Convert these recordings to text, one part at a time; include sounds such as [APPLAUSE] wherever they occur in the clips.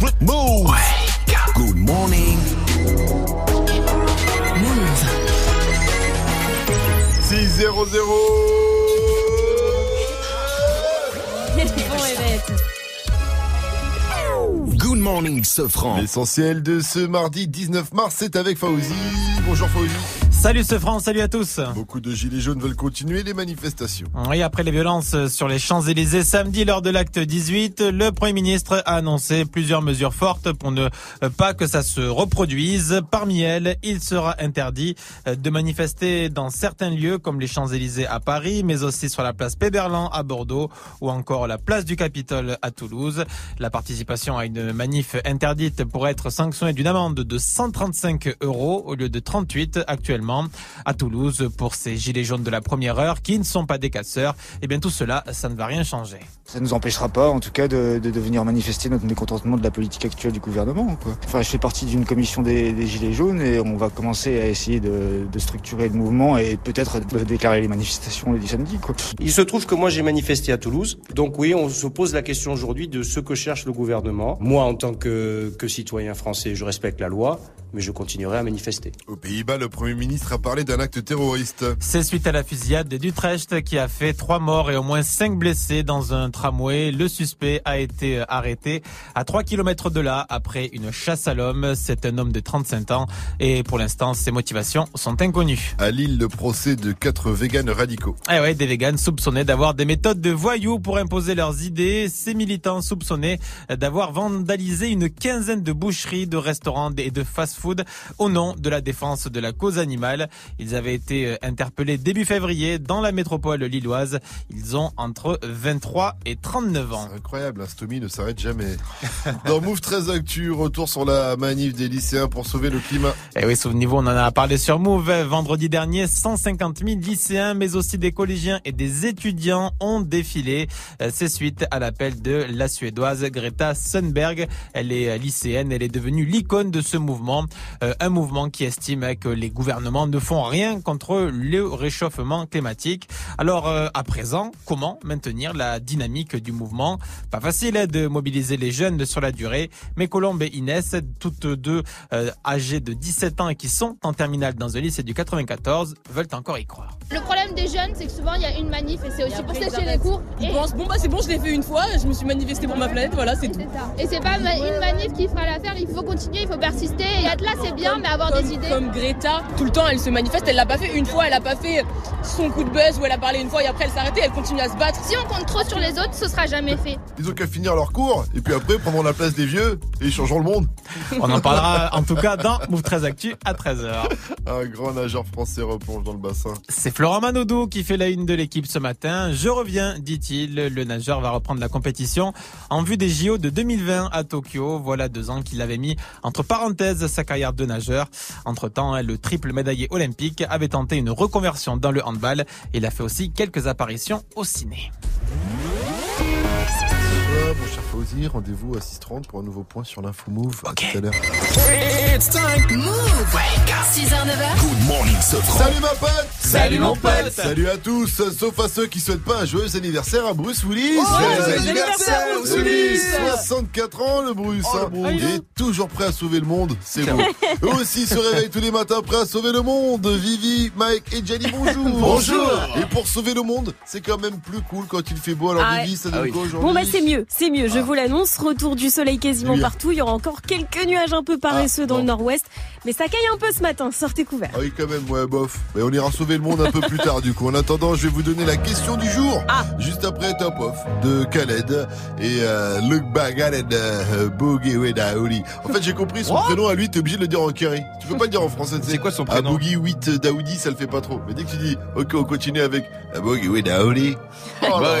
Move. Good morning. Move. 6 0 0. Bon réveil à tous. Good morning, Sofran. L'essentiel de ce mardi 19 mars, c'est avec Fauzi. Bonjour Fauzi. Salut ce France, salut à tous. Beaucoup de gilets jaunes veulent continuer les manifestations. Oui, après les violences sur les Champs-Élysées samedi lors de l'acte 18, le Premier ministre a annoncé plusieurs mesures fortes pour ne pas que ça se reproduise. Parmi elles, il sera interdit de manifester dans certains lieux comme les Champs-Élysées à Paris, mais aussi sur la place Péberlan à Bordeaux ou encore la place du Capitole à Toulouse. La participation à une manif interdite pourrait être sanctionnée d'une amende de 135 euros au lieu de 38 actuellement à Toulouse pour ces gilets jaunes de la première heure qui ne sont pas des casseurs. Et bien tout cela, ça ne va rien changer. Ça ne nous empêchera pas, en tout cas, de, de, de, venir manifester notre mécontentement de la politique actuelle du gouvernement. Quoi. Enfin, je fais partie d'une commission des, des, Gilets jaunes et on va commencer à essayer de, de structurer le mouvement et peut-être de déclarer les manifestations du samedi. Quoi. Il se trouve que moi j'ai manifesté à Toulouse, donc oui, on se pose la question aujourd'hui de ce que cherche le gouvernement. Moi, en tant que, que citoyen français, je respecte la loi, mais je continuerai à manifester. Aux Pays-Bas, le Premier ministre a parlé d'un acte terroriste. C'est suite à la fusillade d'Utrecht qui a fait trois morts et au moins cinq blessés dans un tramway. Le suspect a été arrêté à 3 km de là après une chasse à l'homme. C'est un homme de 35 ans et pour l'instant, ses motivations sont inconnues. À Lille, le procès de quatre véganes radicaux. Eh ouais, des véganes soupçonnés d'avoir des méthodes de voyous pour imposer leurs idées. Ces militants soupçonnés d'avoir vandalisé une quinzaine de boucheries, de restaurants et de fast-food au nom de la défense de la cause animale. Ils avaient été interpellés début février dans la métropole lilloise. Ils ont entre 23 et 39 ans. C'est incroyable, Stomy ne s'arrête jamais. [LAUGHS] Dans Move 13 Actu, retour sur la manif des lycéens pour sauver le climat. Et oui, souvenez-vous, on en a parlé sur Move. Vendredi dernier, 150 000 lycéens, mais aussi des collégiens et des étudiants ont défilé. C'est suite à l'appel de la Suédoise Greta Thunberg. Elle est lycéenne, elle est devenue l'icône de ce mouvement. Un mouvement qui estime que les gouvernements ne font rien contre le réchauffement climatique. Alors, à présent, comment maintenir la dynamique du mouvement? Pas facile de mobiliser les jeunes sur la durée, mais Colombe et Inès, toutes deux euh, âgées de 17 ans et qui sont en terminale dans un lycée du 94, veulent encore y croire. Le problème des jeunes, c'est que souvent il y a une manif et c'est aussi pour sécher les cours. Ils et... pensent, bon bah c'est bon, je l'ai fait une fois, je me suis manifesté pour ma planète, voilà, c'est tout. Et c'est pas une manif qui fera l'affaire, il faut continuer, il faut persister. Et là, c'est bien, mais avoir comme, des idées. Comme Greta, tout le temps elle se manifeste, elle l'a pas fait une fois, elle a pas fait son coup de buzz où elle a parlé une fois et après elle s'est arrêtée, elle continue à se battre. Si on compte trop sur les autres, ce sera jamais fait. Ils ont qu'à finir leur cours et puis après prendront la place des vieux et ils changeront le monde. On en parlera en tout cas dans Move 13 Actu à 13h. Un grand nageur français replonge dans le bassin. C'est Florent Manodou qui fait la une de l'équipe ce matin. Je reviens, dit-il. Le nageur va reprendre la compétition en vue des JO de 2020 à Tokyo. Voilà deux ans qu'il avait mis entre parenthèses sa de nageur. Entre temps, le triple médaillé olympique avait tenté une reconversion dans le handball. Il a fait aussi quelques apparitions au ciné. Mon cher Fauzi, rendez-vous à 6h30 pour un nouveau point sur l'info Move. Ok. À tout à l'heure. It's time. Move. Wake up. 6h, 9h. Good morning, Sofran. Salut ma pote Salut mon pote. Salut à tous, sauf à ceux qui souhaitent pas un joyeux anniversaire à Bruce Willis Joyeux anniversaire, Bruce Willis. 64 ans le Bruce, Oh, le hein. Bruce. Il est toujours prêt à sauver le monde, c'est beau. Eux aussi se réveillent tous les matins prêts à sauver le monde. Vivi, Mike et Jenny, bonjour [LAUGHS] Bonjour. Et pour sauver le monde, c'est quand même plus cool quand il fait beau. Alors Ah Vivi, ça donne Ah oui. quoi aujourd'hui Bon bah c'est mieux, c'est mieux, je Ah. vous l'annonce, retour du soleil quasiment Bien. partout, il y aura encore quelques nuages un peu paresseux Ah, dans bon. le nord-ouest, mais ça caille un peu ce matin, sortez couverts. Ah oui, quand même, ouais, bof. Mais on ira sauver le monde un peu plus tard, du coup. En attendant, je vais vous donner la question du jour. Ah. Juste après Top Off de Khaled et euh, Look Back Khaled euh, Boogie. En fait, j'ai compris son prénom à lui, t'es obligé de le dire en carré. Tu peux pas le dire en français, tu sais. C'est quoi son prénom? Boogie with Daoudi, ça le fait pas trop. Mais dès que tu dis, ok, on continue avec Boogie with Daoudi. Oh là Ouais.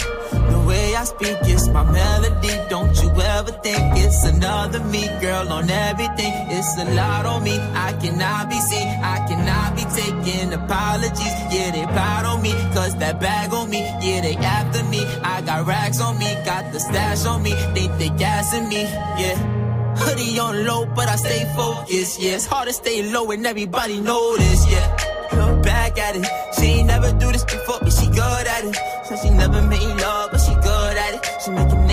Way I speak it's my melody. Don't you ever think it's another me, girl, on everything. It's a lot on me. I cannot be seen. I cannot be taking apologies. Yeah, they proud on me. Cause that bag on me. Yeah, they after me. I got racks on me. Got the stash on me. They Think gassing me. Yeah. Hoodie on low, but I stay focused. Yeah, it's hard to stay low and everybody this. Yeah, look back at it. She ain't never do this before, but she good at it. Said she never made love,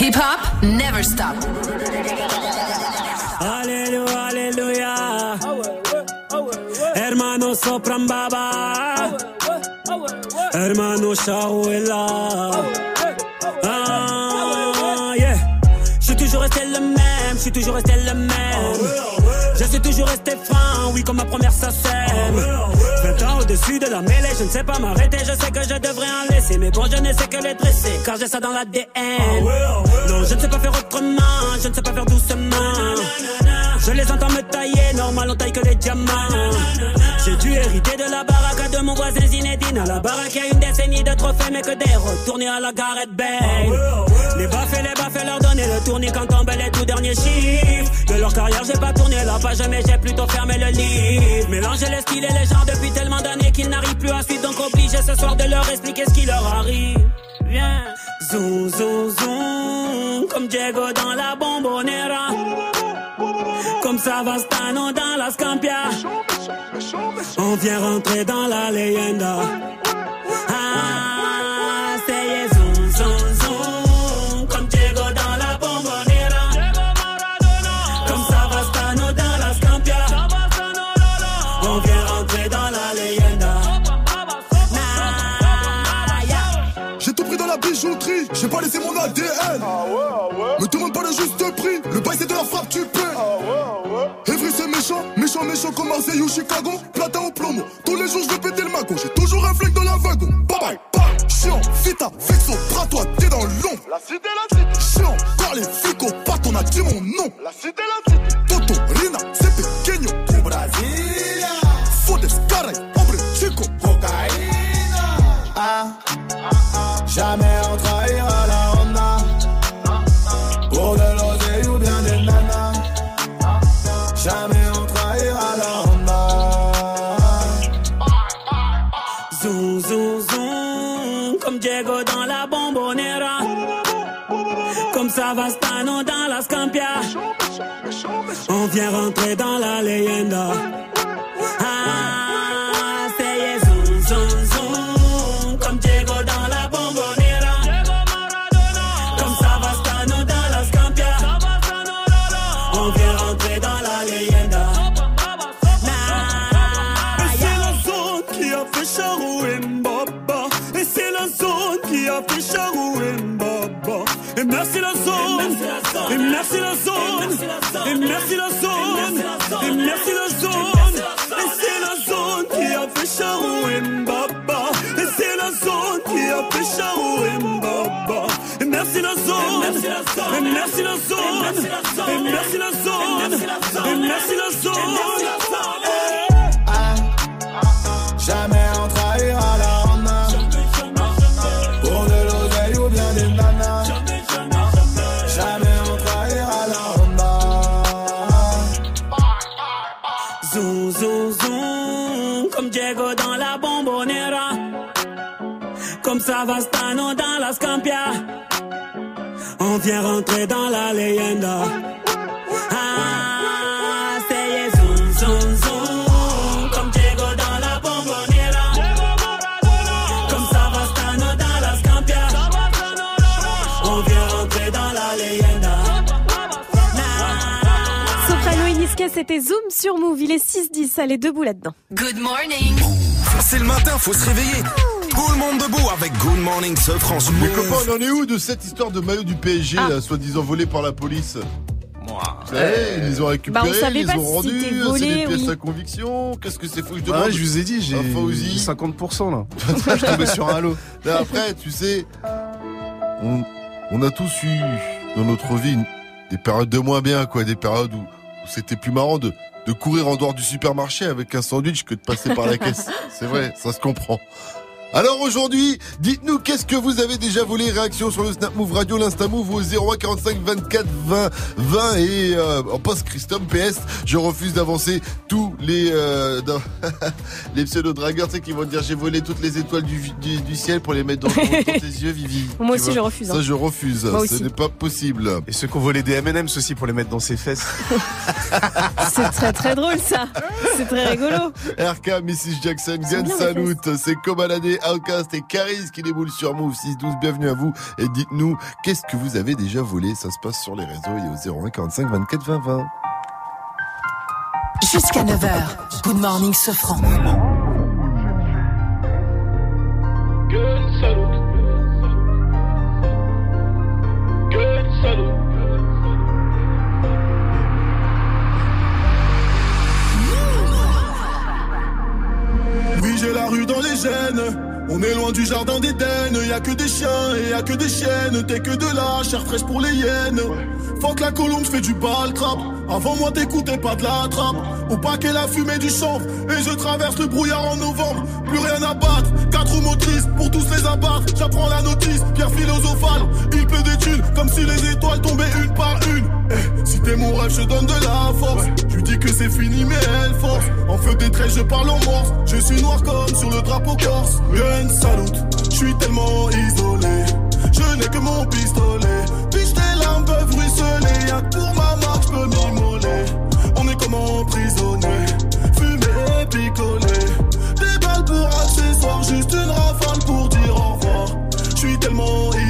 Hip hop never stopped. Aleluya, aleluya. Hermano Sopran Baba. Hermano Shaouela. Ah, yeah. Je suis toujours resté le même, je suis toujours resté le même. Suis toujours resté franc, oui, comme ma première sacème. 20 ans au-dessus de la mêlée, je ne sais pas m'arrêter, je sais que je devrais en laisser. Mais bon, je ne sais que les dresser, car j'ai ça dans l'ADN. Non, je ne sais pas faire autrement, je ne sais pas faire doucement. Je les entends me tailler, normal on taille que les diamants. J'ai dû hériter de la baraque de mon voisin Zinedine. À la baraque, il y a une décennie de trophées, mais que des retournés à la Gareth Bale. Les baffes et les baffes, leur donner le tournis quand tombent les tout derniers chiffres. De leur carrière, j'ai pas tourné la page, mais j'ai plutôt fermé le livre. Mélanger les styles et les gens depuis tellement d'années qu'ils n'arrivent plus à suivre, donc obligé ce soir de leur expliquer ce qui leur arrive. Viens, zoom, zoom, zoom, comme Diego dans la bombonera. Comme Savastano dans la Scampia. On vient rentrer dans la leyenda. Pas laissé mon ADN. Me demande pas le juste prix, le bail c'est de la frappe, tu paies. Evry c'est méchant, méchant, méchant comme Marseille ou Chicago. Platin au plomo, tous les jours je vais péter le mago. J'ai toujours un flingue dans la wagon. Bye bye, bye. Chiant, vita, vexo, bras toi, t'es dans l'ombre. La cité, la cité. Chiant, car les flics au on a dit mon nom. La cité, la cité. Toto, Rina, c'est pequeño. Au Brasilia. Fodes, caray, hombre, chico. Cocaïna. Ah, jamais on Comme Savastano dans la Scampia. On vient rentrer dans la leyenda. Merci la zone. Et merci la zone. Et c'est la zone qui a fait Charou et Mbaba. Et c'est la zone qui a fait Charou et Mbaba. Et merci merci la zone. Et merci la zone. Et merci la zone. Et merci la zone. Jamais on Comme Savastano dans la Scampia. On vient rentrer dans la leyenda. Ah, c'est zoom, zoom, zoom, comme Diego dans la bombonera. Comme Savastano dans la Scampia. On vient rentrer dans la leyenda. Soprano et Niska, c'était Zoom sur Move. Il est 6-10. Allez, debout là-dedans. Good morning. C'est le matin, faut se réveiller. Tout le monde debout avec Good Morning ce France Les copains, on en est où de cette histoire de maillot du PSG, Ah. là, soi-disant volé par la police Moi. Vous savez, ils les ont récupérés, Bah, on ils les ont si rendus, c'est volé, des pièces oui. à conviction. Qu'est-ce que c'est que je demande Ouais, je vous ai dit, j'ai Ah, Fauzi. 50% là. [LAUGHS] je suis tombé sur un lot. Là, après, tu sais, on, on a tous eu dans notre vie une- des périodes de moins bien, quoi, des périodes où, où c'était plus marrant de, de courir en dehors du supermarché avec un sandwich que de passer par la caisse. [LAUGHS] C'est vrai, ça se comprend. Alors aujourd'hui, dites-nous qu'est-ce que vous avez déjà volé Réaction sur le Snap Move Radio, l'Insta Move au 01 45 24 20 20 et euh, en post Christophe PS. Je refuse d'avancer tous les euh, dans- [LAUGHS] les pseudo dragueurs, tu sais, qui vont te dire j'ai volé toutes les étoiles du, du, du ciel pour les mettre dans, [LAUGHS] dans tes yeux, Vivi. Moi aussi, je refuse, Ça, hein. je refuse. Moi Ce n'est pas possible. Et ceux qui ont volé des M&M's aussi pour les mettre dans ses fesses. [LAUGHS] C'est très très drôle ça. C'est très rigolo. RK, Mrs. Jackson, bien, Salut, c'est Cobaladé, Outcast et Caris qui déboulent sur Move 612. Bienvenue à vous et dites-nous qu'est-ce que vous avez déjà volé? Ça se passe sur les réseaux et au 01 45 24 20 20. Jusqu'à 9h. Good morning, Sofran. Les gènes. On est loin du jardin d'Éden. Y a que des chiens et y a que des chiennes. T'es que de la chair fraîche pour les hyènes. Faut que la colombe, j'fais du bal trap. Avant moi, t'écoutais pas de la trappe. Au paquet, la fumée du chanvre. Et je traverse le brouillard en novembre. Plus rien à battre. Quatre motrices pour tous les abattre. J'apprends la notice. Pierre philosophale. Il pleut des thunes comme si les étoiles tombaient une par une. Si t'es mon rêve, je donne de la force. Je lui dis que c'est fini, mais elle force. En feu des traits, je parle en morse. Je suis noir comme sur le drapeau corse. Gun salute, je suis tellement isolé. Je n'ai que mon pistolet. Puis tes larmes peuvent ruisseler. Y'a que pour ma marque, je peux m'immoler. On est comme emprisonné. Fumé et picolé. Des balles pour accessoires, juste une rafale pour dire au revoir. Je suis tellement isolé.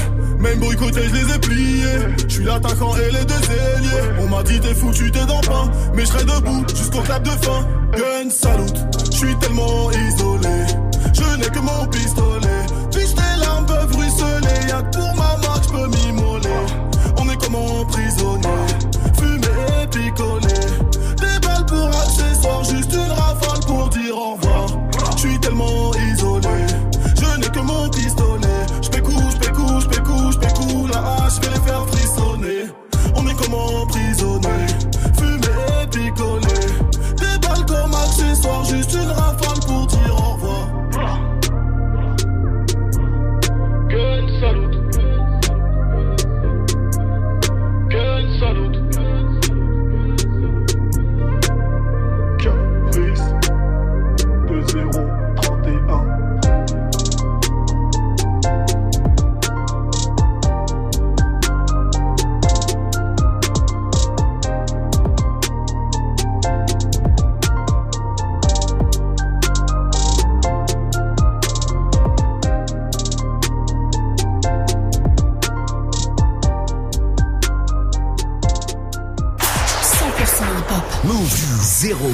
Même boycotté, je les ai pliés. Je suis l'attaquant et les deux ailiers. On m'a dit t'es foutu, t'es dans pain. Mais je serai debout jusqu'au clap de fin. Gun salute, je suis tellement isolé. Je n'ai que mon pistolet. Puis tes larmes peuvent ruisseler? Y'a que pour ma marque, je peux m'immoler. On est comme emprisonné. Fumé et picolé.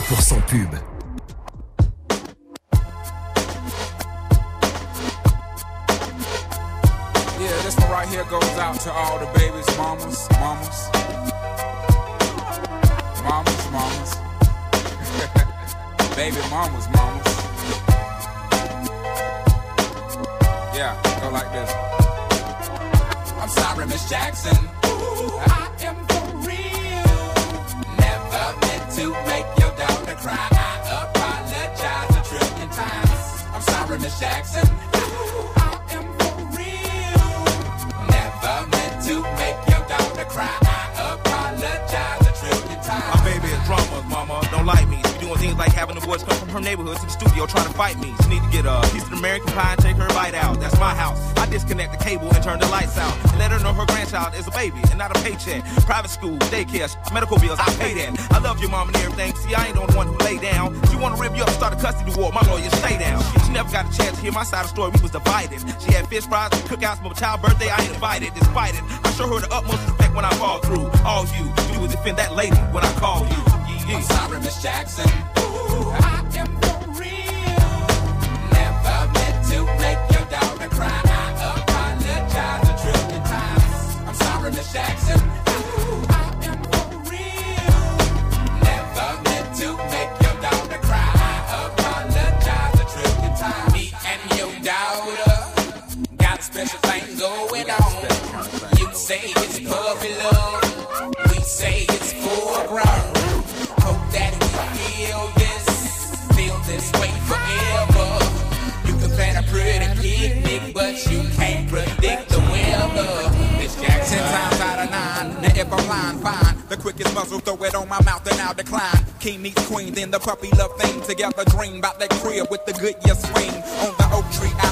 0% pub. Fish fries, cookouts for my child birthday. I ain't invited, despite it. I show her the utmost respect when I fall through. All you do is defend that lady when I puppy love thing. Together dream about that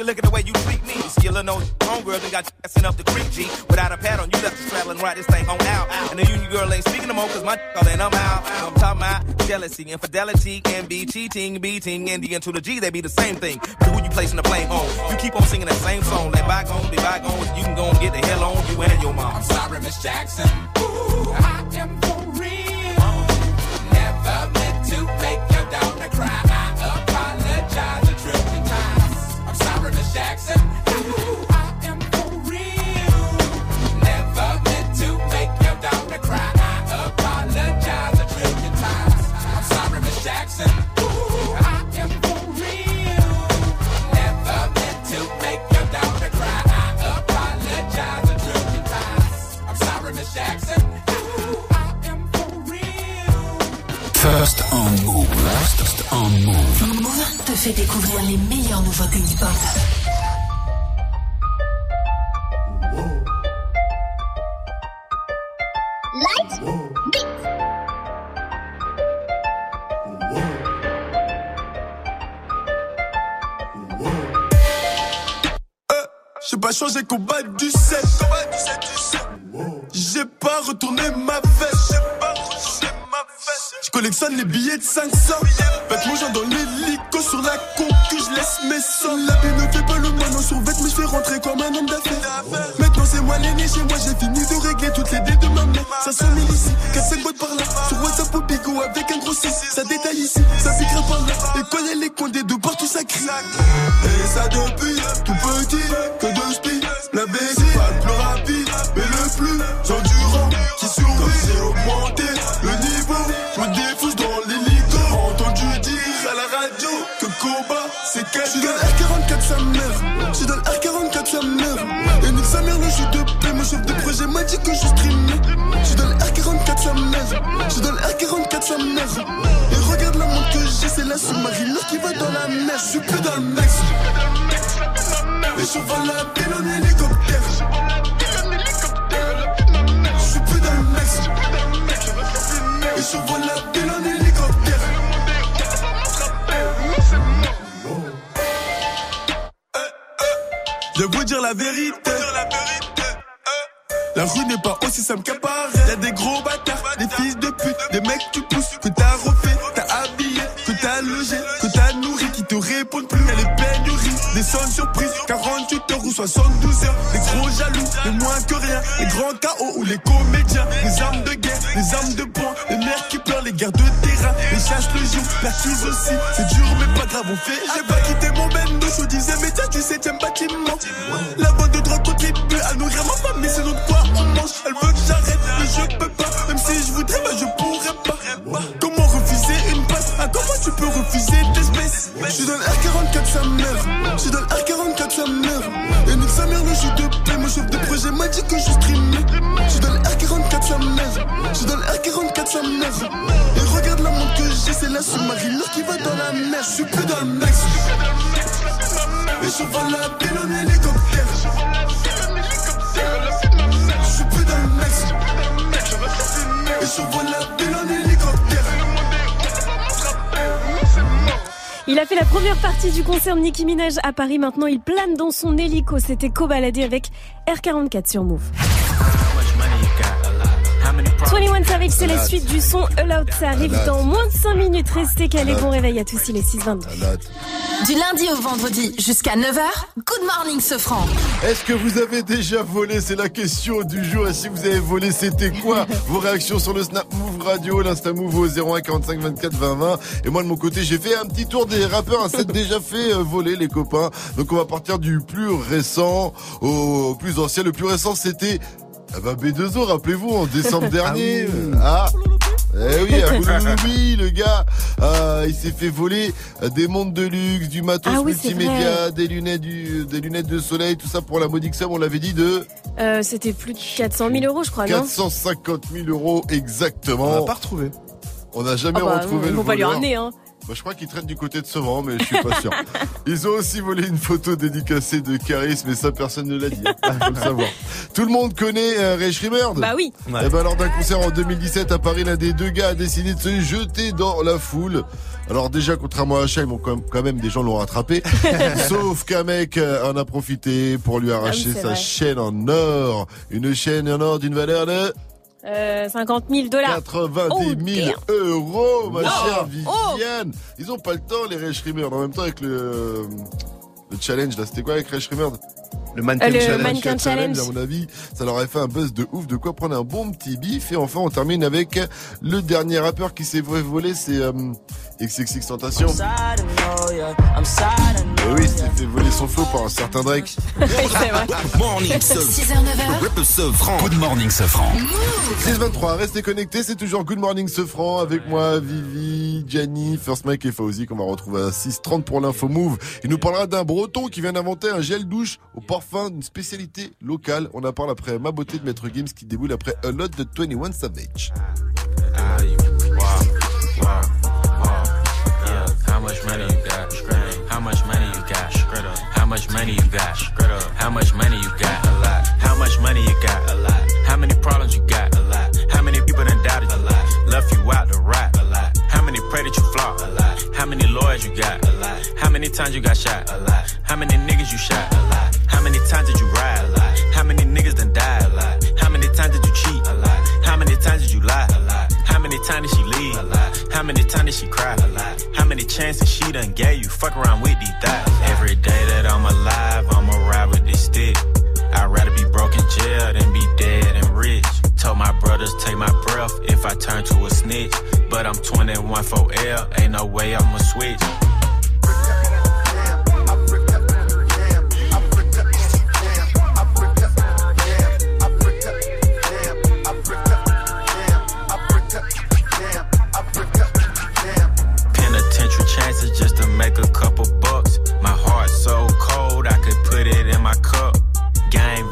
She look at the way you treat me. Skillin' no homegirl done got you assin' up the creek, G. Without a pad on, you left and ride this thing on out. And the union girl ain't speaking no more, cause my [LAUGHS] all in, I'm out. I'm talking about jealousy, infidelity, can be cheating, beating, and the end to the G, they be the same thing. But who you placing the blame on? You keep on singing that same song. Let bygones be bygones. You can go and get the hell on you and your mom. I'm sorry, Miss Jackson. Ooh, I am for real. Never meant to Jackson. Ooh, I am for real. Never meant to make your daughter cry. I apologize a trillion times. I'm sorry, Miss Jackson. Ooh, I am for real. Never meant to make your daughter cry. I apologize a trillion times. I'm sorry, Miss Jackson. Ooh, I am for real. First on Move. First on Move. Move te fait découvrir les meilleures nouveautés hip-hop. Pas changé combat du 7. J'ai pas retourné ma veste. Je collectionne les billets de 500. Faites mon genre dans l'hélico sur la concu, je laisse mes sons. La vie ne fait pas le moine en survêt, mais je fais rentrer comme un homme d'affaires. Maintenant c'est moi l'aîné, chez moi j'ai fini de régler toutes les dettes de ma mère. Ça sonne ici, 4-5 boîtes par là. Sur WhatsApp au bigot avec un gros 6. Ça détaille ici, ça piquera par là. Et quand elle est condée de partout ça crie. Et ça depuis tout petit. La pas le plus rapide, mais le plus endurant qui survit. J'ai augmenté le niveau, je me défouche dans l'hélico. Entendu dire à la radio que combat, c'est quelqu'un. J'suis dans R44, sa mère. J'suis dans R44, sa mère. Et nique sa mère, le jeu de paix. Mon chef de projet m'a dit que je streamais. J'suis dans R44, sa mère. J'suis dans R44, sa mère. Et regarde la montre que j'ai, c'est la sous-marine qui va dans la mer. J'suis plus dans le mec mix. Les chevaux la en hélicoptère. Je suis plus dans le mix. Les chevaux la ville en hélicoptère. Je vais vous dire la vérité. La rue n'est pas aussi simple qu'à. Y'a des gros bâtards, des fils de pute, des mecs que tu pousses, que t'as refait, t'as habillé, que t'as logé, que t'as nourri, qui te répondent plus. Des sons surprises, 48 heures ou 72 heures. Les gros jaloux, les moins que rien, les grands chaos ou les comédiens, les armes de guerre, les armes de poing, les mères qui pleurent, les guerres de terrain, les chasses le jour, l'acquise aussi. C'est dur mais pas grave, on fait. J'ai pas quitté mon bendo, je disais média du 7ème bâtiment. La boîte de drogue contribue à nourrir ma famille, c'est notre quoi on mange. Elle veut que j'arrête, mais je peux pas. Même si je voudrais, bah je pourrais pas. Comment refuser une passe Ah, comment tu peux refuser d'espèces Je le R44, ça meurt. Je suis dans le R44, ça meurt. Et nique sa mère, le jeu de paix. Mon chef de projet m'a dit que je streamais. Je suis dans le R44, ça meurt. Je suis dans le R44, ça meurt. Et regarde la montre que j'ai, c'est la sous-marine qui va dans la mer. Je suis plus dans le mix. Les chevaux la ville en hélicoptère. Je suis plus dans le mix. Et je vois la ville en hélicoptère. Il a fait la première partie du concert de Nicki Minaj à Paris. Maintenant, il plane dans son hélico. C'était co-baladé avec R44 sur Move. 21 Savage, c'est la suite du son All Out. Ça arrive dans moins de 5 minutes. Restez calés. Bon réveil à tous, il est 6h22. Du lundi au vendredi jusqu'à 9h, Good Morning Sofran. Est-ce que vous avez déjà volé C'est la question du jour. Et si vous avez volé, c'était quoi [LAUGHS] Vos réactions sur le Snap Move Radio, l'Insta Move au 01 45 24 20 20. Et moi de mon côté, j'ai fait un petit tour des rappeurs. C'est [LAUGHS] déjà fait euh, voler les copains. Donc on va partir du plus récent au plus ancien. Le plus récent, c'était ah bah B2O, rappelez-vous, en décembre [LAUGHS] dernier. Ah, eh oui, à le gars, euh, il s'est fait voler euh, des montres de luxe, du matos Ah oui, multimédia, des lunettes, du, des lunettes de soleil, tout ça pour la modique somme, on l'avait dit, de Euh, C'était plus de 400 000 euros, je crois, non 450 000 euros exactement. On l'a pas retrouvé. On n'a jamais Ah bah, retrouvé Ils le vont pas lui voleur. ramener, hein. Bah, je crois qu'il traîne du côté de Sevran, mais je suis pas sûr. [LAUGHS] Ils ont aussi volé une photo dédicacée de Caris, mais ça personne ne l'a dit. hein. Faut le savoir. Tout le monde connaît euh, Ray Bah oui. Et ben lors d'un concert en 2017 à Paris, l'un des deux gars a décidé de se jeter dans la foule. Alors déjà, contrairement à Hacha, ils m'ont quand même, quand même des gens l'ont rattrapé. [LAUGHS] Sauf qu'un mec euh, en a profité pour lui arracher Ah oui, c'est sa vrai. chaîne en or. Une chaîne en or d'une valeur de Euh, 50 000 dollars. 90 000 euros, ma chère Oh. Viviane. Ils ont pas le temps, les Schrimerd. En même temps, avec le, le challenge, là, c'était quoi avec Schrimerd Le mannequin Euh, le challenge. mannequin challenge. À mon avis, ça leur a fait un buzz de ouf, de quoi prendre un bon petit bif. Et enfin, on termine avec le dernier rappeur qui s'est volé, c'est euh, XXX Tentation. Et oui, il s'est fait voler son flow par un certain Drake. Morning 6h, 9h. Good morning, Sofran. 623, restez connectés, c'est toujours Good Morning Sofran avec moi, Vivi, Gianni, First Mike et Fauzi qu'on va retrouver à 6h30 pour l'info move. Il nous parlera d'un breton qui vient d'inventer un gel douche au parfum d'une spécialité locale. On en parle après Ma Beauté de Maître Games qui déboule après A Lot de 21 Savage. How many lawyers you got? A lot. How many times you got shot? A lot. How many niggas you shot? A lot. How many times did you ride? A lot. How many niggas done died? A lot. How many times did you cheat? A lot. How many times did you lie? A lot. How many times did she leave? A lot. How many times did she cry? A lot. How many chances she done gave you? Fuck around with these thighs. Every day that I'm alive, I'ma ride with this stick. I'd rather be broke in jail than be dead and rich. Told my brothers take my breath if I turn to a snitch. But I'm 21 for L, ain't no way I'ma switch.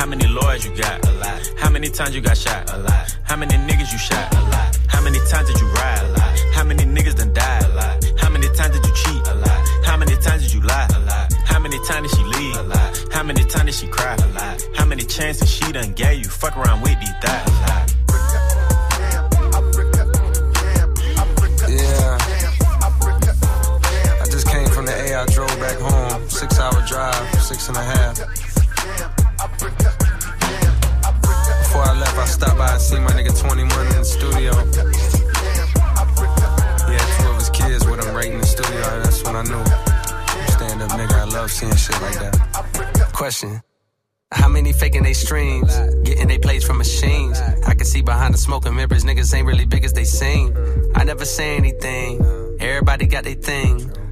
How many lawyers you got? A lot. How many times you got shot? A lot. How many niggas you shot? A lot. How many times did you ride? A lot. How many niggas done died? A lot. How many times did you cheat? A lot. How many times did you lie? A lot. How many times did she leave? A lot. How many times did she cry? A lot. How many chances she done gave you? Fuck around with these thighs. A lot. Yeah. I just came from the A. I drove back home. Six hour drive, six and a half. Before I left, I stopped by and see my nigga 21 in the studio. Had two of his kids with him right in the studio. That's when I knew. Stand up nigga, I love seeing shit like that. Question. How many faking they streams? Getting they plays from machines. I can see behind the smoking mirrors, niggas ain't really big as they seem. I never say anything. Everybody got their thing.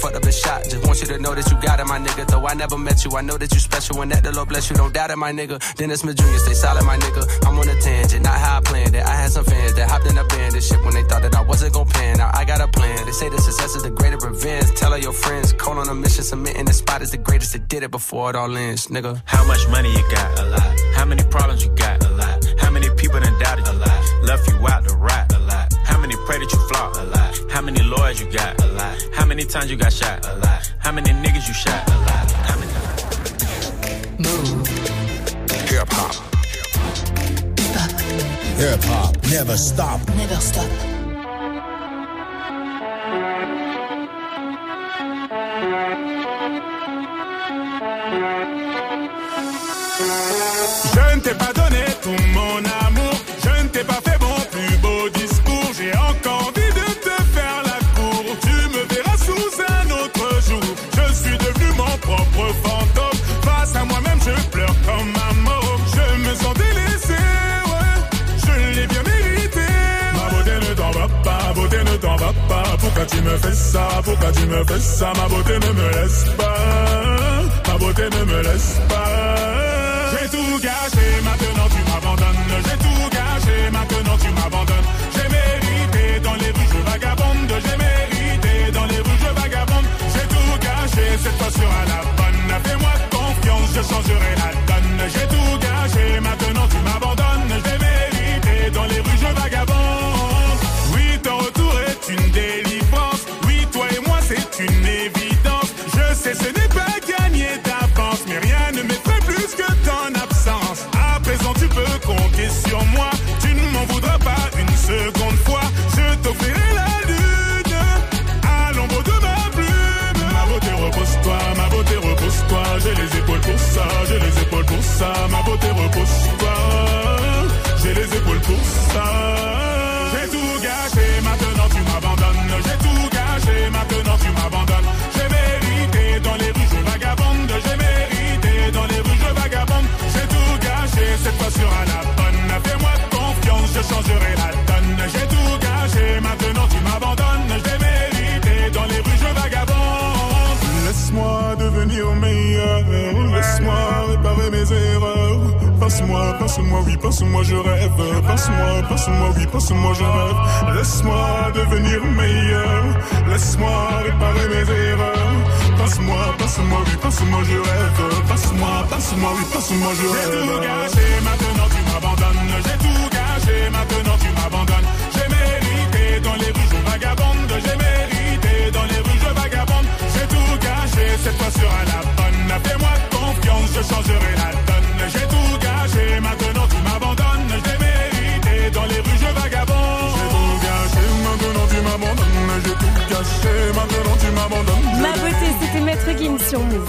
fucked up his shot. Just want you to know that you got it, my nigga. Though I never met you, I know that you special and that the Lord bless you. Don't doubt it, my nigga. Dennis Smith Jr., stay solid, my nigga. I'm on a tangent, not how I planned it. I had some fans that hopped in a band and shit when they thought that I wasn't gon' pan. Now I got a plan. They say the success is the greater revenge. Tell all your friends, call on a mission, submitting the spot is the greatest that did it before it all ends, nigga. How much money you got? A lot. How many problems you got? A lot. How many people done doubted? A lot. Left you out to rot? A lot. How many pray that you flop? A lot. How many lawyers you got? A lot. How many times you got shot? A lot. How many niggas you shot? A lot. How many? Hip hop. Hip hop never stop. Never stop. Je ne t'ai pas donné tout mon amour. Je pleure comme un môme. Je me sens délaissé, ouais. Je l'ai bien mérité. Ma beauté ne t'en va pas, ma beauté ne t'en va pas. Pourquoi tu me fais ça? Pourquoi tu me fais ça? Ma beauté ne me laisse pas. Ma beauté ne me laisse pas. J'ai tout gâché, maintenant tu m'abandonnes. J'ai tout gâché, maintenant tu m'abandonnes. Je changerai sera la bonne. Fais-moi confiance, je changerai la donne. J'ai tout gâché, maintenant tu m'abandonnes. J'ai mérité dans les rues, je vagabonde. Laisse-moi devenir meilleur. Laisse-moi réparer mes erreurs. Passe-moi, passe-moi, oui, passe-moi, je rêve. Passe-moi, passe-moi, oui, passe-moi, je rêve. Laisse-moi devenir meilleur. Laisse-moi réparer mes erreurs. Passe-moi, passe-moi, oui, passe-moi, je rêve. Passe-moi, passe-moi, oui, passe-moi, je rêve. J'ai tout gâché, maintenant maintenant tu m'abandonnes. J'ai mérité dans les rues, je vagabonde. J'ai mérité dans les rues, je vagabonde. J'ai tout gâché, cette fois sera la bonne. Fais-moi confiance, je changerai la donne. J'ai tout gâché, maintenant tu m'abandonnes. J'ai mérité dans les rues, je vagabonde. J'ai tout gâché, maintenant tu m'abandonnes. J'ai tout gâché, maintenant tu m'abandonnes. Ma beauté, c'était Maître Gims sur nous.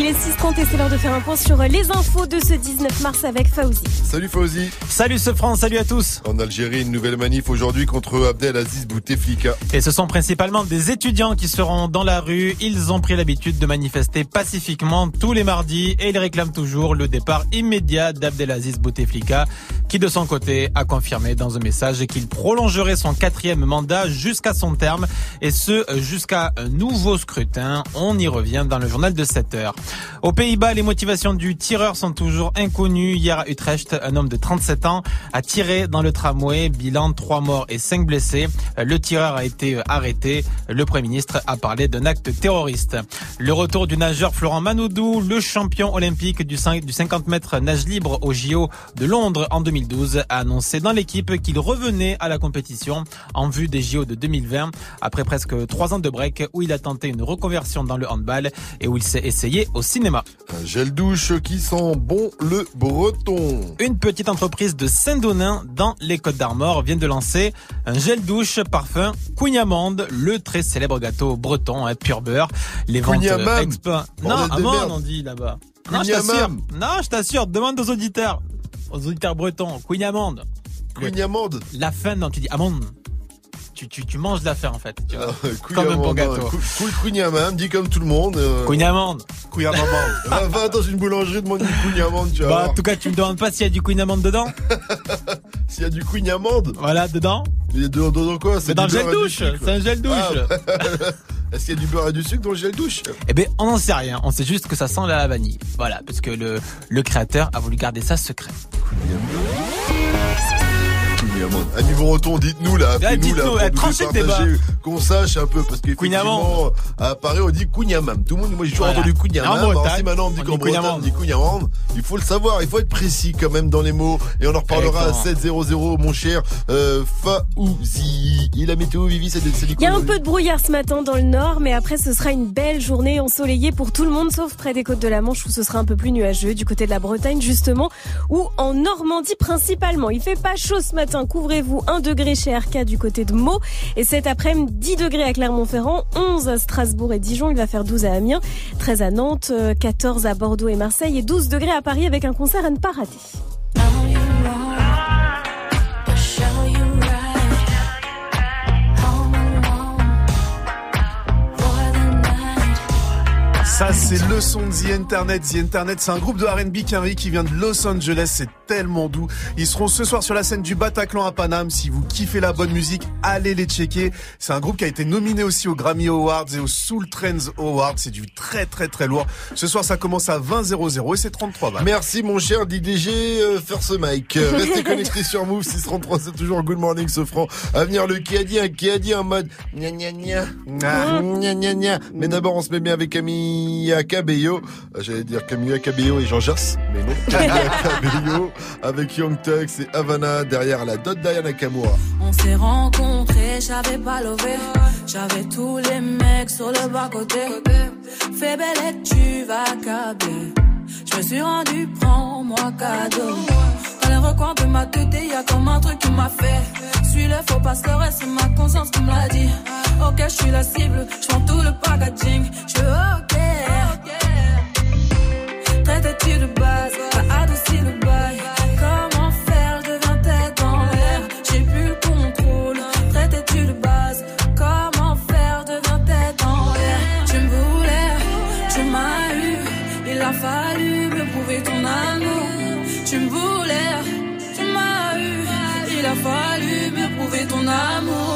Il est 6h30 et c'est l'heure de faire un point sur les infos de ce 19 mars avec Fauzi. Salut Fauzi. Salut ce France, salut à tous. En Algérie, une nouvelle manif aujourd'hui contre Abdelaziz Bouteflika. Et ce sont principalement des étudiants qui seront dans la rue. Ils ont pris l'habitude de manifester pacifiquement tous les mardis et ils réclament toujours le départ immédiat d'Abdelaziz Bouteflika qui de son côté a confirmé dans un message qu'il prolongerait son quatrième mandat jusqu'à son terme et ce jusqu'à un nouveau scrutin. On y revient dans le journal de 7 heures. Aux Pays-Bas, les motivations du tireur sont toujours inconnues. Hier à Utrecht, un homme de 37 ans a tiré dans le tramway. Bilan 3 morts et 5 blessés. Le tireur a été arrêté. Le Premier ministre a parlé d'un acte terroriste. Le retour du nageur Florent Manoudou, le champion olympique du 50 mètres nage libre au JO de Londres en 2012, a annoncé dans l'équipe qu'il revenait à la compétition en vue des JO de 2020 après presque 3 ans de break où il a tenté une reconversion dans le handball et où il s'est essayé au cinéma. Un gel douche qui sent bon le breton. Une petite entreprise de Saint-Donin dans les Côtes d'Armor vient de lancer un gel douche parfum Couignamande, le très célèbre gâteau breton, hein, pur beurre. Les ventes Non, amande on dit là-bas. Non, je t'assure. Non, je t'assure. Demande aux auditeurs, aux auditeurs bretons. Couignamande. Couignamande. La fin, non, tu dis amande. Tu, tu, tu manges la fin en fait. Tu vois. Comme un Couignamande, bon hein. gâteau. Cou- cou- Couignamam, dit comme tout le monde. euh, Couignamande. Couignamande. [LAUGHS] va, va dans une boulangerie, demande du couignamande, tu vas Bah, en tout cas, tu me demandes pas s'il y a du couignamande dedans [LAUGHS] S'il y a du couignamande Voilà, dedans Mais dedans, dedans quoi? C'est dans le gel douche. C'est un gel douche. Ah, [LAUGHS] Est-ce qu'il y a du beurre et du sucre dans le gel douche? Eh ben, on n'en sait rien. On sait juste que ça sent la vanille. Voilà, parce que le, le créateur a voulu garder ça secret. Amis Breton, dites-nous là, appelez-nous là, dites-nous, pour eh, nous tranchez le départager, débat. qu'on sache un peu, parce qu'effectivement, à Paris, on dit Couignamam. Tout le monde, moi j'ai toujours Voilà. entendu Couignamam. En Alors si maintenant on me dit qu'en dit Bretagne, on dit Couignamande, il faut le savoir, il faut être précis quand même dans les mots. Et on en reparlera à Exactement. 700, mon cher euh, Faouzi. Et la météo, Vivi, c'est c'est du Il y a un peu de brouillard ce matin dans le nord, mais après ce sera une belle journée ensoleillée pour tout le monde, sauf près des côtes de la Manche où ce sera un peu plus nuageux, du côté de la Bretagne justement, ou en Normandie principalement. Il fait pas chaud ce matin, couvrez-vous 1 degré chez RK du côté de Meaux, et cet après-midi 10 degrés à Clermont-Ferrand, 11 à Strasbourg et Dijon, il va faire 12 à Amiens, 13 à Nantes, euh, 14 à Bordeaux et Marseille, et 12 degrés à Paris avec un concert à ne pas rater. Ça, c'est le son de The Internet. The Internet, c'est un groupe de R&B qui vient de Los Angeles. C'est tellement doux. Ils seront ce soir sur la scène du Bataclan à Paname. Si vous kiffez la bonne musique, allez les checker. C'est un groupe qui a été nominé aussi aux Grammy Awards et aux Soul Trends Awards. C'est du très, très, très lourd. Ce soir, ça commence à 20 00 et c'est 33 balles. Merci mon cher DDG euh, First Mike. Euh, Restez connectés sur Move 633, c'est toujours Good Morning ce franc. À venir le qui a dit un qui a dit en mode gna gna gna gna gna gna gna. Mais d'abord on se met bien avec Camilla Cabello. Euh, J'allais dire Camilla Cabello et Jean Jass, mais non. Camilla [LAUGHS] Cabello avec Young Tux et Havana derrière la dot Diana Kamura. On s'est rencontrés, j'avais pas levé. J'avais tous les mecs sur le bas côté. Fais belle et tu vas câbler. Je me suis rendu, prends-moi cadeau. Dans les recoins de ma tête, y a comme un truc qui m'a fait. Suis le faux pasteur et c'est ma conscience qui me l'a dit. Ok, je suis la cible, je tout le packaging. Je ok. Fallu me prouver ton amour.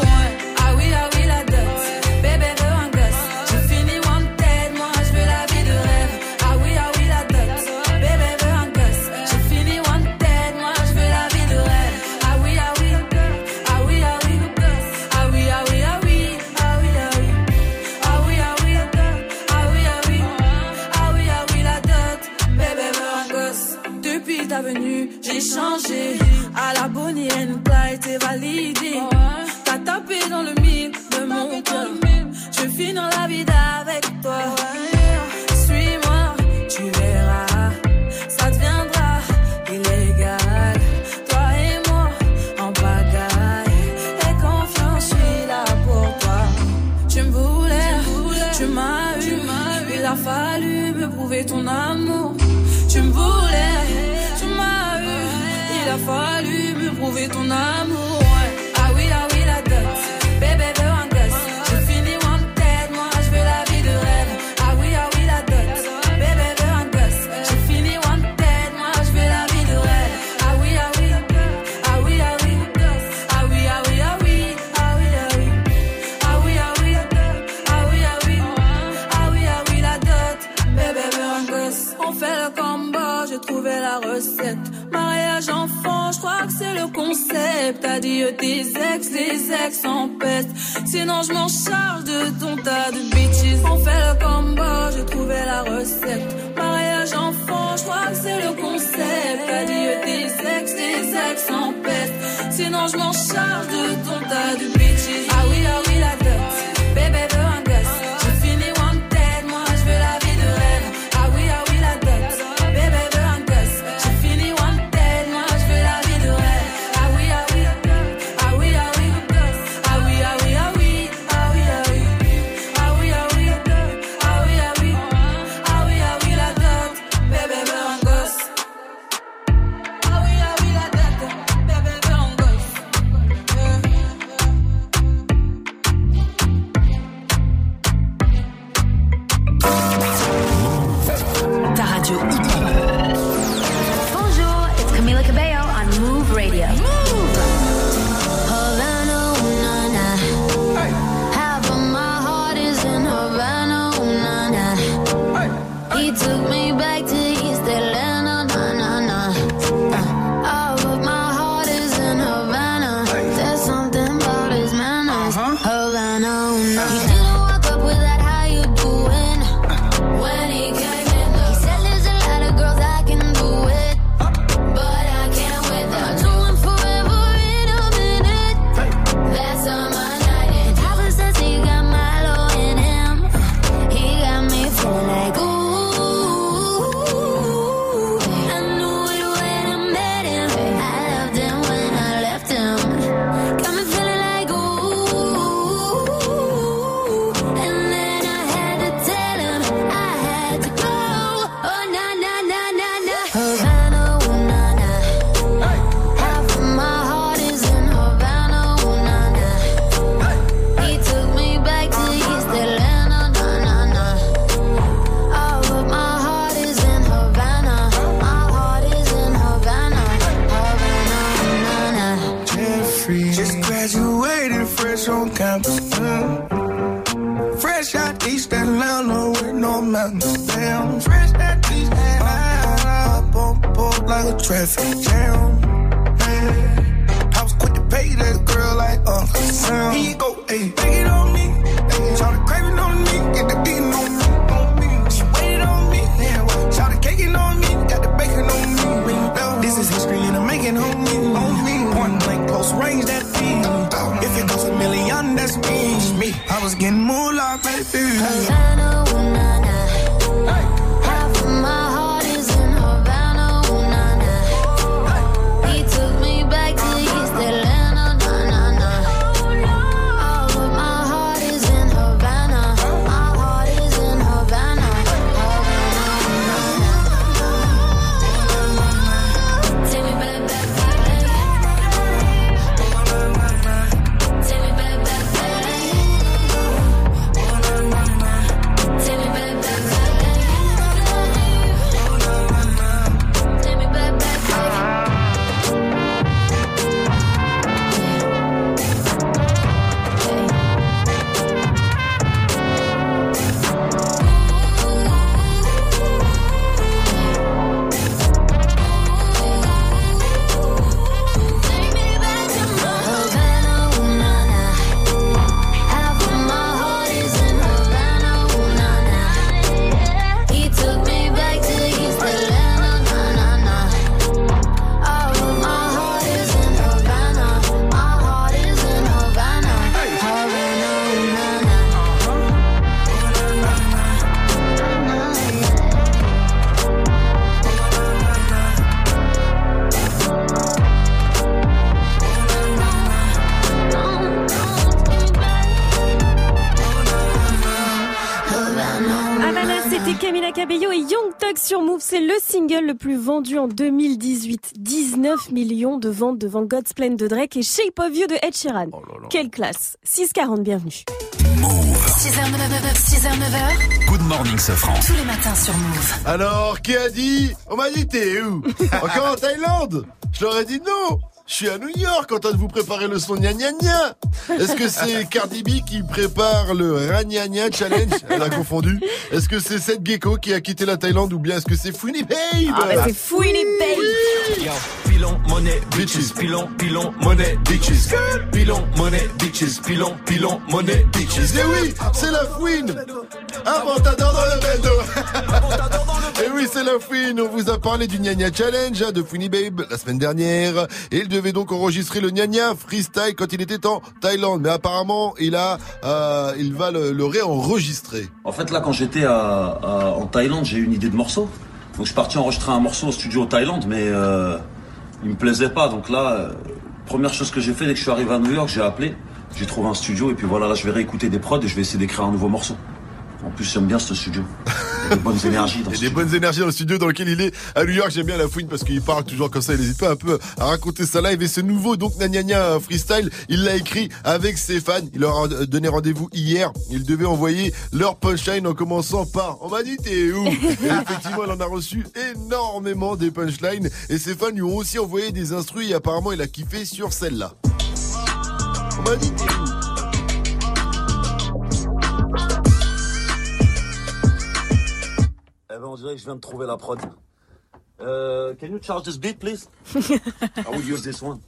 Thug sur Move, c'est le single le plus vendu en 2018. 19 millions de ventes devant God's Plan de Drake et Shape of You de Ed Sheeran. Quelle classe 640, bienvenue. 6h, 9h, 6h, 9h. Good morning, Sofran. Tous les matins sur Move. Alors, qui a dit? On m'a dit t'es où? [LAUGHS] Encore en Thaïlande? Je leur ai dit non je suis à New York en train de vous préparer le son gna gna gna. Est-ce que c'est [LAUGHS] Cardi B qui prépare le Ragna Gna Challenge? Elle a confondu. Est-ce que c'est Seth Gecko qui a quitté la Thaïlande ou bien est-ce que c'est Fouini Babe? Ah bah c'est Fouini Babe Yo, pilon, money, bitches, pilon, pilon, money, bitches. Pilon, money, bitches, pilon, pilon, money, bitches. Eh oui, c'est la fouine Inventador dans le bendo Et oui, c'est la fouine On vous a parlé du Gna Gna Challenge hein, de Fouini Babe la semaine dernière. Et devait donc enregistrer le Gna Gna freestyle quand il était en Thaïlande. Mais apparemment, il a, euh, il va le, réenregistrer. En fait, là, quand j'étais en Thaïlande, j'ai eu une idée de morceau. Donc, je suis parti enregistrer un morceau au studio Thaïlande, mais euh, il me plaisait pas. Donc là, euh, première chose que j'ai fait dès que je suis arrivé à New York, j'ai appelé, j'ai trouvé un studio, et puis voilà, là, je vais réécouter des prods et je vais essayer d'écrire un nouveau morceau. En plus, j'aime bien ce studio. Il y a des bonnes énergies dans Il ce y a des bonnes énergies dans le studio dans lequel il est à New York. J'aime bien la fouine parce qu'il parle toujours comme ça. Il n'hésite pas un peu à raconter sa live. Et ce nouveau, donc, Gna Gna Gna freestyle, il l'a écrit avec ses fans. Il leur a donné rendez-vous hier. Ils devaient envoyer leur punchline en commençant par On m'a dit t'es où? Et effectivement, il en a reçu énormément des punchlines. Et ses fans lui ont aussi envoyé des instruits. Et apparemment, il a kiffé sur celle-là. On m'a dit t'es où? Eh ben, on dirait que je viens de trouver la prod. Euh, can you charge this beat, please? [LAUGHS] I will use this one.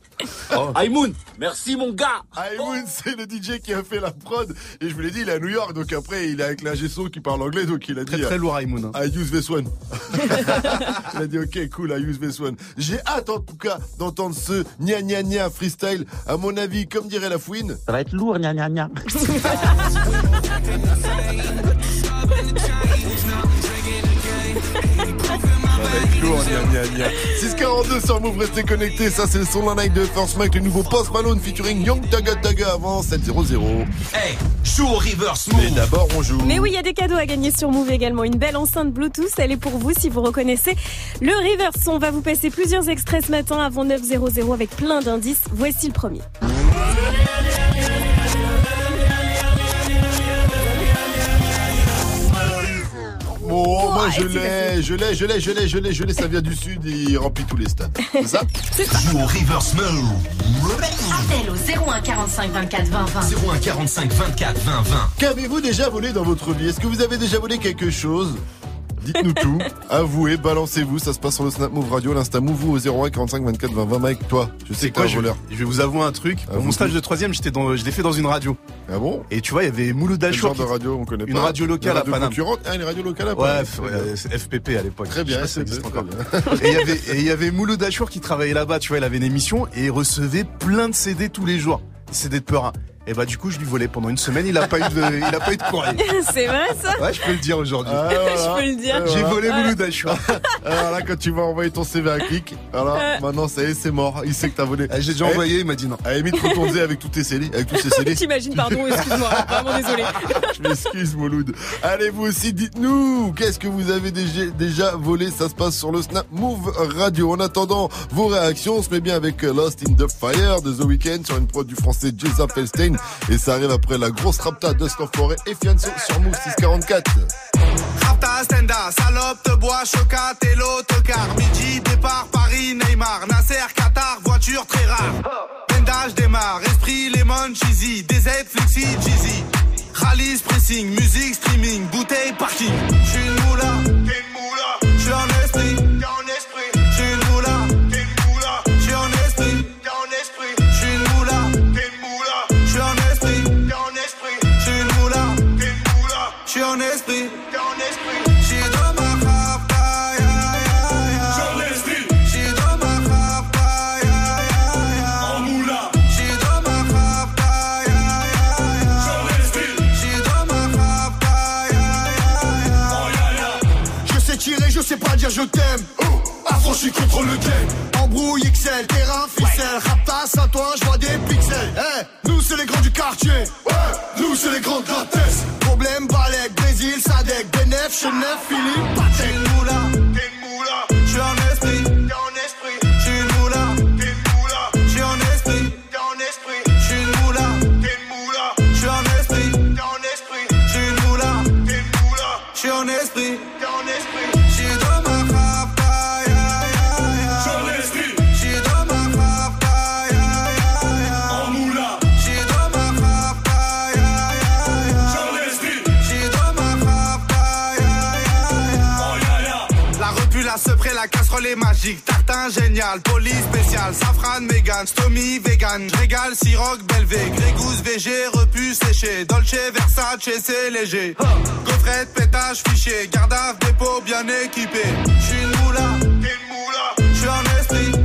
Oh. Aïmoun, merci mon gars. Aïmoun, c'est le DJ qui a fait la prod. Et je vous l'ai dit, il est à New York. Donc après, il est avec l'ingé son qui parle anglais. Donc il a Très dit. très lourd, Aïmoun. hein. I use this one. [LAUGHS] il a dit ok cool I use this one. J'ai hâte en tout cas d'entendre ce gna gna gna freestyle. À mon avis, comme dirait la fouine. Ça va être lourd, gna gna gna. 642 sur Move, restez connectés. Ça, c'est le son d'un night de First Mike, le nouveau Post Malone featuring Young Taga Taga avant 7-0-0. Hey, joue au reverse move. Mais d'abord, on joue. Mais oui, il y a des cadeaux à gagner sur Move également. Une belle enceinte Bluetooth, elle est pour vous si vous reconnaissez le reverse. On va vous passer plusieurs extraits ce matin avant 9.00 avec plein d'indices. Voici le premier. Bon, moi je l'ai, je l'ai, je l'ai, je l'ai, je l'ai, je l'ai, ça vient du sud et il remplit tous les stades. [LAUGHS] C'est ça Joue au reverse move. Appel au 01 45 24 20 20. 01 45 24 20 20. Qu'avez-vous déjà volé dans votre vie? Est-ce que vous avez déjà volé quelque chose? Dites-nous tout, avouez, balancez-vous, ça se passe sur le Snap Move Radio, l'Insta Move au 01 45 24 20 20. Mike, toi, je sais quoi un je, voleur. je vais vous avouer un truc. Avoue mon stage tout. de troisième, j'étais dans, je l'ai fait dans une radio. Ah bon? Et tu vois, il y avait Mouloud Achour. genre de radio on connaît Une pas radio locale Une à Paname. Ah, une radio locale à Ouais, Paname. ouais, c'est FPP à l'époque. Très bien, si ça c'est existe très encore. bien. Et il y avait, et il y avait Mouloud Achour qui travaillait là-bas, tu vois, il avait une émission et il recevait plein de CD tous les jours. CD de Peurin. Et bah, du coup, je lui volais pendant une semaine, il a pas eu de, [LAUGHS] il a pas eu de courrier. C'est vrai ça Ouais, je peux le dire aujourd'hui. Ah, voilà. [LAUGHS] Je peux le dire. Ah, J'ai voilà. volé Mouloud Achour. Alors là, quand tu vas envoyer ton CV à clic, voilà, Euh. maintenant ça y est, c'est mort. Il sait que t'as volé. Ah, J'ai déjà Eh, envoyé, il m'a dit non. À la limite, retourner avec tous tes CD, avec tous ces CD. T'imagines, pardon, excuse-moi, [LAUGHS] vraiment désolé. Je m'excuse, Mouloud. Allez, vous aussi, dites-nous, qu'est-ce que vous avez déjà, déjà volé? Ça se passe sur le Snap Move Radio. En attendant vos réactions, on se met bien avec euh, Lost in the Fire de The Weeknd sur une prod du français Jason Felstein. Et ça arrive après la grosse rapta de Forêt et Fianso sur Move 644. Rapta, Stenda, salope, te bois, chocat et l'autocar. Midi, départ, Paris, Neymar, Nasser, Qatar, voiture très rare. Pendage démarre, esprit, lemon, cheesy, DZ, flexi, cheesy. Rallye, pressing, musique, streaming, bouteille, parking. J'suis une moula. suis en esprit. J'suis dans ma frappe, dans ma frappe. En moula. J'suis dans ma frappe, aïe aïe aïe aïe. Dans ma Je sais tirer, je sais pas dire je t'aime. Affranchi contre le game. Embrouille XL, terrain, ficelle. Raptas à toi, j'vois des pixels. Hey, nous c'est les grands du quartier. Ouais, nous c'est les grands de la terre. 9, 9, Philippe, pas tel là. Casserole est magique. Tartin génial, police spécial, safran, mégan, stomy, vegan. Régal, siroc, belvé, grégousse, VG, repu, séché. Dolce, Versace, c'est léger. Gaufrette, pétage, fichier, gardave, dépôt, bien équipé. J'suis une moula, une moula. J'suis en esprit.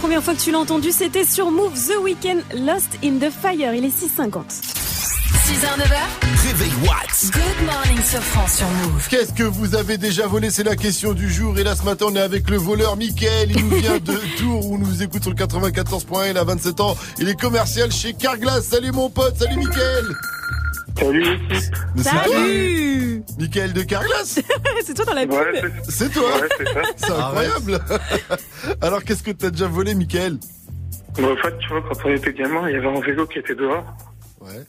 Première fois que tu l'as entendu, c'était sur Move The Weekend Lost in the Fire. Il est 6h50. 6h, 9h. Réveil Watts. Good morning, Sofran sur Move. Qu'est-ce que vous avez déjà volé? C'est la question du jour. Et là, ce matin, on est avec le voleur Mickaël. Il nous vient de [LAUGHS] Tours, où nous écoute sur le 94.1. Il a 27 ans. Il est commercial chez Carglass. Salut mon pote. Salut Mickaël. Salut. Salut toi Mickaël de Carglass? [LAUGHS] C'est toi dans la pub Ouais, c'est- C'est toi Ouais, c'est. C'est incroyable [LAUGHS] Alors, qu'est-ce que t'as déjà volé, Mickaël Bon, en fait, tu vois, quand on était gamin, il y avait un vélo qui était dehors. Ouais.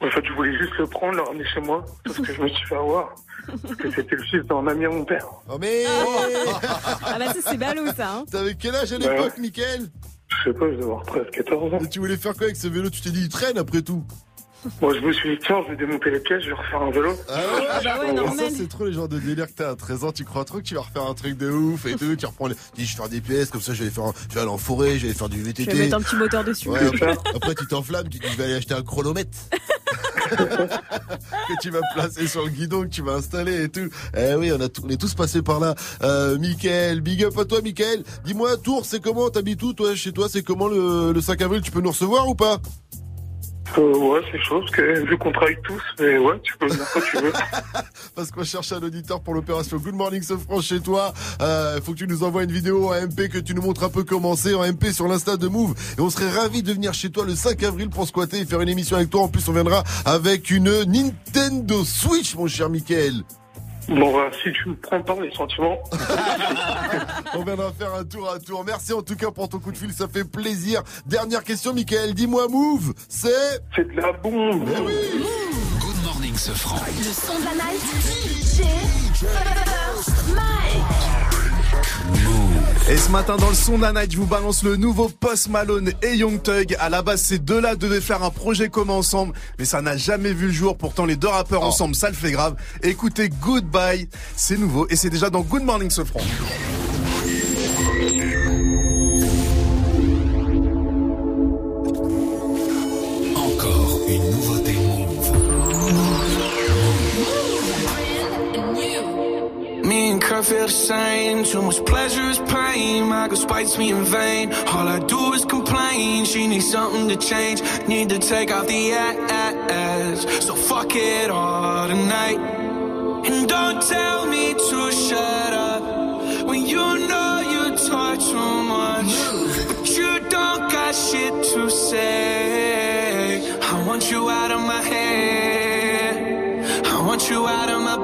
En fait, je voulais juste le prendre, le ramener chez moi, parce que je me suis fait avoir. Parce que c'était le fils d'un ami à mon père. Oh mais Ah [LAUGHS] bah ça c'est ballot ça. Hein. T'avais quel âge à Bah l'époque, ouais. Mickaël Je sais pas, je devais avoir 13, 14 ans. Et tu voulais faire quoi avec ce vélo? Tu t'es dit, il traîne après tout Moi, je me suis dit, tiens, je vais démonter les pièces, je vais refaire un vélo. Ah ouais, Ah bah ouais, ça c'est trop les genres de délire que t'as à 13 ans, tu crois trop que tu vas refaire un truc de ouf et tout, tu reprends les... tu dis je vais faire des pièces, comme ça je vais, faire, un- je vais aller en forêt, je vais faire du Je VTT. vais mettre un petit moteur dessus. Ouais, après, après, tu t'enflammes, tu dis je vais aller acheter un chronomètre. [LAUGHS] que tu vas placer sur le guidon, que tu vas installer et tout. Eh oui, on, a tout- on est tous passés par là. Euh, Mickaël, big up à toi Mickaël. Dis-moi, Tours, c'est comment? T'habites où toi Chez toi, c'est comment le, le 5 avril? Tu peux nous recevoir ou pas? Euh, ouais, c'est chaud, parce que vu qu'on travaille tous, mais ouais, tu peux venir quand tu veux. [LAUGHS] Parce qu'on cherche un auditeur pour l'opération Good Morning Sofran chez toi. Il faut que tu nous envoies une vidéo en MP, que tu nous montres un peu comment c'est en MP sur l'insta de Move. Et on serait ravis de venir chez toi le 5 avril pour squatter et faire une émission avec toi. En plus, on viendra avec une Nintendo Switch, mon cher Michael. Bon, bah, si tu me prends pas les sentiments. On viendra faire un tour à tour. Merci en tout cas pour ton coup de fil, ça fait plaisir. Dernière question, Michael. Dis-moi, Move, c'est... C'est de la bombe. Eh oui Good morning, ce franc. Le son de la night. DJ First Mike. Et ce matin dans le son d'un night, je vous balance le nouveau Post Malone et Young Thug. À la base, ces deux-là devaient faire un projet commun ensemble, mais ça n'a jamais vu le jour. Pourtant, les deux rappeurs ensemble, ça le fait grave. Écoutez Goodbye, c'est nouveau et c'est déjà dans Good Morning Sofran. Kurt feel the same. Too much pleasure is pain. My girl spites me in vain. All I do is complain. She needs something to change. Need to take off the ass. So fuck it all tonight. And don't tell me to shut up when you know you talk too much. But you don't got shit to say. I want you out of my head. I want you out of my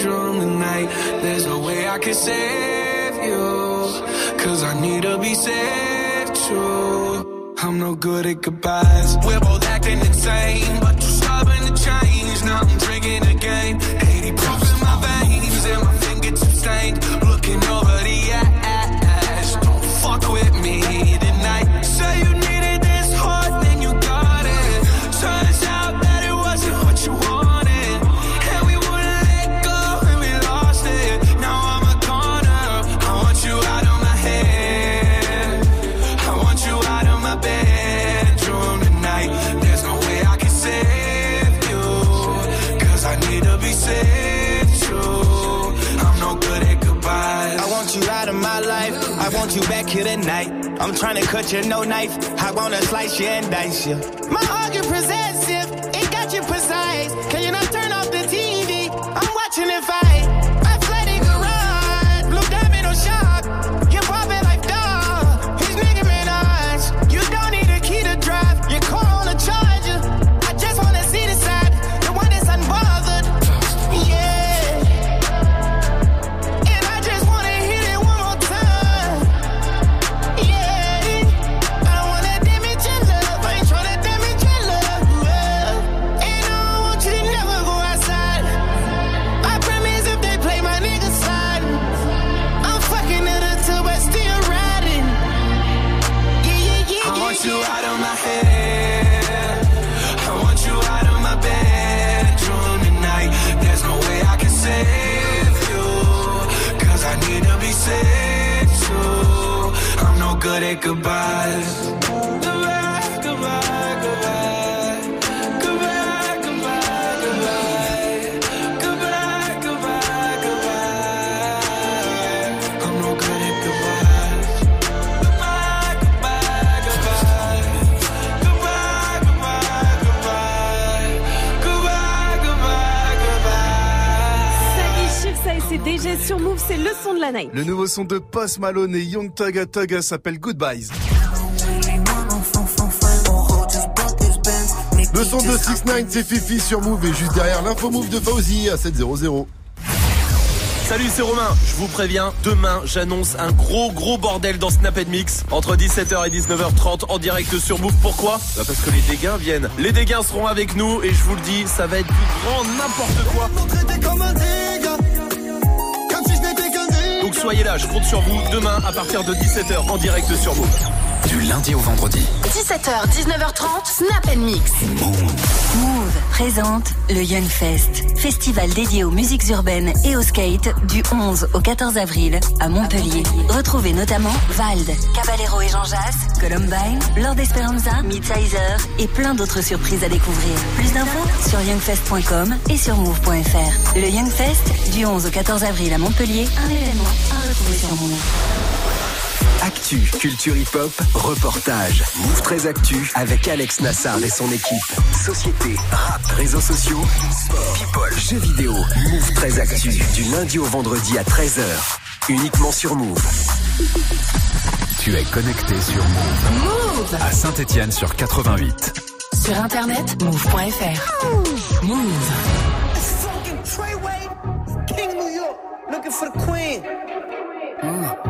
bedroom tonight. There's no way I can save you. Cause I need to be saved too. I'm no good at goodbyes. We're both acting insane, but you're stubborn to change. Now I'm tonight. I'm trying to cut you no knife. I wanna slice you and dice you. My heart get possessive. Good c'est le son de la night. Le nouveau son de Post Malone et Young Thug Thug s'appelle Goodbyes. Le son de 6 9 c'est Fifi sur Move et juste derrière l'info Move de Fauzi à 700. Salut, c'est Romain. Je vous préviens, demain, j'annonce un gros gros bordel dans Snap Mix entre 17h et 19h30 en direct sur Move. Pourquoi? Bah Parce que les dégâts viennent. Les dégâts seront avec nous et je vous le dis, ça va être du grand n'importe quoi. Soyez là, je compte sur vous demain à partir de 17h en direct sur Move. Du lundi au vendredi. 17h, 19h30, Snap and Mix. Move présente le Young Fest, festival dédié aux musiques urbaines et au skate du 11 au 14 avril à Montpellier. Retrouvez notamment Vald, Caballero et Jean Jass, Columbine, Lord Esperanza, Midsizer et plein d'autres surprises à découvrir. Plus d'infos sur youngfest.com et sur move.fr. Le Young Fest du 11 au 14 avril à Montpellier, un événement à retrouver sur Move. Actu, culture hip-hop, reportage. Move 13 Actu avec Alex Nassar et son équipe. Société, rap, réseaux sociaux, sport, people, jeux vidéo. Move 13 Actu du lundi au vendredi à 13h. Uniquement sur Move. Tu es connecté sur Move. Move À Saint-Étienne sur 88. Sur internet, move.fr. Move. King New York, looking for the queen. Mm, you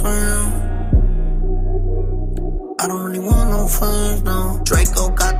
friends. I don't really want no friends, no. Draco got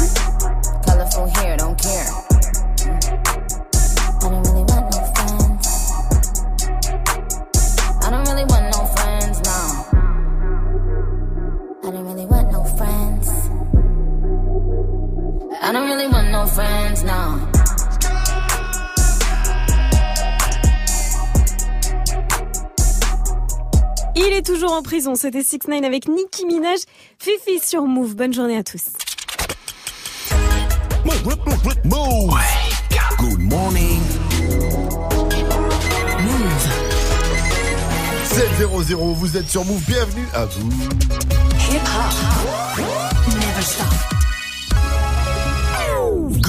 I don't really want no friends, no. Il est toujours en prison. C'était 6 9 avec Nicki Minaj. Fifi sur Move. Bonne journée à tous. Move. Good morning. 7-0-0, vous êtes sur Move, bienvenue à vous.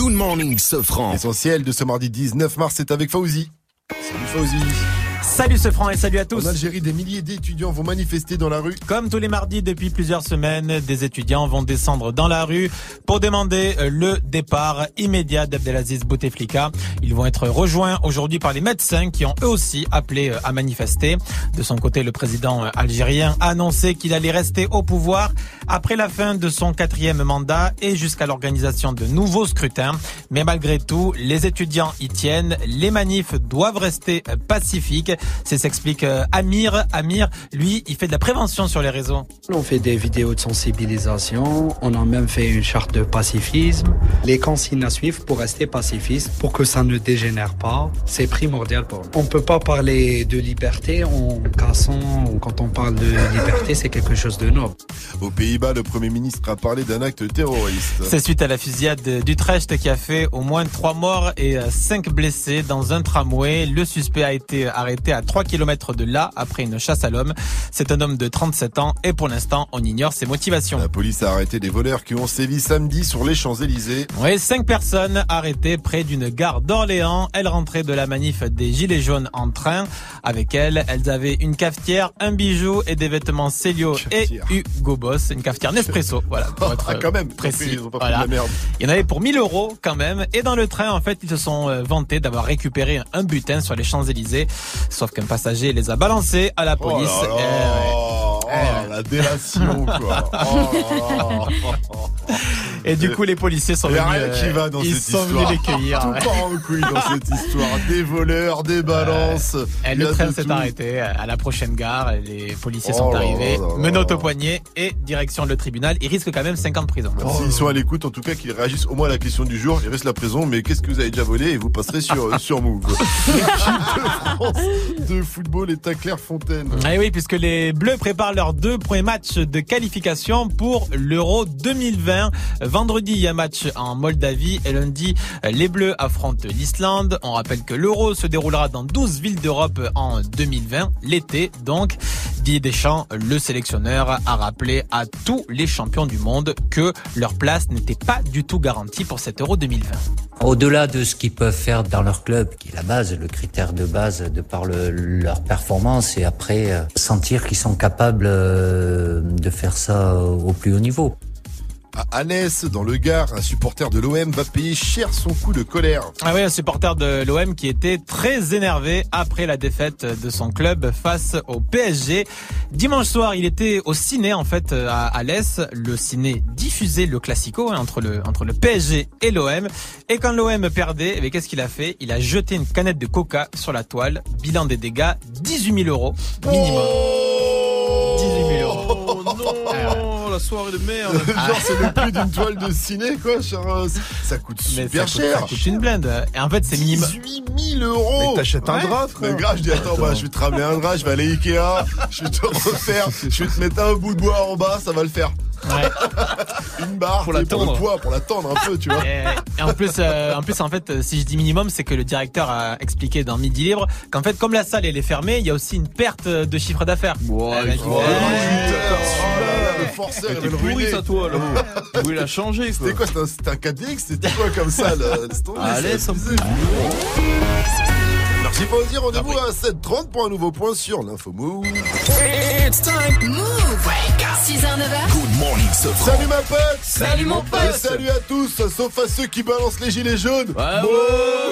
Good morning, Sofran. Essentiel de ce mardi 19 mars, c'est avec Fauzi. Salut Fauzi. Salut ce franc et salut à tous. En Algérie, des milliers d'étudiants vont manifester dans la rue. Comme tous les mardis depuis plusieurs semaines, des étudiants vont descendre dans la rue pour demander le départ immédiat d'Abdelaziz Bouteflika. Ils vont être rejoints aujourd'hui par les médecins qui ont eux aussi appelé à manifester. De son côté, le président algérien a annoncé qu'il allait rester au pouvoir après la fin de son quatrième mandat et jusqu'à l'organisation de nouveaux scrutins. Mais malgré tout, les étudiants y tiennent. Les manifs doivent rester pacifiques. C'est s'explique euh, Amir. Amir, lui, il fait de la prévention sur les réseaux. On fait des vidéos de sensibilisation, on a même fait une charte de pacifisme. Les consignes à suivre pour rester pacifiste, pour que ça ne dégénère pas, c'est primordial pour nous. On peut pas parler de liberté en cassant, ou quand on parle de liberté, c'est quelque chose de noble. Aux Pays-Bas, le Premier ministre a parlé d'un acte terroriste. C'est suite à la fusillade d'Utrecht qui a fait au moins trois morts et euh, cinq blessés dans un tramway. Le suspect a été arrêté à 3 km de là après une chasse à l'homme. C'est un homme de 37 ans et pour l'instant, on ignore ses motivations. La police a arrêté des voleurs qui ont sévi samedi sur les Champs-Élysées. Oui, cinq personnes arrêtées près d'une gare d'Orléans. Elles rentraient de la manif des Gilets jaunes en train. Avec elles, elles avaient une cafetière, un bijou et des vêtements Célio et Hugo Boss. Une cafetière Nespresso, voilà, pour être Ah, quand même, précis. ils ont pas Voilà. de la merde. Il y en avait pour 1000 euros quand même. Et dans le train, en fait, ils se sont euh, vantés d'avoir récupéré un butin sur les Champs-Élysées. Sauf qu'un passager les a balancés à la police. Oh là là. Eh. Oh, la délation, quoi. Oh. [LAUGHS] Et du coup, les policiers sont Il y a venus. rien qui euh, va dans ils cette sont histoire. venus les cueillir. Tout ouais. part en couille dans cette [LAUGHS] histoire. Des voleurs, des balances. Et Il y le train s'est arrêté à la prochaine gare. Les policiers Oh sont arrivés, menottes au poignet et direction le tribunal. Ils risquent quand même 5 ans de prison. S'ils sont à l'écoute, en tout cas, qu'ils réagissent au moins à la question du jour. Il reste la prison, mais qu'est-ce que vous avez déjà volé Et vous passerez sur, sur Move. [LAUGHS] L'équipe de France de football est à Clairefontaine. Eh oui, puisque les Bleus préparent leurs deux premiers matchs de qualification pour l'Euro 2020. Vendredi, il y a un match en Moldavie et lundi, les Bleus affrontent l'Islande. On rappelle que l'Euro se déroulera dans 12 villes d'Europe en 2020, l'été donc. Didier Deschamps, le sélectionneur, a rappelé à tous les champions du monde que leur place n'était pas du tout garantie pour cet Euro 2020. Au-delà de ce qu'ils peuvent faire dans leur club, qui est la base, le critère de base de par le- leur performance, et après euh, sentir qu'ils sont capables euh, de faire ça au plus haut niveau. À Alès, dans le Gard, un supporter de l'OM va payer cher son coup de colère. Ah oui, un supporter de l'OM qui était très énervé après la défaite de son club face au PSG. Dimanche soir, il était au ciné en fait à Alès. Le ciné diffusait le classico hein, entre le entre le PSG et l'OM. Et quand l'OM perdait, eh qu'est-ce qu'il a fait? Il a jeté une canette de Coca sur la toile. Bilan des dégâts 18 000 euros minimum. 18 000 euros. Oh, la soirée de merde. [LAUGHS] Genre, c'est le prix d'une toile de ciné, quoi, euh, Ça coûte Mais super ça coûte, cher. ça coûte une blinde. Et en fait, c'est minimum. 18 000 euros. Mais t'achètes un drap, Le frère. gars, je dis, attends, bah, je vais te ramener un drap, je vais aller Ikea, je vais te refaire, [LAUGHS] je vais te mettre un bout de bois en bas, ça va le faire. Une barre Pour pour tendre. le poids, pour la tendre un peu, tu vois. Et, et en plus, euh, en plus, en fait, si je dis minimum, c'est que le directeur a expliqué dans Midi Libre qu'en fait, comme la salle elle est fermée, il y a aussi une perte de chiffre d'affaires. A dit, Oh, le forceur, il le pourri ça toi là. La changer quoi. C'était quoi C'était un- un 4DX C'était quoi comme ça là Allez, c'est ça abusé. Merci pour dire rendez-vous à 7h30 pour un nouveau point sur l'info Move. It's time. Move. 6h, 9h. Good morning. Salut ma pote Salut, mon pote. Et salut à tous, sauf à ceux qui balancent les gilets jaunes Ouais, Bon,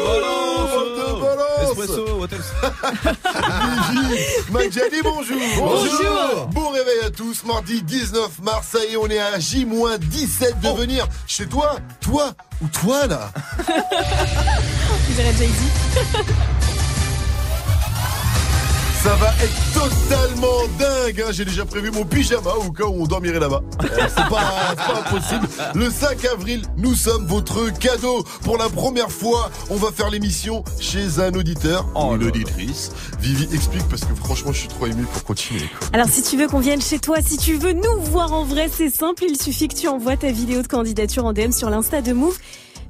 balance, de balance Espresso, what else? Vivi, Majali, bonjour Bonjour. Bon réveil à tous, mardi 19 mars, ça y est, on est à J-17 de venir chez toi, toi ou toi là On dirait Jay-Z. Ça va être totalement dingue hein. J'ai déjà prévu mon pyjama au cas où on dormirait là-bas. Euh, C'est pas, pas impossible. Le 5 avril, nous sommes votre cadeau. Pour la première fois, on va faire l'émission chez un auditeur ou une auditrice. Vivi, explique parce que franchement, je suis trop ému pour continuer. quoi. Alors si tu veux qu'on vienne chez toi, si tu veux nous voir en vrai, c'est simple, il suffit que tu envoies ta vidéo de candidature en DM sur l'Insta de Move.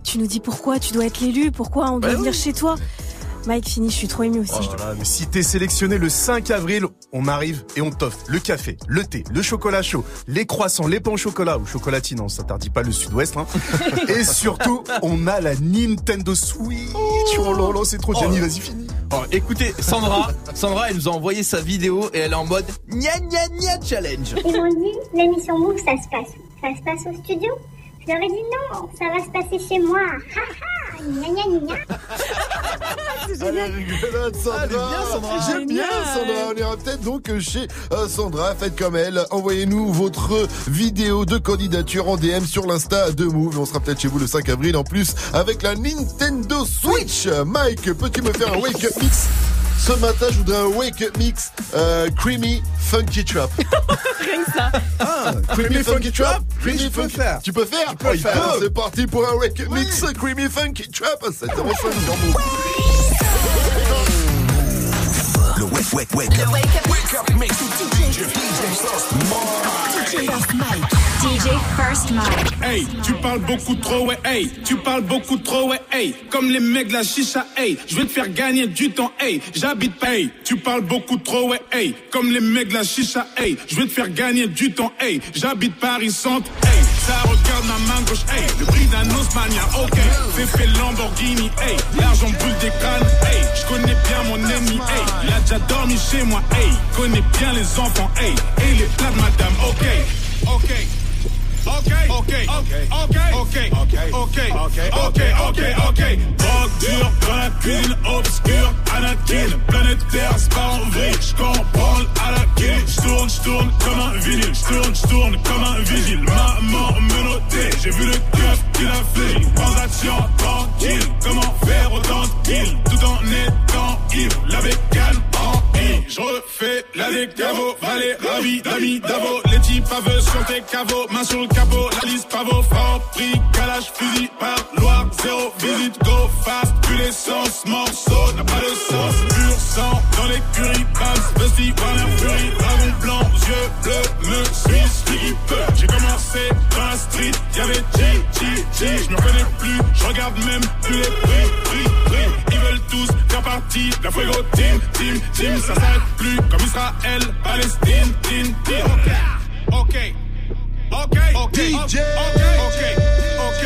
Tu nous dis pourquoi tu dois être l'élu, pourquoi on doit Bah venir oui. chez toi. Mike, fini, je suis trop ému aussi. Oh là mais si t'es sélectionné le 5 avril, on arrive et on t'offre le café, le thé, le chocolat chaud, les croissants, les pains au chocolat ou chocolatine, on s'interdit pas le sud-ouest. Hein. [LAUGHS] et surtout, on a la Nintendo Switch. Oh là là, c'est trop Gianni, vas-y fini. Oh, écoutez, Sandra, Sandra, elle nous a envoyé sa vidéo et elle est en mode gna gna gna challenge. Ils m'ont dit, l'émission Move, ça se passe Ça se passe au studio? Je leur ai dit non, ça va se passer chez moi. Ha ha, gna gna gna. [LAUGHS] Elle est rigolote, Sandra. J'aime bien, Sandra. On ira peut-être donc chez euh, Sandra. Faites comme elle. Envoyez-nous votre vidéo de candidature en DM sur l'Insta de Move. On sera peut-être chez vous le 5 avril en plus avec la Nintendo Switch. Mike, peux-tu me faire un wake-up? Mix ce matin, je voudrais un wake up mix euh, creamy funky trap. [LAUGHS] Rien que ça. Ah, creamy funky trap, creamy funky. Tu peux faire? Peux le Oh, faire. C'est parti pour un wake up mix creamy funky trap. C'est trop fun dans mon Le wake, wake, wake up. Wake up mix. DJ DJ First Mike. Hey, tu parles beaucoup trop, hey, tu parles beaucoup trop, hey, comme les mecs de la chicha, hey, je vais te faire gagner du temps, hey, j'habite pas, hey, tu parles beaucoup trop, ouais, hey, comme les mecs de la chicha, hey, je vais te faire gagner du temps, hey, j'habite Paris Centre, hey, ça regarde ma main gauche, hey, le prix d'un Osmania, ok, fais fait Lamborghini, hey, l'argent brûle des crânes, hey, je connais bien mon ennemi, hey, il a déjà dormi chez moi, hey, connais bien les enfants, hey, et les plats de madame, ok, ok. Ok, ok, ok, ok, ok, ok, ok, ok, ok, ok. Drogue dure dans la cuisine obscure, Anakin. Planète Terre, c'est pas en vrille. J'comprends à la quille. J'tourne, j'tourne comme un vinyle. J'tourne, j'tourne comme un vigile. Maman menotté, j'ai vu le keuf qui l'a fait. Transaction tranquille, comment faire autant de kills tout en étant ivre. La bécane en I. J'refais la décavo, valet, ravi, d'amis, d'avo. Les types aveux sur tes caveaux, main sur le capot, la liste pavot, fort prix, calage, fusil, par Loire, zéro. Visite, go fast, plus l'essence, morceau, n'a pas de sens, pur sang, dans l'écurie, Bams, Busty, Warner Fury, dragon blanc, yeux bleus, me suis, peu, j'ai commencé dans la street, y'avait G, G, G, je me reconnais plus, je regarde même plus les prix, prix, prix, tous faire partie la fuego team, team, team, ça s'arrête plus, comme Israël, Palestine, team, team, ok, ok, ok, DJ, ok, ok, ok,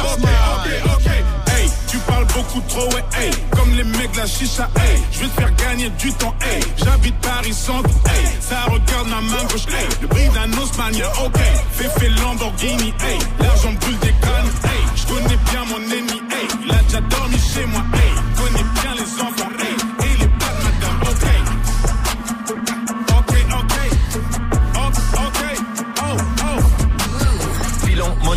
ok, ok, ok, hey, tu parles beaucoup trop, ouais, hey, comme les mecs de la chicha, hey, je vais te faire gagner du temps, hey, j'habite Paris Centre, hey, ça regarde ma main gauche, hey, le prix d'un Osmania, ok, fais fait Lamborghini, hey, l'argent brûle des crânes, hey, je connais bien mon ennemi, hey, il a déjà dormi chez moi, hey,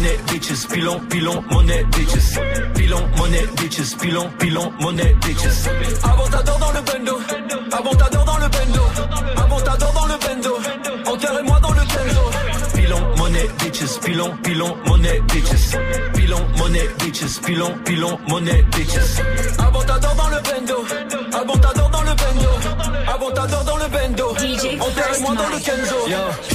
monnaie, bitches, pilon, pilon, monnaie, bitches. Pilon, monnaie, bitches, pilon, pilon, monnaie, bitches. Avantador dans le bendo, avantador dans le bendo, avantador dans le bendo, enterrez-moi dans le bendo. Pilon, monnaie, bitches, pilon, pilon, monnaie, bitches. Pilon, monnaie, bitches, pilon, pilon, monnaie, bitches. Avantador dans le bendo, avantador dans le bendo, avantador dans le bendo, enterrez-moi dans le kenzo.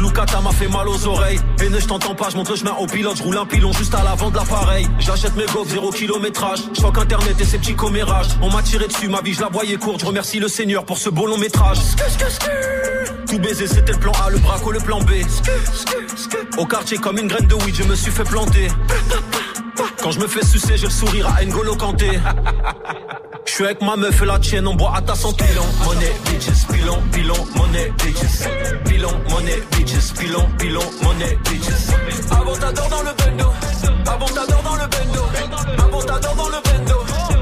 Zouglou-Kata m'a fait mal aux oreilles. Et ne je t'entends pas, je montre le chemin au pilote, je roule un pilon juste à l'avant de l'appareil. J'achète mes gobs, zéro kilométrage. Crois internet et ses petits commérages. On m'a tiré dessus, ma vie, je la voyais courte. Je remercie le Seigneur pour ce beau long métrage. Tout baiser, c'était le plan A, le braco, le plan B. Au quartier, comme une graine de weed, je me suis fait planter. Quand je me fais sucer, j'ai le sourire à N'Golo Kanté. Je suis avec ma meuf et la tienne, on boit à ta santé. Pilon, monnaie, bitches, pilon, pilon, monnaie, bitches. Pilon, monnaie, bitches, pilon, pilon, monnaie, bitches. Avantador dans le bendo, avantador dans le bendo, avantador dans le bendo.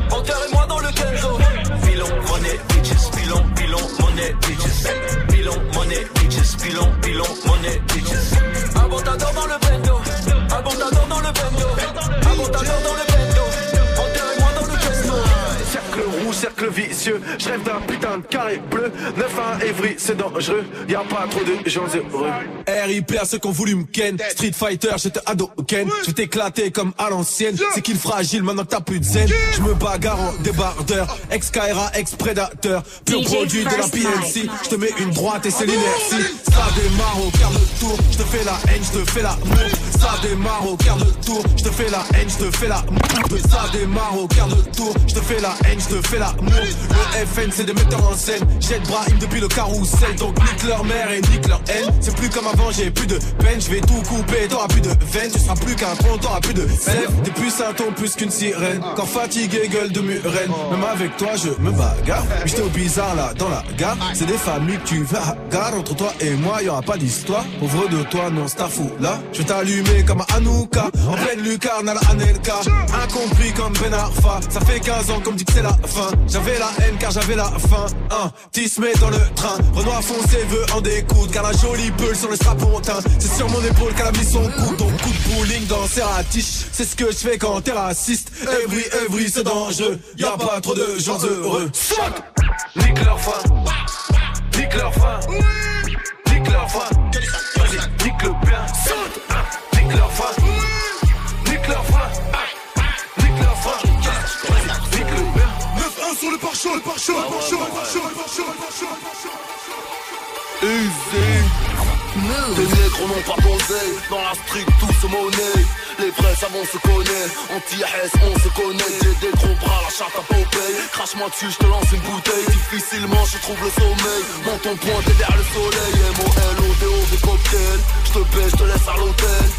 Enterrez-moi dans le kenzo. Pilon, monnaie, bitches, pilon, pilon, monnaie, bitches. Pilon, monnaie, bitches, pilon, pilon, monnaie, bitches. Avantador dans le bendo, avantador dans le bendo, avantador dans le bendo. Cercle vicieux, je rêve d'un putain de carré bleu. 9 à Evry, c'est dangereux, y a pas trop de gens heureux. R.I. plaît à ceux qui ont voulu me ken. Street Fighter, j'étais ado ken. Je vais t'éclater comme à l'ancienne. C'est qu'il fragile maintenant que t'as plus de zen Je me bagarre en débardeur. Ex-Kaira, ex-prédateur Pur DJ produit de la PNC. Je te mets une droite et c'est l'inertie. Ça démarre au quart de tour. Je te fais la haine, je te fais l'amour Ça démarre au quart de tour. Je te fais la haine, je te fais l'amour Ça démarre au quart de tour. Je te fais la haine, je te fais l'amour Le FNC c'est des metteurs en scène. Jette Brahim depuis le carrousel, donc nique leur mère et nique leur haine. C'est plus comme avant, j'ai plus de peine, je vais tout couper, t'auras plus de veine, tu seras plus qu'un con, t'auras plus de sève. T'es plus un plus qu'une sirène. Quand fatigué, gueule de murène. Même avec toi, je me bagarre. J'étais au bizarre là, dans la gare. C'est des familles que tu vas gare. Entre toi et moi, y aura pas d'histoire. Pauvre de toi, non, c'est fou là. Je vais t'allumer comme un Anouka. En pleine lucarne à la Anelka. Incompris comme Ben Arfa. Ça fait 15 ans qu'on me dit que c'est la fin. J'avais la haine car j'avais la faim. Un, met dans le train. Renoir foncé veut en découdre. Car la jolie peule sur le strapontin. C'est sur mon épaule qu'elle a mis son coup. Ton coup de bowling dans ses ratiches. C'est ce que je fais quand t'es raciste. Every, every, c'est dangereux. Y a pas trop de gens heureux. Fuck! Nique leur fin. Nique leur fin. Nique leur. Vas-y, nique le bien. Nique leur fin. 9-1 sur le pare-choc, le pare-choc, le pare-choc, le pare-choc, le pare-choc, le pare-choc. Easy. Tes négros n'ont pas posé, dans la street tout se monnaie. Les vrais savants se connaissent, anti-S on se connaît. J'ai des gros bras, la charte à Popeye. Crache-moi dessus, je te lance une bouteille. Difficilement je trouve le sommeil. Monte ton pointé vers le soleil. M-O-L-O-D-O des cocktails. Je te baisse, je te laisse à l'hôtel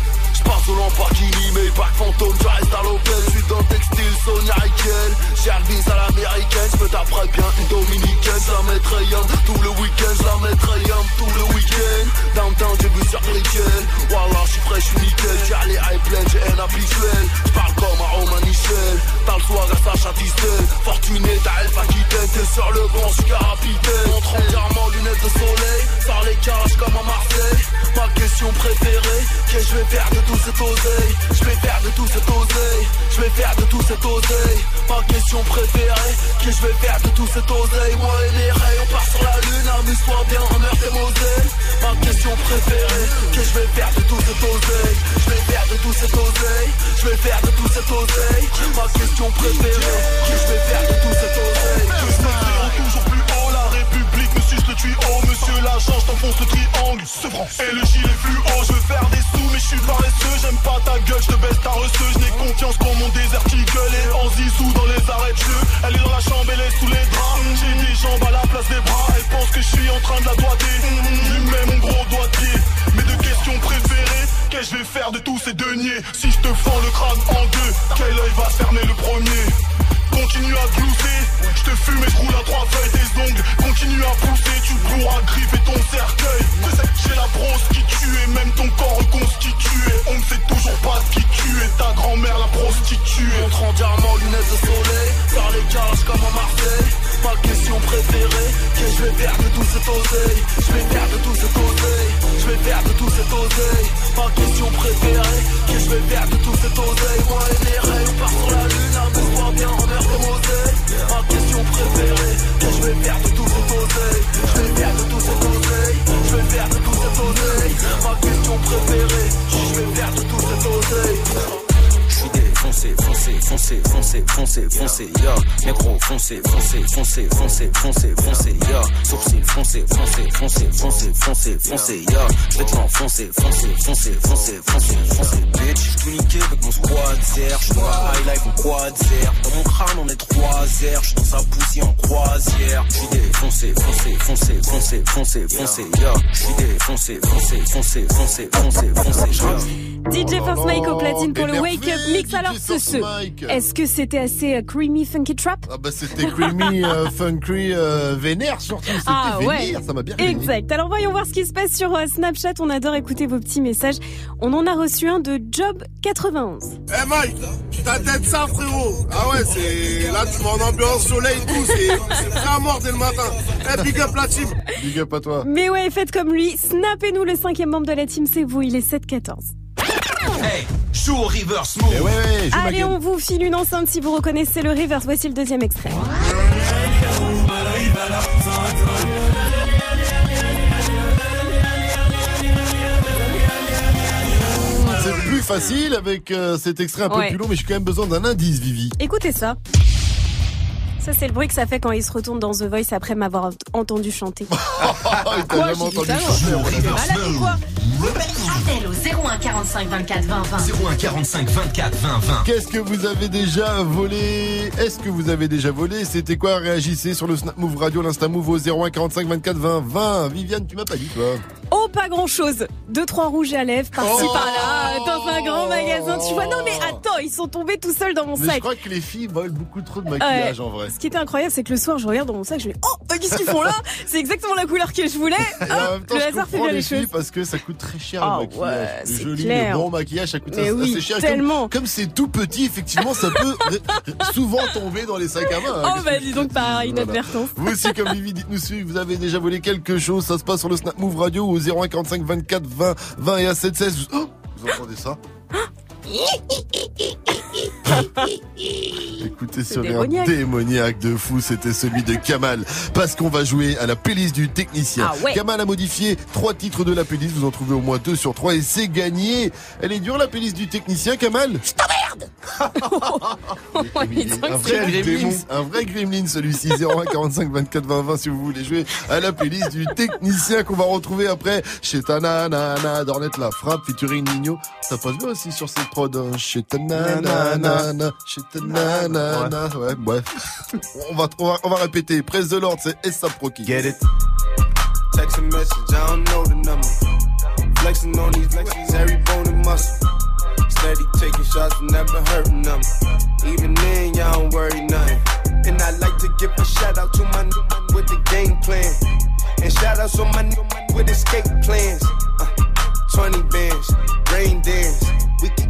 passe au Lamborghini, mais pas fantôme, tu restes à l'hôtel Je suis dans le textile, Sonia Riquel. Vis à l'américaine, je me taperai bien une dominicaine. Je la mettrai yum tout le week-end, je la mettrai yum tout le week-end. Downtown, j'ai vu sur Brickell Wallah, je suis frais, je suis nickel. J'ai les high plein, j'ai un habituel. Je parle comme un Romain Michel. T'as le soir à Sacha Distel Fortuné, t'as Elf Aquitaine. T'es sur le banc, je suis capitaine Montre entièrement lunettes de soleil. Sors les cages comme à Marseille. Ma question préférée, que je vais faire de tout cet oseille. Je vais faire de tout cet oseille. Je vais faire de tout cet oseille. Ma question préférée que je vais faire de tout cet oseille. Moi et les rails on part sur la lune. Amuse-toi bien en meurtre et Moselle Ma question préférée que je vais faire de tout cet oseille. Je vais faire de tout cet oseille. Je vais faire de tout cet oseille. Ma question préférée que je vais faire de tout cet oseille suce le tuyau Monsieur l'agent, je t'enfonce le triangle. Et le gilet fluo, je veux faire des sous mais je suis paresseux. J'aime pas ta gueule, je te baisse ta Je n'ai confiance qu'en mon déserticle Et en zizou dans les arrêts de jeu. Elle est dans la chambre, elle est sous les draps. J'ai des jambes à la place des bras. Elle pense que je suis en train de la doigter. Lui mets mon gros doigt de pied. Mes deux questions préférées Qu'est-ce que je vais faire de tous ces deniers? Si je te fends le crâne en deux Quel œil va se fermer le premier? Continue à glousser, je te fume et je roule à trois feuilles tes ongles. Continue à pousser, tu pourras griffer ton cercueil. J'ai la brosse qui tue et même ton corps reconstitué. On ne sait toujours pas ce qui tue et ta grand-mère la prostituée. Montre en diamant, lunettes de soleil. Par les cages comme à Marseille. Ma question préférée que je vais faire de tout cet oseille. Je vais faire de tout cet oseille. Je vais faire de tout cet oseille. Ma question préférée que je vais faire de tout cet oseille. Moi et les rêves on part sur la lune. Amuse-toi bien en Ma question préférée que je vais faire de tout cet oseille Je vais faire de tout cet oseille Je vais faire de tout cet oseille Ma question préférée Je vais faire de tout cet oseille Défoncé, foncé, foncé, foncé, foncé, foncé, ya Négro, foncé, foncé, foncé, foncé, foncé, foncé, ya Sourcil, foncé, foncé, foncé, foncé, foncé, foncé, ya Je vais te l'enfoncer, foncé, foncé, foncé, foncé, foncé, bitch Je tout niqué avec mon squad zer, je suis high life en quad zer Dans mon crâne on est trois airs, je suis dans sa poussière en croisière Je suis défoncé, foncé, foncé, foncé, foncé, foncé, ya Je suis défoncé, foncé, foncé, foncé, foncé, foncé, ya DJ First Mike au platine pour le Wake Up Mix. Alors, ce, ce, est-ce que c'était assez euh, creamy, funky trap? Ah bah c'était creamy, [LAUGHS] euh, funky, euh, vénère surtout. C'était Ah ouais, ça m'a bien exact. Alors voyons voir ce qui se passe sur euh, Snapchat. On adore écouter vos petits messages. On en a reçu un de Job 91. Eh Mike, t'as tête ça frérot Ah ouais, c'est là tu vas en ambiance soleil et tout, c'est prêt à mort dès le matin. Eh big up la team Big up à toi. Mais ouais, faites comme lui. Snappez-nous le cinquième membre de la team, c'est vous. Il est 7-14. Hey, joue au reverse move. Allez, on vous file une enceinte si vous reconnaissez le reverse. Voici le deuxième extrait. C'est plus facile avec euh, cet extrait un peu Ouais. plus long, mais j'ai quand même besoin d'un indice, Vivi. Écoutez ça. Ça, c'est le bruit que ça fait quand il se retourne dans The Voice après m'avoir entendu chanter. [LAUGHS] T'as jamais entendu chanter. Malade ou quoi? Appel au 01 45 24 20 20. 01 45 24 20 20. Qu'est-ce que vous avez déjà volé? Est-ce que vous avez déjà volé? C'était quoi? Réagissez sur le Snap Move Radio, l'Insta Move au 01 45 24 20 20. Viviane, tu m'as pas dit toi. Oh, pas grand chose. Deux, trois rouges à lèvres, par-ci, Oh. par-là, dans un grand magasin. Tu vois, non, mais attends, ils sont tombés tout seuls dans mon Mais je sac. crois que les filles volent beaucoup trop de maquillage Ouais. en vrai. Ce qui était incroyable, c'est que le soir, je regarde dans mon sac, je me dis, oh, qu'est-ce qu'ils font là? [LAUGHS] C'est exactement la couleur que je voulais. Hop, même temps, le je hasard fait bien les les choses. parce que ça coûte très cher Ah le maquillage. ouais, le joli, clair. le bon maquillage, ça coûte assez oui, cher. tellement. Comme c'est tout petit, effectivement, ça peut [LAUGHS] souvent tomber dans les sacs à main. hein. Oh, bah dis donc par Voilà. inadvertance. Vous aussi, comme Vivi, dites-nous si vous avez déjà volé quelque chose. Ça se passe sur le Snap Move Radio au 01 45 24 20 20 et à 7 16. Oh, vous entendez ça? [LAUGHS] Écoutez ce rire démoniaque. démoniaque de fou, c'était celui de Kamal. Parce qu'on va jouer à la playlist du technicien. Ah ouais. Kamal a modifié trois titres de la playlist. Vous en trouvez au moins deux sur trois et c'est gagné. Elle est dure la playlist du technicien, Kamal Je t'emmerde [LAUGHS] un vrai gremlin, [LAUGHS] un vrai gremlin celui-ci 01 45 24 20 20 si vous voulez jouer à la playlist du technicien qu'on va retrouver après chez Tanana Dornette la frappe featuring Nino ça passe bien aussi sur cette prod hein. chez Tanana chez Tanana ouais bref on va, on va on va répéter presse de l'ordre c'est Essa Proki Get it. Text a message, I don't know the number. Flexing on these flexes, every bone and muscle. Steady taking shots, never hurting them. Even then, y'all don't worry nothing. And I like to give a shout out to my new man with the game plan. And shout outs on my new man with escape plans. Uh, 20 bands, rain dance. We can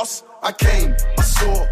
lost. I came, I saw,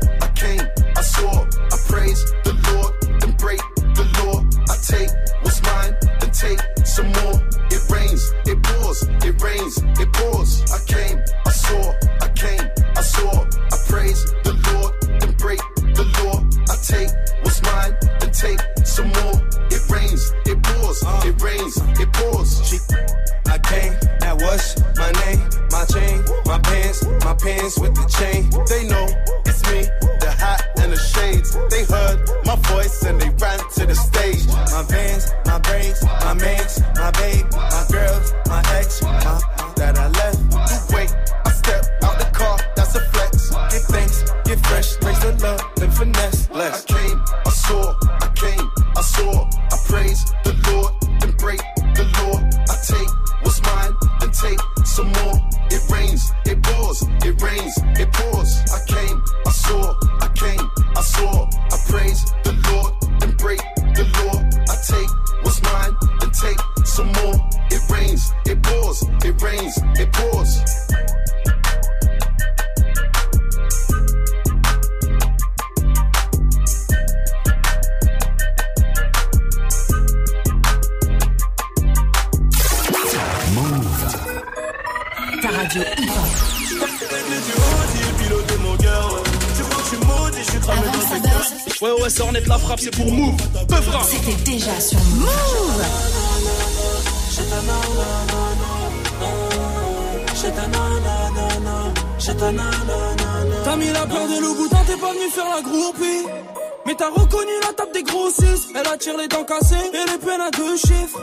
attire les dents cassées et les peines à deux chiffres.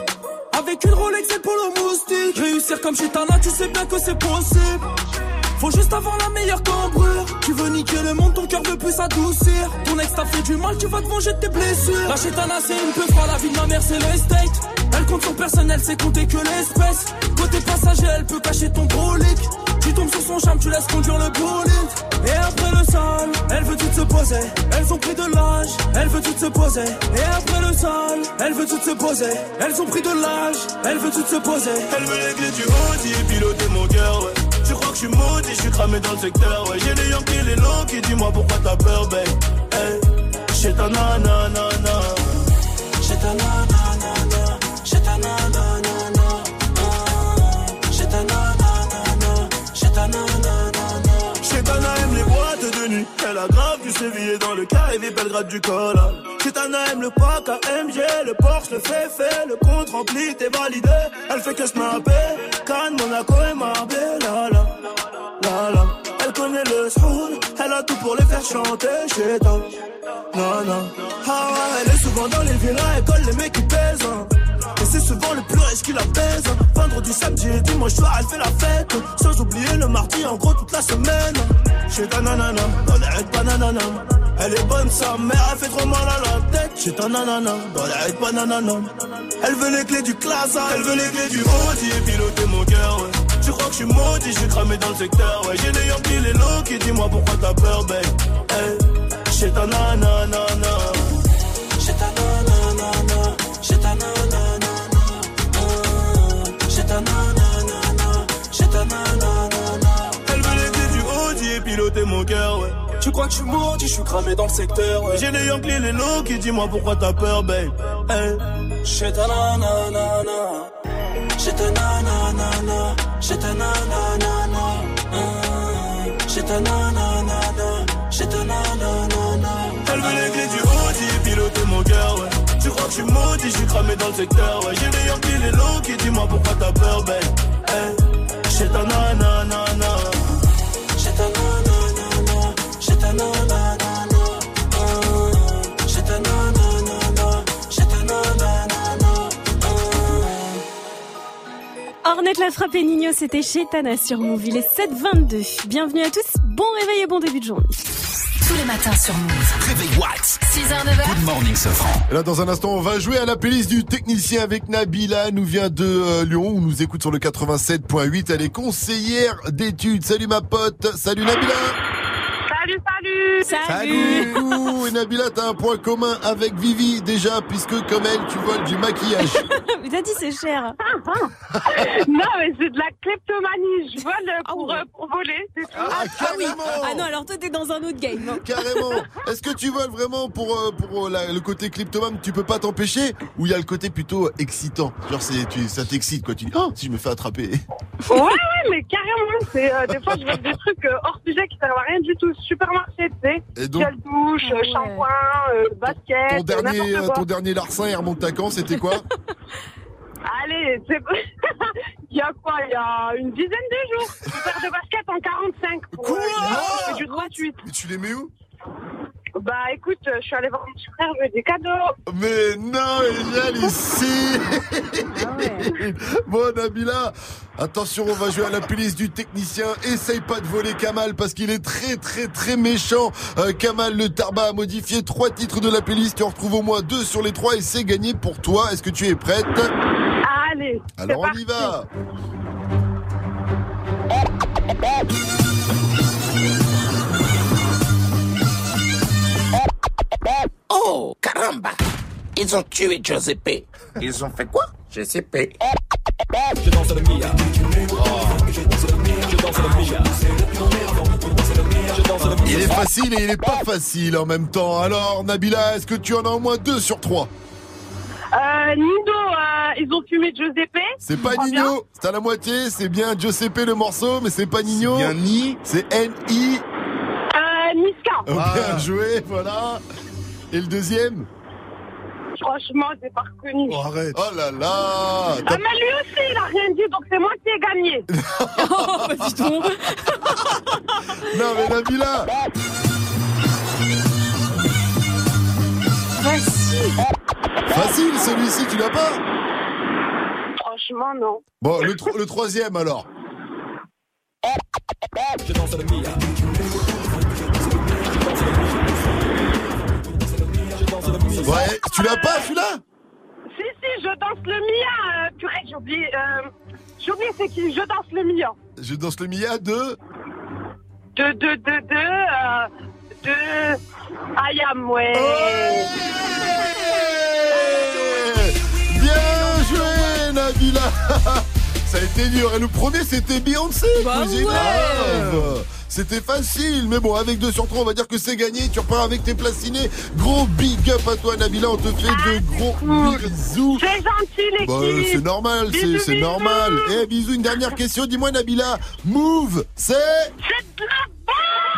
Avec une Rolex et pour le moustique. Réussir comme chez Tana, tu sais bien que c'est possible. Faut juste avoir la meilleure cambrure. Tu veux niquer le monde, ton cœur veut plus s'adoucir. Ton ex t'a fait du mal, tu vas te manger de tes blessures. La chétana, c'est une peu froid, la vie de ma mère, c'est l'estate. Elle compte son personnel, c'est compter que l'espèce. Côté passager, elle peut cacher ton brolic. Tu tombes sur son charme, tu laisses conduire le bolide. Et après le sale, elle veut tout se poser. Elles ont pris de l'âge, elle veut tout se poser. Et après le sale, elle veut tout se poser. Elles ont pris de l'âge, elle veut tout se poser. Elle veut clés du Audi et piloter mon cœur, ouais. Tu crois que je suis maudit, je suis cramé dans le secteur, ouais. J'ai les Yankees, les Loki, dis-moi pourquoi t'as peur, babe. Hey, j'ai ta nanana, J'ai ta nanana, sévillé dans le carré Belgrade du col. Chetana aime le pack AMG, le Porsche, le fait fait, le compte rempli, t'es validé. Elle fait que snapper, Cannes, Monaco et Marbella. La, la, la, la. Elle connaît le soul, elle a tout pour les faire chanter chez toi. Non. Ah elle est souvent dans les villas, elle colle les mecs qui pèsent. hein. C'est souvent le plus riche qui la pèse. Vendredi, samedi et dimanche soir, elle fait la fête. Sans oublier le mardi, en gros, toute la semaine. Chez ta nanana, dans les. Elle est bonne, sa mère, elle fait trop mal à la tête. Chez ta nanana, dans les. Elle veut les clés du classe, elle veut les clés du Audi et piloter mon cœur, ouais. Tu crois que je suis maudit, suis cramé dans le secteur, ouais. J'ai les Yankees, les Loki, dis-moi pourquoi t'as peur, babe. Hey, ta nanana. Mon cœur, ouais. Tu crois que je suis maudit, je suis cramé dans le secteur, ouais. J'ai les Yankees, les Loki, dis-moi pourquoi t'as peur, babe? Hey. J'ai ta nanana, j'ai ta nanana, j'ai ta nanana, j'ai ta nanana, j'ai ta nanana. Elle veut les clés du Audi piloter mon cœur, ouais. Tu crois que je suis maudit, je suis cramé dans le secteur, ouais. J'ai les Yankees, les Loki, dis-moi pourquoi t'as peur, babe? Hey. J'ai ta nanana. J'ai ta nanana, Ornette la frappe et Nino, c'était chez Tana sur Move. Il est 7h22. Bienvenue à tous. Bon réveil et bon début de journée. Tous les matins sur Move. Réveil What 6h, 9h. Good morning, Sofran. Là, dans un instant, on va jouer à la playlist du technicien avec Nabila. Nous vient de euh, Lyon. On nous écoute sur le 87.8. Elle est conseillère d'études. Salut ma pote. Salut Nabila. Salut, salut Salut. Coucou. Et Nabila, t'as un point commun avec Vivi déjà, puisque comme elle, tu voles du maquillage. [LAUGHS] Mais t'as dit c'est cher. [LAUGHS] Non, mais c'est de la kleptomanie. Je vole pour, euh, pour voler, c'est tout. Ah, carrément. Ah non, alors toi t'es dans un autre game. hein. Carrément. [LAUGHS] Est-ce que tu voles vraiment pour, euh, pour euh, la- le côté kleptomane, tu peux pas t'empêcher Ou il y a le côté plutôt excitant? Genre, c'est, tu, ça t'excite quoi. Tu dis, oh, si je me fais attraper. Ouais, ouais, mais carrément. C'est, euh, des fois, je vole des trucs euh, hors sujet qui servent à rien du tout. Supermarché, tu sais. Et donc- Gel douche, euh, shampoing, euh, basket, Ton dernier, quoi. ton dernier larcin, il remonte à quand C'était quoi [LAUGHS] Allez, c'est... [LAUGHS] il y a quoi Il y a une dizaine de jours. Une paire de basket en 45. Pour, Quoi euh, c'est du 38. Et tu les mets où? Bah écoute, euh, je suis allée voir mon petit frère, je lui ai des cadeaux. Mais non, elle ici [LAUGHS] Bon Nabila, attention, on va jouer à la police du technicien. Essaye pas de voler Kamal parce qu'il est très très très méchant. Euh, Kamal le Tarba a modifié trois titres de la playlist. Tu en retrouves au moins deux sur les trois et c'est gagné pour toi. Est-ce que tu es prête? Allez, Alors on parti. y va Oh, caramba Ils ont tué Giuseppe. Ils ont fait quoi Giuseppe? Je danse le Mia. Je danse le Mia. Je danse le Mia. Il est facile et il est pas facile en même temps. Alors Nabila, est-ce que tu en as au moins deux sur trois? Euh, Nido, euh, ils ont fumé Giuseppe. C'est pas. Nino, c'est à la moitié, c'est bien Giuseppe le morceau, mais c'est pas Nino. bien Ni. C'est N-I. Euh, Niska. Oh, Bien joué, voilà. Et le deuxième Franchement, j'ai pas reconnu. Oh, arrête. Oh là là Ah, mais lui aussi, il a rien dit, donc c'est moi qui ai gagné. [LAUGHS] Oh, bah, dis donc. Non mais Nabila Facile. Facile celui-ci, tu l'as pas Franchement, non. Bon, le, tro- le troisième alors. Ouais, tu l'as pas celui-là Si, si, je danse le Mia. Euh, purée, j'ai oublié. Euh, j'ai oublié c'est qui. Je danse le Mia. Je danse le Mia de... De, de, de, de, euh, de... Ayam, ouais. Bien joué Nabila [LAUGHS] Ça a été dur. Et le premier c'était Beyoncé. Bah Cousine ouais. C'était facile, mais bon, avec 2 sur 3, on va dire que c'est gagné. Tu repars avec tes placinés. Gros big up à toi, Nabila. On te fait de gros bisous. C'est gentil, l'équipe. Bah, c'est normal, c'est normal. Eh, bisous, une dernière question. Dis-moi, Nabila, Move, c'est? C'est de la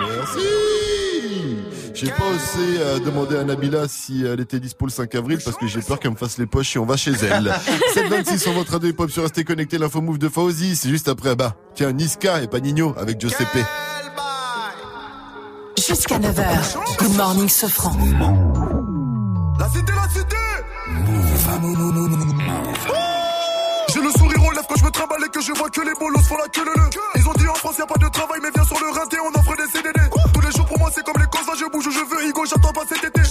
Merci J'ai pas osé euh, demander à Nabila si elle était dispo le 5 avril parce que j'ai peur qu'elle me fasse les poches et on va chez elle. [LAUGHS] 726 sur votre radio hip-hop sur Restez Connecté, l'info move de Fauzi. C'est juste après, bah, tiens, Niska et pas Nino avec Giuseppe. Jusqu'à 9h. Good morning, Sofran. La cité, la cité! J'ai le sourire aux lèvres quand je me trimballe et que je vois que les bolos font la queue le le. Ils ont dit en France y a pas de travail mais viens sur le rinté on offre des CDD Tous les jours pour moi c'est comme les causes je bouge je veux Higo j'attends pas cet été.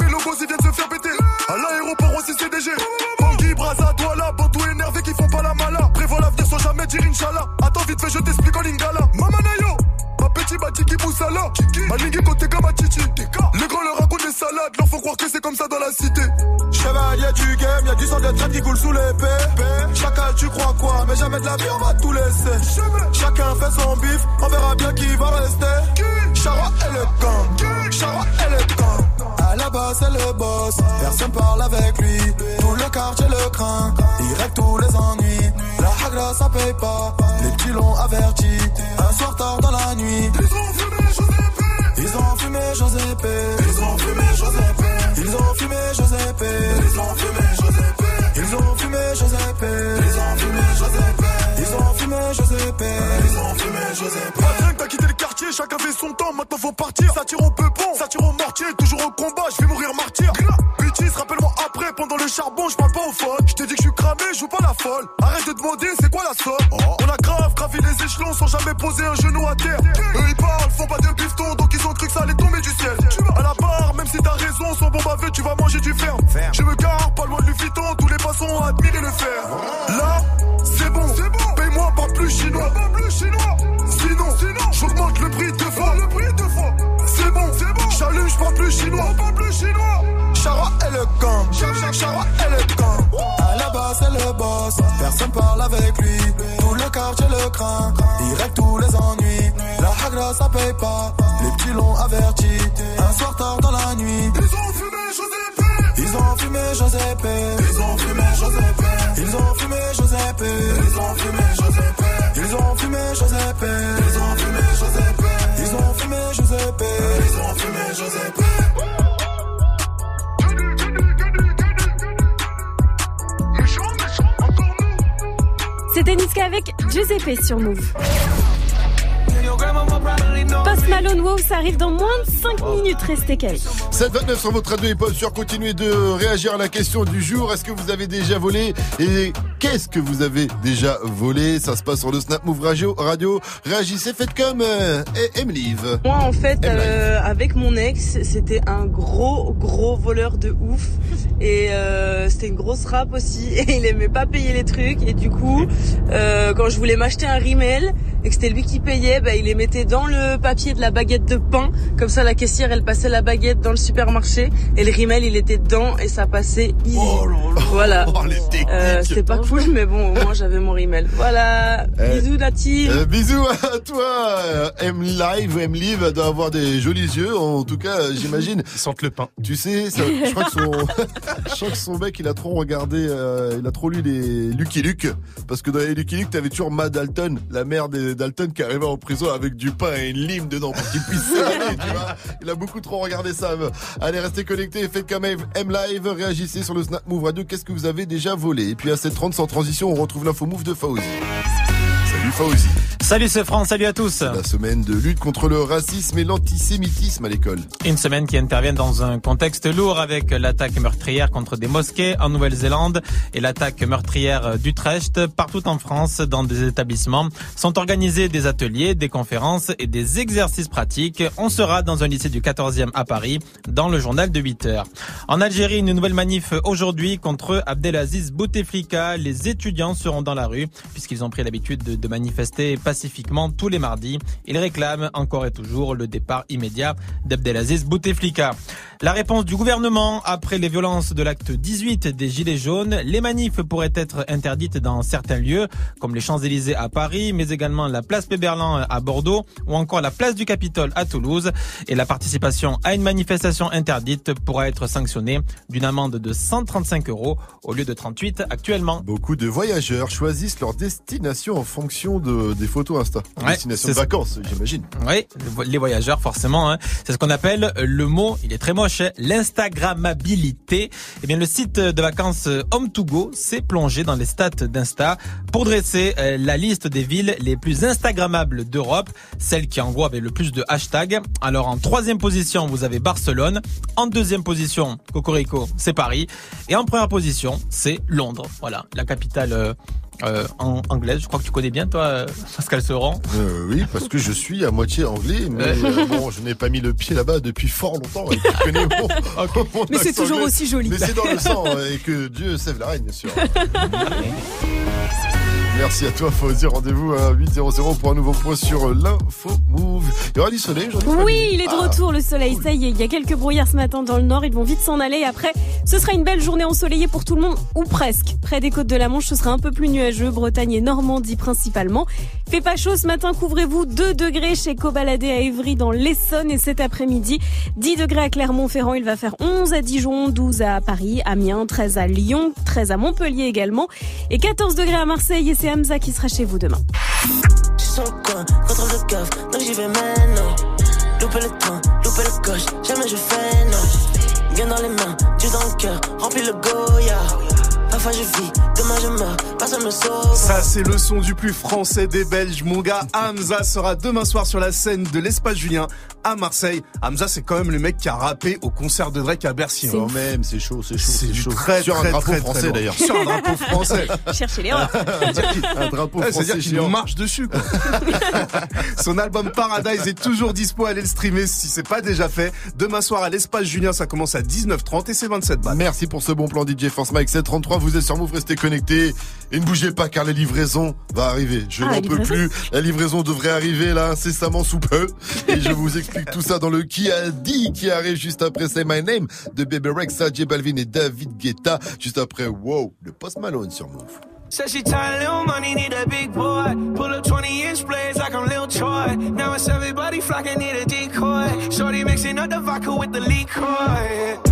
Les logos ils viennent se faire péter. À l'aéroport aussi CDG Bangui, Braza, Douala, Bantou énervé qui font pas la mala. Prévois l'avenir sans jamais dire Inch'Allah. Attends vite fait je t'explique en lingala. Mamanayo Petit Batiki Moussala Malingue côté Kamachichi Les grands leur racontent des salades. Leur faut croire que c'est comme ça dans la cité. Chevalier du game, y'a du sang de traite qui coule sous l'épée Chacal tu crois quoi? Mais jamais de la vie on va tout laisser. Chacun fait son bif, on verra bien qui va rester. Chara et le camp. Chara et le À la base c'est le boss. Personne parle avec lui. Tout le quartier le craint. Il règle tous les ennuis. La hagra ça paye pas. Les petits l'ont averti. Un soir tard dans la nuit. Ils ont fumé Ils ont fumé Giuseppe. Ils ont fumé Giuseppe. Ils ont fumé Giuseppe. Ils ont fumé Giuseppe Ils ont fumé Giuseppe Ils ont fumé Giuseppe Ils ont fumé Giuseppe Patrick t'as quitté le quartier Chacun fait son temps Maintenant faut partir. Ça tire au peupon Ça tire au mortier Toujours au combat Je vais mourir martyr. Bêtise rappelle-moi après Pendant le charbon Je parle pas au phone Je t'ai dit que je suis cramé Je joue pas la folle. Arrête de demander C'est quoi la somme? On a grave gravi les échelons Sans jamais poser un genou à terre. Eux ils parlent Font pas de bifton Donc ils ont cru que ça allait tomber du ciel. À la barre Même si t'as raison Sans bon baveux Tu vas manger du fer Je me gare Pas loin de Lufiton Tous les passants ont admiré le fer Là c'est bon, Paye-moi pas plus chinois, pas plus chinois. Sinon, sinon, j'augmente le prix deux fois, le prix deux fois. C'est bon, c'est bon. J'allume, j'parle plus chinois, pas plus chinois. Chara et le camp, Chara et le camp. À la base c'est le boss, personne parle avec lui. Tout le quartier le craint, il règle tous les ennuis. La hagra ça paye pas, les petits l'ont averti. Un soir tard dans la nuit, ils ont fumé Giuseppe. Ils ont fumé Giuseppe. Ils ont fumé Giuseppe. Ils ont fumé Giuseppe. Ils ont fumé Giuseppe. Ils ont fumé Giuseppe. Ils ont fumé Giuseppe. Ils ont fumé. C'était Niska avec Giuseppe sur Move. Post Malone Wow, ça arrive dans moins de 5 minutes, restez calés. 729 sur votre radio hip-hop sur continuez de réagir à la question du jour. Est-ce que vous avez déjà volé et qu'est-ce que vous avez déjà volé? Ça se passe sur le Snap Move Radio. radio. Réagissez, faites comme euh, Emily. Moi, en fait, euh, avec mon ex, c'était un gros, gros voleur de ouf. Et euh, c'était une grosse rap aussi. [LAUGHS] Et il aimait pas payer les trucs. Et du coup, euh, quand je voulais m'acheter un rimel et que c'était lui qui payait, bah, il les mettait dans le papier de la baguette de pain. Comme ça, la caissière, elle passait la baguette dans le supermarché. Et le rimel, il était dedans et ça passait easy. voilà. [LAUGHS] Euh, c'était pas cool. mais bon, au moins j'avais mon email. Voilà. Eh, Bisous la team. Euh, bisous à toi. Euh, M Live, M Live doit avoir des jolis yeux. En tout cas, euh, j'imagine. Ils sentent le pain. Tu sais, ça- je crois que son, [LAUGHS] je crois que son mec, il a trop regardé, euh, il a trop lu les Lucky Luke, parce que dans les Lucky Luke, t'avais toujours Ma Dalton, la mère des Dalton, qui arrivait en prison avec du pain et une lime dedans pour qu'il puisse [LAUGHS] s'évader, tu vois. Il a beaucoup trop regardé ça. Allez, restez connectés, faites comme M Live, réagissez sur le Snap Move Radio. Qu'est-ce que vous avez déjà volé? Et puis à 7h30 sans transition, on retrouve l'info Move de Fauzi. Salut Fauzi. Salut c'est France, salut à tous. La semaine de lutte contre le racisme et l'antisémitisme à l'école. Une semaine qui intervient dans un contexte lourd avec l'attaque meurtrière contre des mosquées en Nouvelle-Zélande et l'attaque meurtrière d'Utrecht. Partout en France, dans des établissements, sont organisés des ateliers, des conférences et des exercices pratiques. On sera dans un lycée du 14e à Paris, dans le journal de 8 heures. En Algérie, une nouvelle manif aujourd'hui contre Abdelaziz Bouteflika. Les étudiants seront dans la rue puisqu'ils ont pris l'habitude de, de manifester pacifiquement tous les mardis. Ils réclament encore et toujours le départ immédiat d'Abdelaziz Bouteflika. La réponse du gouvernement après les violences de l'acte 18 des Gilets jaunes, les manifs pourraient être interdites dans certains lieux, comme les Champs-Élysées à Paris, mais également la place Péberlan à Bordeaux, ou encore la place du Capitole à Toulouse. Et la participation à une manifestation interdite pourra être sanctionnée d'une amende de 135 euros au lieu de 38 actuellement. Beaucoup de voyageurs choisissent leur destination en fonction de, des photos Insta. Ouais, destination de vacances, j'imagine. Oui, les voyageurs forcément. hein. C'est ce qu'on appelle le mot, il est très moche, hein, l'instagrammabilité. Eh bien, le site de vacances Home2Go s'est plongé dans les stats d'Insta pour dresser euh, la liste des villes les plus instagrammables d'Europe, celles qui en gros avaient le plus de hashtags. Alors en troisième position, vous avez Barcelone. En deuxième position, Cocorico, c'est Paris. Et en première position, c'est Londres. Voilà, la capitale euh, euh, en- anglaise. Je crois que tu connais bien, toi, euh, Pascal Seran. Euh, oui, parce que je suis à moitié anglais, mais euh, bon, je n'ai pas mis le pied là-bas depuis fort longtemps. Et tu connais mon- mon Mais c'est toujours anglais. aussi joli. Mais c'est dans le [LAUGHS] sang euh, et que Dieu sève la reine, bien sûr. [LAUGHS] Merci à toi, Fauzi. Rendez-vous à 8.00 pour un nouveau point sur l'info move. Il y aura du soleil aujourd'hui Oui, il est de Ah. retour le soleil. Ça y est, il y a quelques brouillards ce matin dans le nord. Ils vont vite s'en aller. Après, ce sera une belle journée ensoleillée pour tout le monde, ou presque. Près des côtes de la Manche, ce sera un peu plus nuageux. Bretagne et Normandie principalement. Fait pas chaud ce matin. Couvrez-vous 2 degrés chez Cobaladé à Évry dans l'Essonne et cet après-midi 10 degrés à Clermont-Ferrand. Il va faire 11 à Dijon, 12 à Paris, Amiens, 13 à Lyon, 13 à Montpellier également et 14 degrés à Marseille. Et c'est Hamza qui sera chez vous demain. J'suis sur le coin, contrôle de gaffe, donc j'y vais maintenant. Louper le train, louper le coche, jamais je fais non. Bien dans les mains, Dieu dans le cœur, remplis le Goya. Parfois je vis, demain je meurs, personne me sauve. Ça, c'est le son du plus français des Belges. Mon gars Hamza sera demain soir sur la scène de l'Espace Julien à Marseille. Hamza, c'est quand même le mec qui a rappé au concert de Drake à Bercy. Quand même, c'est chaud, c'est chaud, C'est chaud. très, Sur un très, drapeau très, français, d'ailleurs. Sur un drapeau français. [LAUGHS] Cherchez l'erreur. Un drapeau [LAUGHS] Ouais, français C'est-à-dire qu'il nous marche dessus. Quoi. [LAUGHS] Son album Paradise est toujours dispo. Allez le streamer si c'est pas déjà fait. Demain soir à l'espace Julien, ça commence à 19h30 et c'est 27 balles. Merci pour ce bon plan DJ Force Mike 733. Vous êtes sur Move, restez connectés. Et ne bougez pas car la livraison va arriver. Je Ah, n'en peux plus. La livraison devrait arriver là incessamment sous peu. Et je vous explique tout ça dans le qui a dit qui arrive juste après Say My Name de Bebe Rexha, J Balvin et David Guetta. Juste après Wow, le Post Malone sur Move. Said she tired, little money, need a big boy. Pull up 20 inch blades like I'm Lil Troy. Now it's everybody flocking, need a decoy. Shorty mixing up the vodka with the liquor.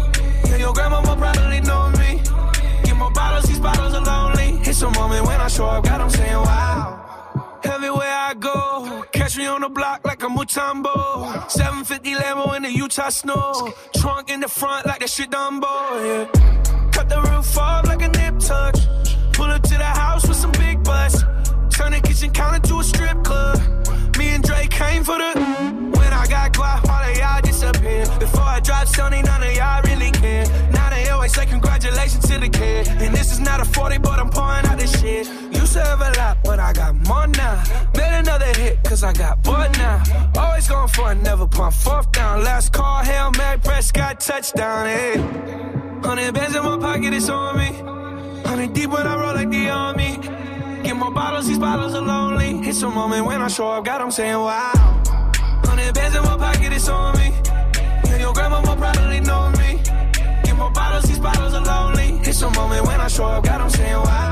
Yeah, your grandma probably know me. Get more bottles, these bottles are lonely. It's a moment when I show up, God, I'm saying wow. Everywhere I go, catch me on the block like a Mutombo. 750 Lambo in the Utah snow. Trunk in the front like that shit Dumbo, yeah. Cut the roof off like a nip tuck. Pull up to the house with some big butts. Turn the kitchen counter to a strip club. Me and Drake came for the. When I got guap, before I drop Sony, none of y'all really care. Now they always say congratulations to the kid. And this is not a 40, but I'm pouring out this shit. Used to have a lot, but I got more now. Made another hit, cause I got bored now. Always going for it, never pump fourth down. Last call, Hail Mary, Prescott, touchdown, hey. Hundred bands in my pocket, it's on me. Hundred deep when I roll like the army. Get more bottles, these bottles are lonely. It's a moment when I show up, God, I'm saying wow. Hundred bands in my pocket, it's on me. Your grandma more probably know me. Get more bottles, these bottles are lonely. It's a moment when I show up, God, I'm saying wow.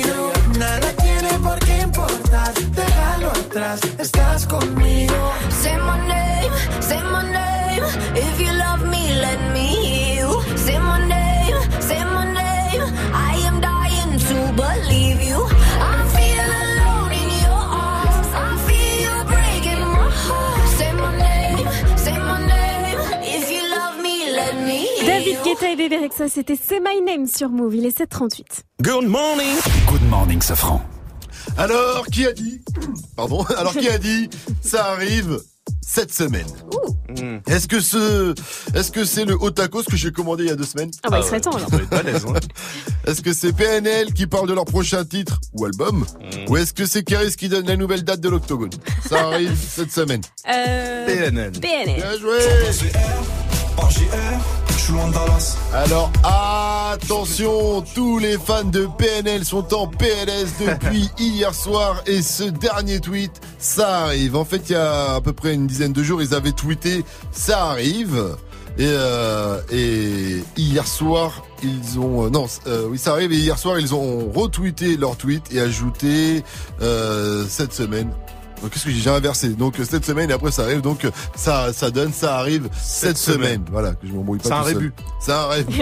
Guetta et Bébé c'était C'est My Name sur Move. Il est 7h38. Good morning. Good morning, Safran. Alors, qui a dit Pardon [LAUGHS] Alors, qui a dit Ça arrive cette semaine. Est-ce que ce, est-ce que c'est le hot tacos que j'ai commandé il y a deux semaines Ah bah, il serait temps, alors. [LAUGHS] Est-ce que c'est PNL qui parle de leur prochain titre ou album Ou est-ce que c'est Keris qui donne la nouvelle date de l'Octogone? Ça arrive [LAUGHS] cette semaine. Euh, PNL. PNL. Bien joué Alors attention, tous les fans de PNL sont en PLS depuis [LAUGHS] hier soir et ce dernier tweet, ça arrive. En fait, il y a à peu près une dizaine de jours, ils avaient tweeté ça arrive. Et, euh, hier soir, ils ont euh, non, euh, ça arrive. Et hier soir, ils ont retweeté leur tweet et ajouté cette semaine qu'est-ce que j'ai inversé Donc euh, cette semaine et après ça arrive. Donc euh, ça ça donne ça arrive cette, semaine. semaine. Voilà que je m'embrouille pas. C'est un rébut. C'est un rébut. [LAUGHS]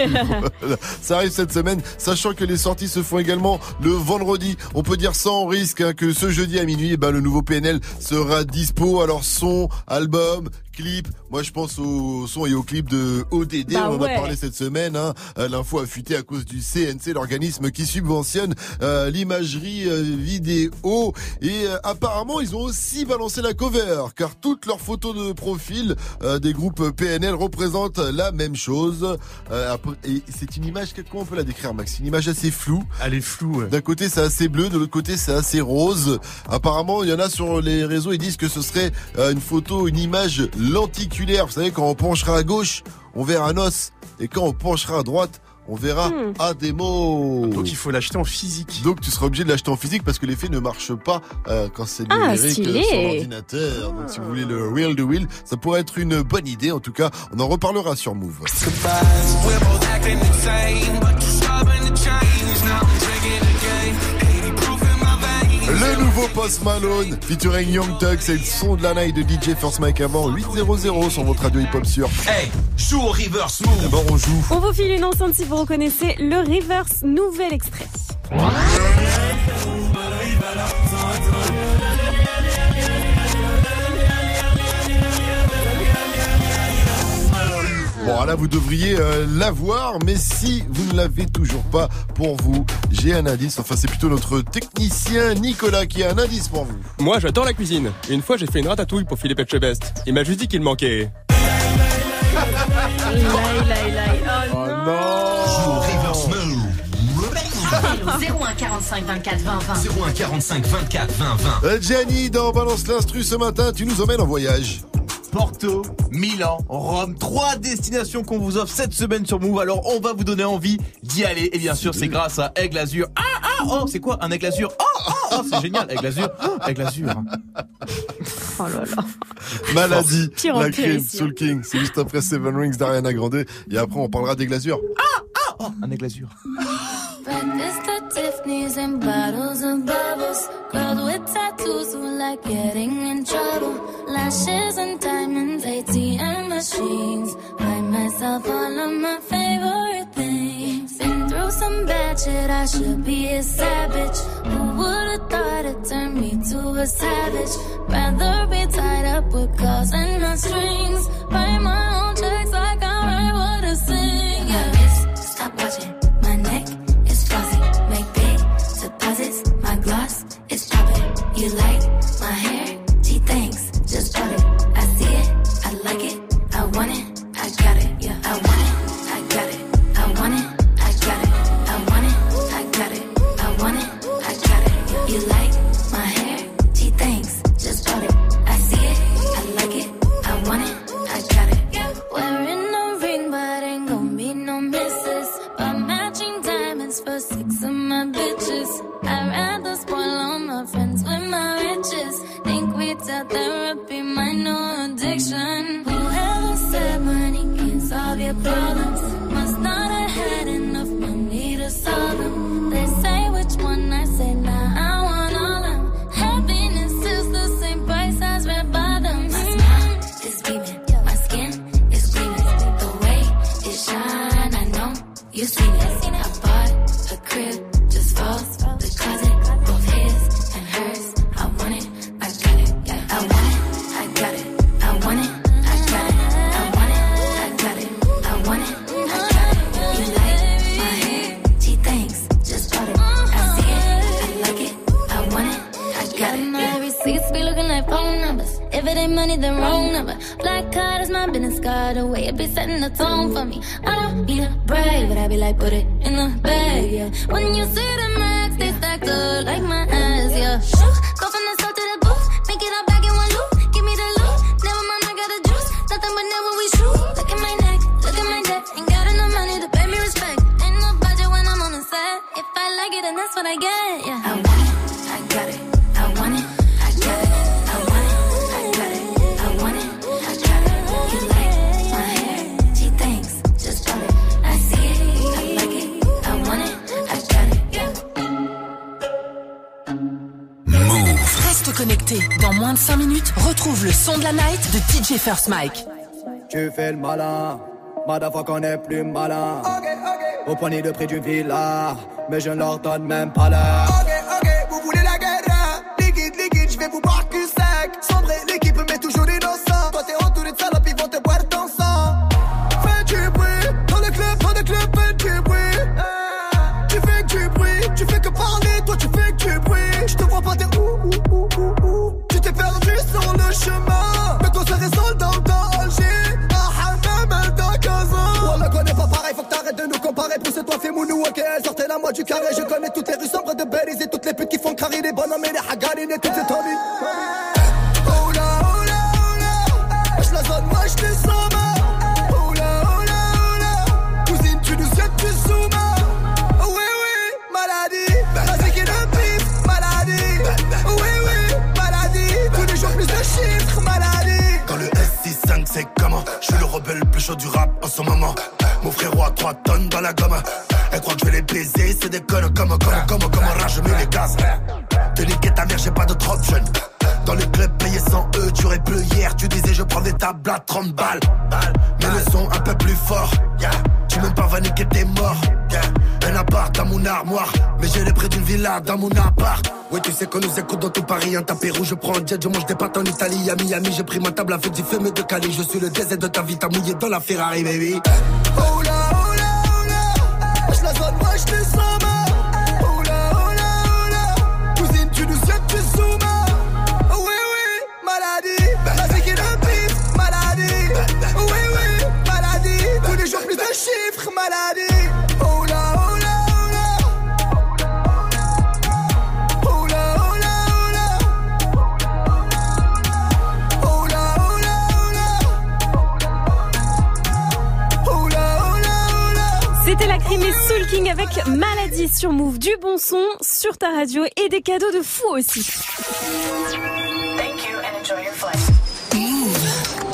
Voilà. Ça arrive cette semaine, sachant que les sorties se font également le vendredi. On peut dire sans risque hein, que ce jeudi à minuit, eh ben, le nouveau PNL sera dispo. Alors son, album, clip. Moi je pense au son et au clip de ODD. Bah On en ouais. a parlé cette semaine. Hein. Euh, L'info a fuité à cause du CNC, l'organisme qui subventionne euh, l'imagerie euh, vidéo. Et euh, apparemment, ils ont aussi balancé la cover, car toutes leurs photos de profil euh, des groupes PNL représentent la même chose. Euh, après- et c'est une image, comment on peut la décrire, Max? Une image assez floue. Elle est floue. D'un côté, c'est assez bleu, de l'autre côté, c'est assez rose. Apparemment, il y en a sur les réseaux, ils disent que ce serait euh, une photo, une image lenticulaire. Vous savez, quand on penchera à gauche, on verra un os. Et quand on penchera à droite, on verra Hmm. mots. Donc il faut l'acheter en physique. Donc tu seras obligé de l'acheter en physique parce que l'effet ne marche pas euh, quand c'est Ah, numérique euh, sur l'ordinateur. Donc si vous voulez le real de wheel, ça pourrait être une bonne idée. En tout cas, on en reparlera sur Move. Le nouveau Post Malone featuring Young Thug, c'est le son de la night de DJ First Mike avant 800 sur votre radio hip-hop sur. Hey, joue au reverse move. D'abord on joue. On vous file une enceinte si vous reconnaissez le reverse nouvel extrait. Bon là vous devriez euh, l'avoir, mais si vous ne l'avez toujours pas pour vous, j'ai un indice. Enfin c'est plutôt notre technicien Nicolas qui a un indice pour vous. Moi, j'adore la cuisine. Une fois, j'ai fait une ratatouille pour Philippe Etchebest. Il m'a juste dit qu'il manquait. Oh, 01 45 24 20 20. 01 45 24 20 20. Euh, Gianni dans Balance l'instru ce matin, tu nous emmènes en voyage. Porto, Milan, Rome, trois destinations qu'on vous offre cette semaine sur Move. Alors on va vous donner envie d'y aller. Et bien sûr, c'est grâce à Aigle Azur. Ah ah oh, c'est quoi? Un Aigle Azur? Oh oh, oh c'est [LAUGHS] génial, Aigle Azur. Oh, Aigle Azur. Oh là là. Maladie, Pire la pire crime, ici. Soul King. C'est juste après Seven Rings d'Ariana Grande. Et après on parlera des glasures. Oh, un Aigle. Breakfast at Tiffany's and bottles of bubbles. Girls with tattoos who like getting in trouble. Lashes and diamonds, ATM machines. Buy myself all of my favorite things. Been through some bad shit, I should be a savage. Who would've thought it turned me to a savage? Rather be tied up with calls and strings. Write my own checks like I You like Black card is my business card. The way it be setting the tone for me. I don't need a brag, but I be like, put it in the bag, yeah. When you see the max, they stacked up like my Dans moins de 5 minutes, retrouve le son de la night de DJ First Mike. Tu fais le malin, Madafa qu'on est plus malin. Au poignet de prix du villa, mais je ne leur donne même pas l'heure. Et toutes les putes qui font carrer les bonhommes et les hagarines et toutes ces tomies. Oh là, oh là, la zone, moi je te somme. Oh là, oh là, oh là. Cousine, tu nous que tu soumets. Oui, oui, maladie. Vas-y, qui le pif, maladie. Oui, oui, maladie. Tous les jours plus de chiffres, maladie. Dans le S65 c'est comment? Je suis le rebelle le plus chaud du rap en ce moment Mon frérot a 3 tonnes dans la gomme Elle croit que je vais les baiser C'est des connes comme comme comme comme rage je mets les gaz Te niquer ta mère j'ai pas trop jeune dans le club payé 100 E, tu aurais bleu hier, tu disais je prends des tables à 30 balles. Mais le son un peu plus fort, tu même pas va niquer t'es mort. Un appart dans mon armoire, mais j'ai les prix d'une villa dans mon appart. Oui, tu sais qu'on nous écoute dans tout Paris, un tapis rouge, je prends un jet, je mange des pâtes en Italie, à Miami, j'ai pris ma table avec du fumé de Cali, je suis le désert de ta vie, t'as mouillé dans la Ferrari, baby. Oh là. Je Sur Move. Du bon son sur ta radio et des cadeaux de fou aussi.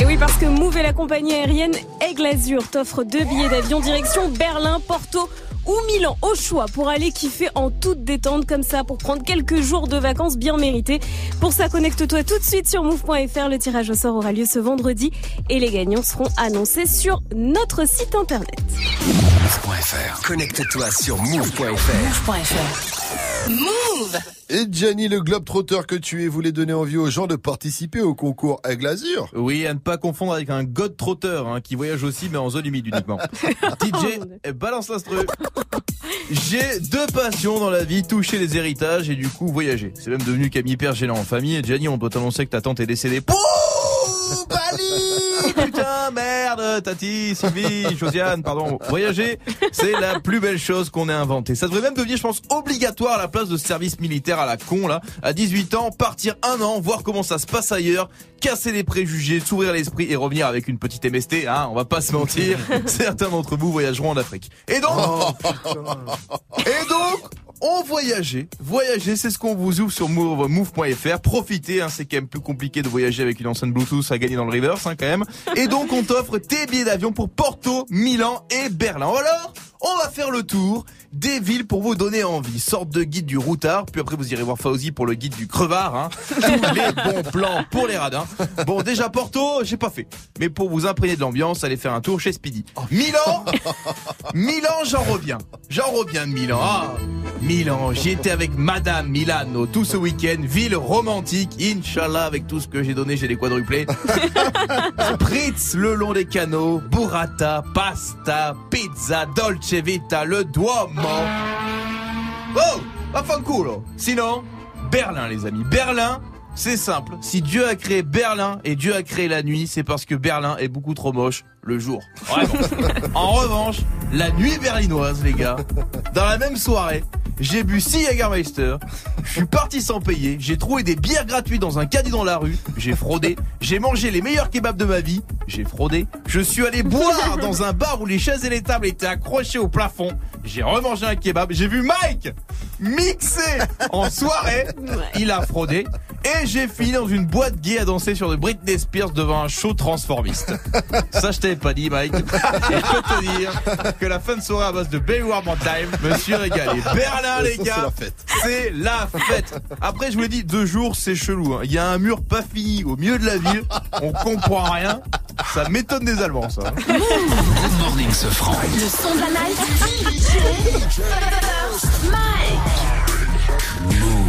Et oui, parce que Move et la compagnie aérienne Aigle Azur t'offre deux billets d'avion direction Berlin, Porto ou Milan au choix pour aller kiffer en toute détente comme ça pour prendre quelques jours de vacances bien méritées. Pour ça, connecte-toi tout de suite sur move.fr. Le tirage au sort aura lieu ce vendredi et les gagnants seront annoncés sur notre site internet. Move.fr. Connecte-toi sur Move.fr. Move Et Gianni, le globe trotteur que tu es, voulait donner envie aux gens de participer au concours Aigle Azur. Oui, à ne pas confondre avec un god trotteur hein, qui voyage aussi mais en zone humide uniquement. [LAUGHS] DJ, eh, balance l'instru. J'ai deux passions dans la vie, toucher les héritages et du coup voyager. C'est même devenu qu'à hyper gênant en famille. Et Gianni, on doit t'annoncer que ta tante est décédée. Pouh Bali Putain, merde, Tati, Sylvie, [LAUGHS] Josiane, pardon. Voyager, c'est la plus belle chose qu'on ait inventée. Ça devrait même devenir, je pense, obligatoire à la place de ce service militaire à la con, là. À 18 ans, partir un an, voir comment ça se passe ailleurs, casser les préjugés, s'ouvrir l'esprit et revenir avec une petite MST, hein, on va pas se mentir. [LAUGHS] Certains d'entre vous voyageront en Afrique. Et donc, et donc, on voyageait. Voyager, c'est ce qu'on vous ouvre sur move- move.fr. Profitez, hein, c'est quand même plus compliqué de voyager avec une enceinte Bluetooth à gagner dans le reverse, hein, quand même. Et donc, on t'offre tes billets d'avion pour Porto, Milan et Berlin. Alors, on va faire le tour des villes pour vous donner envie. Sorte de guide du routard, puis après vous irez voir Fauzi pour le guide du crevard. Hein. [LAUGHS] Tous les bons plans pour les radins. Bon, déjà Porto, j'ai pas fait. Mais pour vous imprégner de l'ambiance, allez faire un tour chez Speedy. Milan, Milan, j'en reviens. J'en reviens de Milan. Ah, Milan, j'y étais avec Madame Milano tout ce week-end. Ville romantique, Inch'Allah, avec tout ce que j'ai donné, j'ai les quadruplés. [LAUGHS] Spritz le long des canaux, burrata, pasta, pizza, dolce vita, le Duomo. Oh, affanculo. Sinon, Berlin, les amis. Berlin, c'est simple. Si Dieu a créé Berlin et Dieu a créé la nuit, c'est parce que Berlin est beaucoup trop moche le jour. Vraiment. en revanche, la nuit berlinoise, les gars, dans la même soirée, j'ai bu 6 Jägermeister, je suis parti sans payer, j'ai trouvé des bières gratuites dans un caddie dans la rue, j'ai fraudé, j'ai mangé les meilleurs kebabs de ma vie, j'ai fraudé, je suis allé boire dans un bar où les chaises et les tables étaient accrochées au plafond, j'ai remangé un kebab, j'ai vu Mike mixer en soirée, il a fraudé, Et j'ai fini dans une boîte gay à danser sur de Britney Spears devant un show transformiste. Ça, je t'avais pas dit, Mike. [LAUGHS] Et je peux te dire que la fin de soirée à base de More Time me suis régalé. Berlin, les Ça, c'est gars. la fête. C'est la fête. Après, je vous l'ai dit, deux jours, c'est chelou. hein. Il y a un mur pas fini au milieu de la ville. On comprend rien. Ça m'étonne des Allemands, ça. hein. Good morning, ce franc. Le son de la night.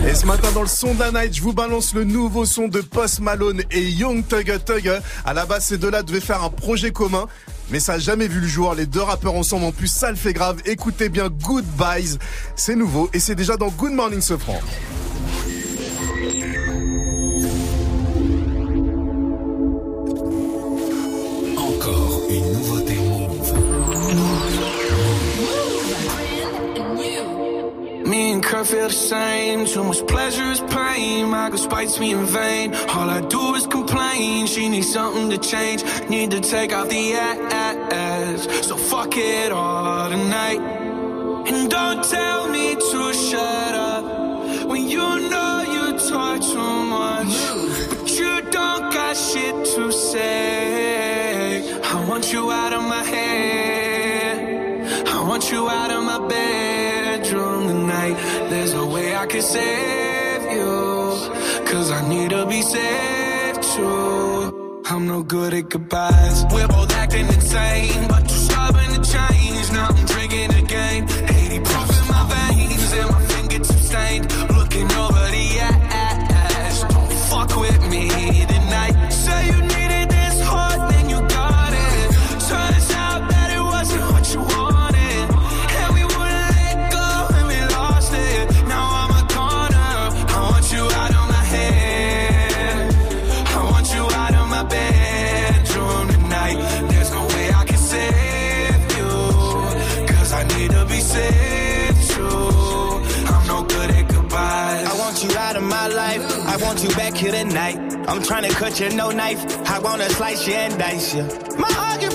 Et ce matin dans le son de night, je vous balance le nouveau son de Post Malone et Young Thugger Thugger. À la base, ces deux-là devaient faire un projet commun. Mais ça a jamais vu le jour, les deux rappeurs ensemble, en plus ça le fait grave. Écoutez bien Goodbyes, c'est nouveau et c'est déjà dans Good Morning ce Kurt feel the same. Too much pleasure is pain. My girl spites me in vain. All I do is complain. She needs something to change. Need to take out the ass. So fuck it all tonight. And don't tell me to shut up when you know you talk too much. But you don't got shit to say. I want you out of my head. I want you out of my bedroom tonight. There's no way I can save you. Cause I need to be saved too. I'm no good at goodbyes. We're both acting insane, but you're stubborn to change. Now I'm drinking again. Want you back here tonight. I'm trying to cut you, no knife. I wanna slice you and dice you. My heart get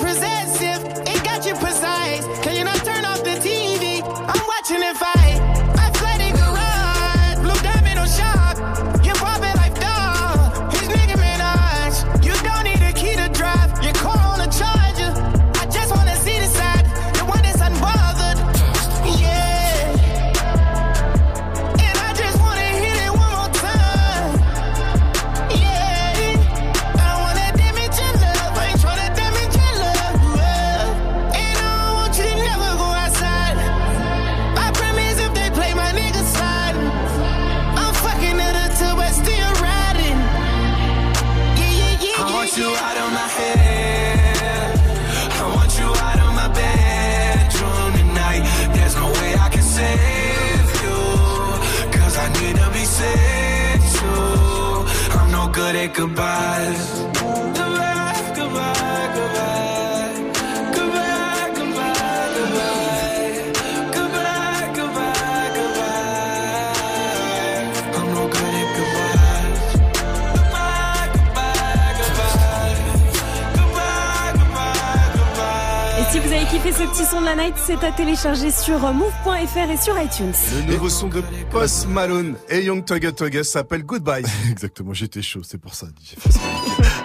ce petit son de la night, c'est à télécharger sur euh, move.fr et sur iTunes. Le nouveau son de Post Malone et Young Thugger Thugger s'appelle Goodbye. [LAUGHS] Exactement, j'étais chaud, c'est pour ça. j'ai fait ça.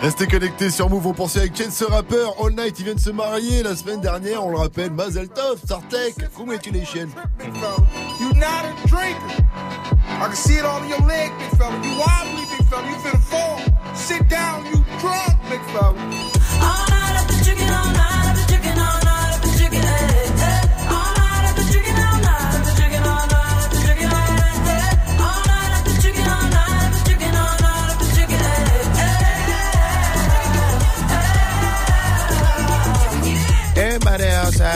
Restez connectés sur Move, on poursuit avec Chance Rapper, All Night, ils viennent se marier la semaine dernière, on le rappelle, Mazel Tov, Sartek, congratulations. You not a drinker. I can see it on your leg, big fella. You wobbly, big fella. You finna fall. Sit down, you drunk, big fella.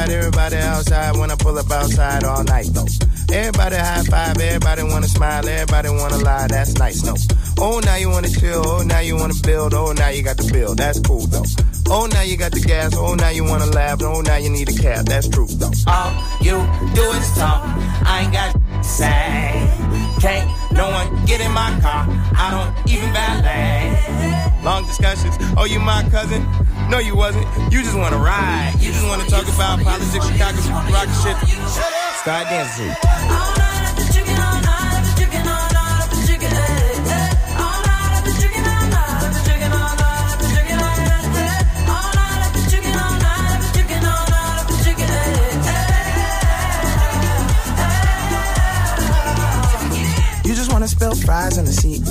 Everybody outside when I pull up outside all night though. Everybody high five, everybody wanna smile, everybody wanna lie, that's nice, no. Oh, now you wanna chill, oh, now you wanna build, oh, now you got the bill, that's cool though. Oh, now you got the gas, oh, now you wanna laugh, oh, now you need a cab, that's true though. All you do is talk, I ain't got to say. Can't no one get in my car, I don't even valet. Long discussions, oh, you my cousin? No, you wasn't. You just wanna ride. You just wanna talk about politics, Chicago, rock shit. Start dancing. You just wanna spill fries on the seat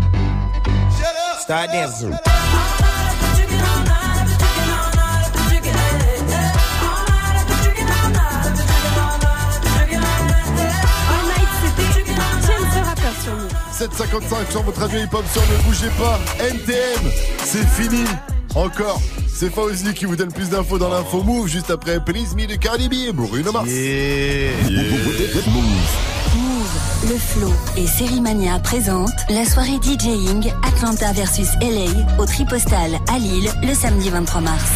Shut up. Start dancing. All Night, c'était James the Rapper sur nous. 755 sur votre radio hip-hop sur Ne bougez pas. NTM, c'est fini. Encore. C'est Fauzi qui vous donne plus d'infos dans l'info Move juste après Please Me de Cardi B et Bruno Mars. Move, le flow et Sérimania présentent la soirée DJing Atlanta versus LA au Tripostal à Lille le samedi 23 mars.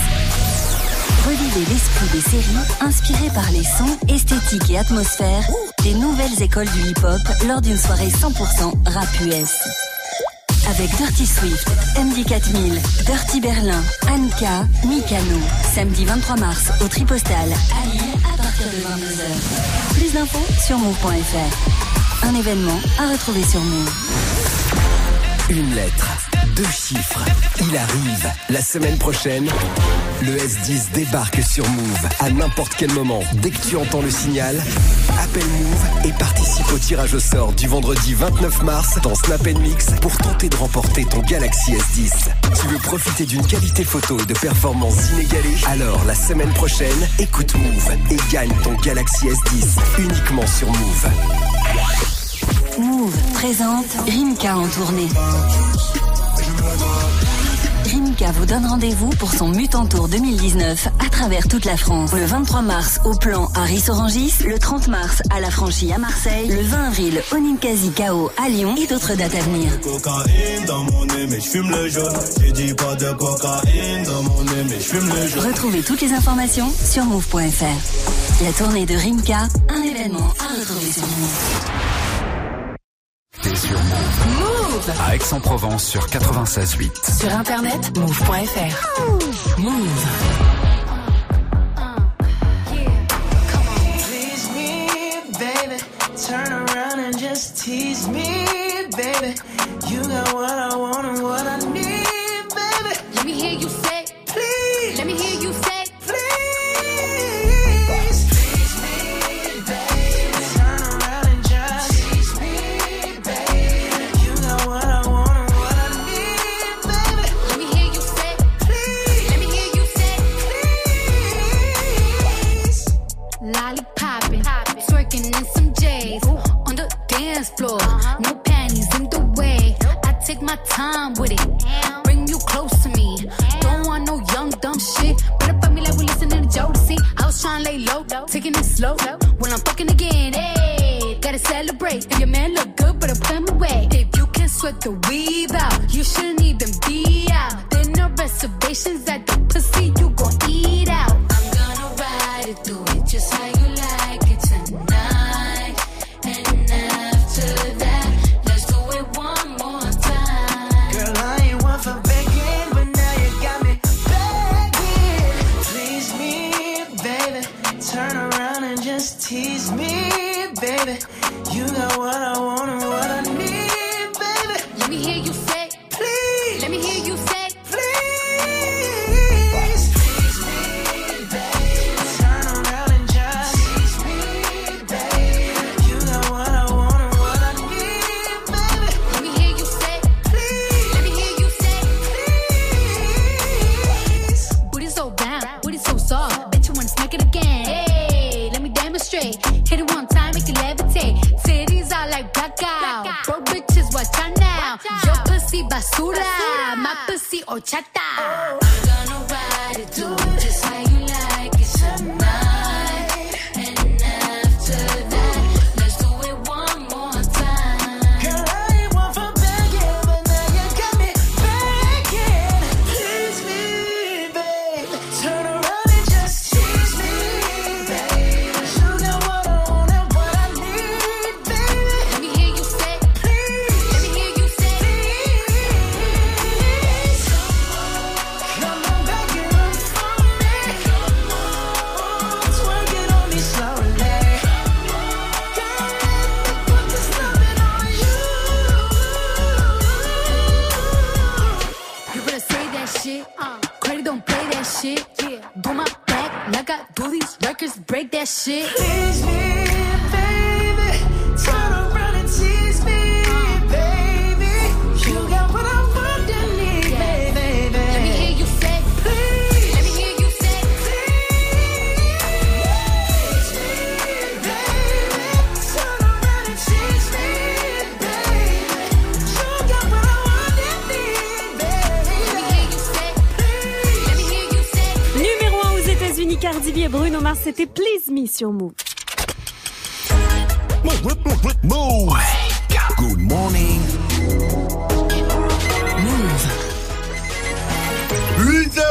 Revivez l'esprit des séries inspirées par les sons, esthétiques et atmosphères des nouvelles écoles du hip-hop lors d'une soirée 100% rap US. Avec Dirty Swift, MD4000, Dirty Berlin, Anka, Mikano. Samedi 23 mars au Tripostal à Lille à partir de 22h. Plus d'infos sur move.fr. Un événement à retrouver sur Move. Une lettre, deux chiffres. Il arrive. La semaine prochaine, le S10 débarque sur Move à n'importe quel moment. Dès que tu entends le signal, appelle Move et participe au tirage au sort du vendredi 29 mars dans Snap Mix pour tenter de remporter ton Galaxy S10. Tu veux profiter d'une qualité photo et de performances inégalées? Alors la semaine prochaine, écoute Move et gagne ton Galaxy S10 uniquement sur Move. Move présente Rimka en tournée. Rimka vous donne rendez-vous pour son Mutant Tour 2019 à travers toute la France. Le 23 mars au plan à Ris-Orangis, le 30 mars à la franchie à Marseille, le 20 avril au Ninkasi KO à Lyon et d'autres dates à venir. Retrouvez toutes les informations sur move.fr. La tournée de Rimka, un événement à retrouver sur Move. Sur Move. À Aix-en-Provence sur 96.8. Sur internet, move.fr. Move. Please me, baby. Turn around and just tease me, baby. You got what I want and what I need, baby. Let me hear you say, please. Let me hear you say, floor. No panties in the way. I take my time with it. Bring you close to me. Don't want no young dumb shit. Better fuck me like we listening to Jodeci. I was trying to lay low, taking it slow. When I'm fucking again, hey, gotta celebrate. If your man look good, better put him away. If you can sweat the weave out, you shouldn't even Please Me sur Move. Move. Good morning. Move. 8 0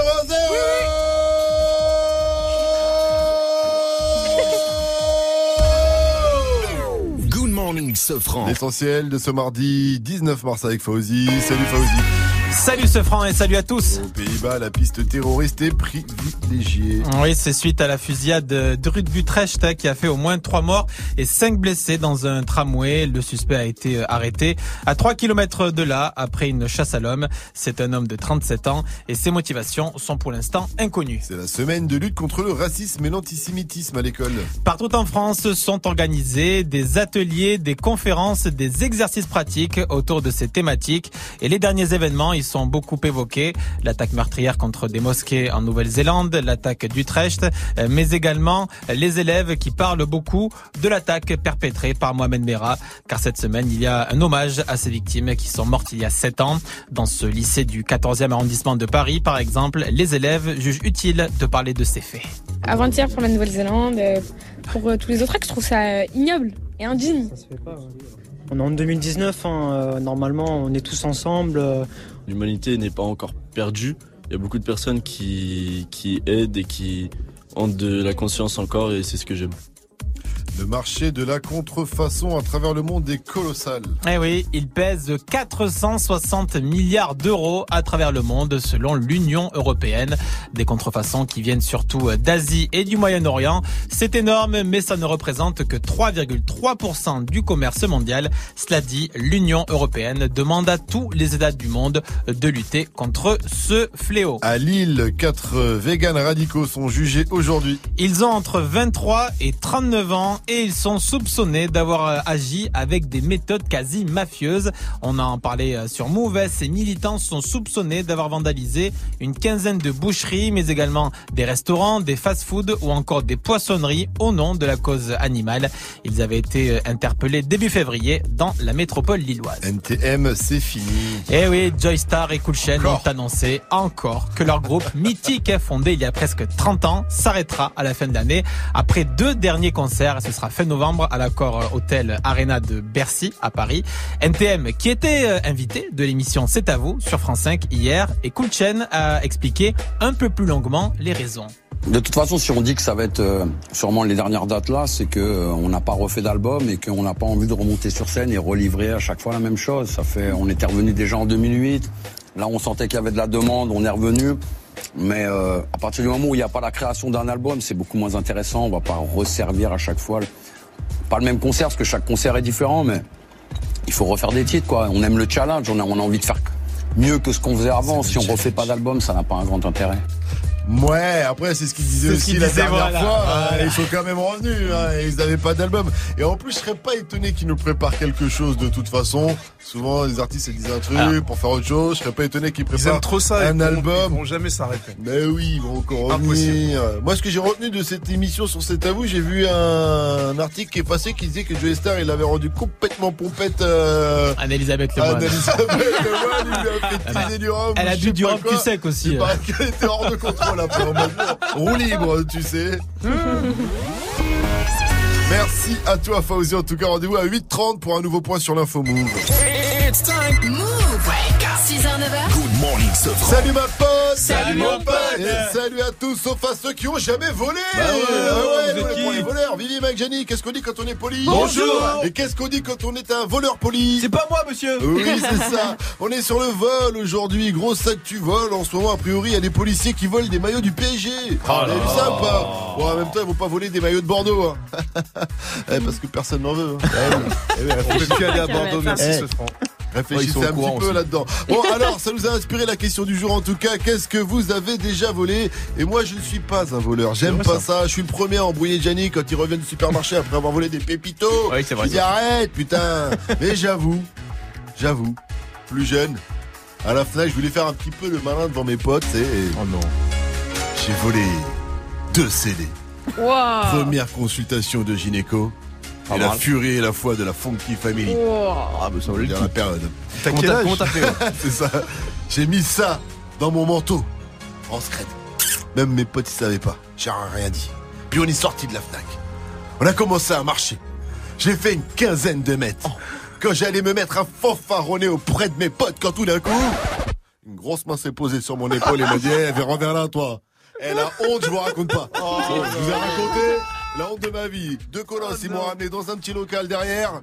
Good morning, Sofran. L'essentiel de ce mardi 19 mars avec Fauzi. Salut Fauzi. Salut ce franc et salut à tous. Aux Pays-Bas, la piste terroriste est privilégiée. Oui, c'est suite à la fusillade de rue de Utrecht qui a fait au moins trois morts et cinq blessés dans un tramway. Le suspect a été euh, arrêté à 3 km de là après une chasse à l'homme. C'est un homme de 37 ans et ses motivations sont pour l'instant inconnues. C'est la semaine de lutte contre le racisme et l'antisémitisme à l'école. Partout en France sont organisés des ateliers, des conférences, des exercices pratiques autour de ces thématiques. Et les derniers événements, ils sont beaucoup évoqués. L'attaque meurtrière contre des mosquées en Nouvelle-Zélande, l'attaque d'Utrecht, euh, mais également les élèves qui parlent beaucoup de l'attaque perpétrée par Mohamed Merah. Car cette semaine, il y a un hommage à ces victimes qui sont mortes il y a 7 ans. Dans ce lycée du 14e arrondissement de Paris, par exemple, les élèves jugent utile de parler de ces faits. Avant-hier pour la Nouvelle-Zélande, euh, pour euh, tous les autres je trouve ça ignoble et indigne. On est en 2019, hein, normalement on est tous ensemble. L'humanité n'est pas encore perdue. Il y a beaucoup de personnes qui aident et qui ont de la conscience encore et c'est ce que j'aime. Le marché de la contrefaçon à travers le monde est colossal. Eh oui, il pèse 460 milliards d'euros à travers le monde selon l'Union européenne. Des contrefaçons qui viennent surtout d'Asie et du Moyen-Orient. C'est énorme, mais ça ne représente que 3,3% du commerce mondial. Cela dit, l'Union européenne demande à tous les États du monde de lutter contre ce fléau. À Lille, quatre véganes radicaux sont jugés aujourd'hui. Ils ont entre 23 et 39 ans et ils sont soupçonnés d'avoir euh, agi avec des méthodes quasi mafieuses. On en parlait euh, sur Move. Ces militants sont soupçonnés d'avoir vandalisé une quinzaine de boucheries, mais également des restaurants, des fast-foods ou encore des poissonneries au nom de la cause animale. Ils avaient été euh, interpellés début février dans la métropole lilloise. NTM, c'est fini. Eh oui, Joystar et Cool Chain ont annoncé encore que leur groupe [LAUGHS] mythique, fondé il y a presque 30 ans, s'arrêtera à la fin de l'année après deux derniers concerts. Ce sera fin novembre à l'accord Hôtel Arena de Bercy à Paris. NTM qui était euh, invité de l'émission C'est à vous sur France 5 hier et Chain a expliqué un peu plus longuement les raisons. De toute façon, si on dit que ça va être euh, sûrement les dernières dates là, c'est que euh, on n'a pas refait d'album et qu'on n'a pas envie de remonter sur scène et relivrer à chaque fois la même chose. Ça fait, on était revenu déjà en 2008. Là, on sentait qu'il y avait de la demande, on est revenu. Mais euh, à partir du moment où il n'y a pas la création d'un album, c'est beaucoup moins intéressant. On va pas resservir à chaque fois, pas le même concert parce que chaque concert est différent, mais il faut refaire des titres quoi. On aime le challenge, on a, on a envie de faire mieux que ce qu'on faisait avant. Si on refait pas d'album, ça n'a pas un grand intérêt. Ouais, après c'est ce qu'ils disaient aussi la dernière voilà, fois. hein, ils sont quand même revenus. hein, et ils n'avaient pas d'album. Et en plus, je serais pas étonné qu'ils nous préparent quelque chose de toute façon. Souvent, les artistes ils disent un truc Ah. pour faire autre chose. Je serais pas étonné qu'ils Ils préparent aiment trop ça. un ils vont- album. Ils vont jamais s'arrêter. Mais oui, ils vont encore revenir. Moi, ce que j'ai retenu de cette émission sur C'est à vous, j'ai vu un, article qui est passé qui disait que Joey Star, il avait rendu complètement pompette euh, Anne-Elisabeth Lemoine. Anne-Elisabeth Lemoine, il lui a fait [LAUGHS] teaser du rhum. Elle a bu du rhum cul sec aussi. Il paraît qu'elle était hors de contrôle Roue libre, tu sais. Merci à toi, Fauzi. En tout cas, rendez-vous à 8h30 pour un nouveau point sur l'info. It's time. Move. 6h, 9h. Good morning, Sofran. Salut ma pote Salut, mon pote. Et salut à tous, sauf à ceux qui ont jamais volé Bah ouais, Ah ouais, nous, vous les voleurs Vivi, Mike, Jenny, qu'est-ce qu'on dit quand on est poli Bonjour. Et qu'est-ce qu'on dit quand on est un voleur poli C'est pas moi, monsieur Oui, [LAUGHS] c'est ça On est sur le vol aujourd'hui, gros sac tu voles En ce moment, a priori, il y a des policiers qui volent des maillots du PSG Oh Vous avez là vu ça ou pas Bon, en même temps, ils vont pas voler des maillots de Bordeaux hein. [LAUGHS] Eh, Parce que personne n'en veut hein. Eh oui. Eh oui, On peut plus aller à Bordeaux, merci Eh. ce franc. Réfléchissez Ouais, un courant petit peu là-dedans. Bon, [LAUGHS] alors, ça nous a inspiré la question du jour en tout cas. Qu'est-ce que vous avez déjà volé? Et moi, je ne suis pas un voleur. J'aime pas ça. Je suis le premier à embrouiller Gianni quand il revient du supermarché après avoir volé des pépitos. Oui, c'est vrai, Il dit ça. arrête, putain. Mais j'avoue, j'avoue, plus jeune, à la FNAC, je voulais faire un petit peu le malin devant mes potes. Et oh non. J'ai volé deux CD. Wow. Première consultation de gynéco. Pas et la furie et la foi de la Funky Family. Ah, bah ça valait le Dans coup. la période. T'as quel âge Comment t'as fait, ouais [LAUGHS] C'est ça. J'ai mis ça dans mon manteau. En scred. Même mes potes, ils savaient pas. J'ai rien dit. Puis on est sorti de la Fnac. On a commencé à marcher. J'ai fait une quinzaine de mètres. Quand j'allais me mettre à fanfaronner auprès de mes potes, quand tout d'un coup, une grosse main s'est posée sur mon épaule et m'a dit Eh, viens, reviens là, toi. Et la honte, je vous raconte pas. Oh, Bon, je vous ai raconté la honte de ma vie. Deux colosses, ils m'ont ramené dans un petit local derrière.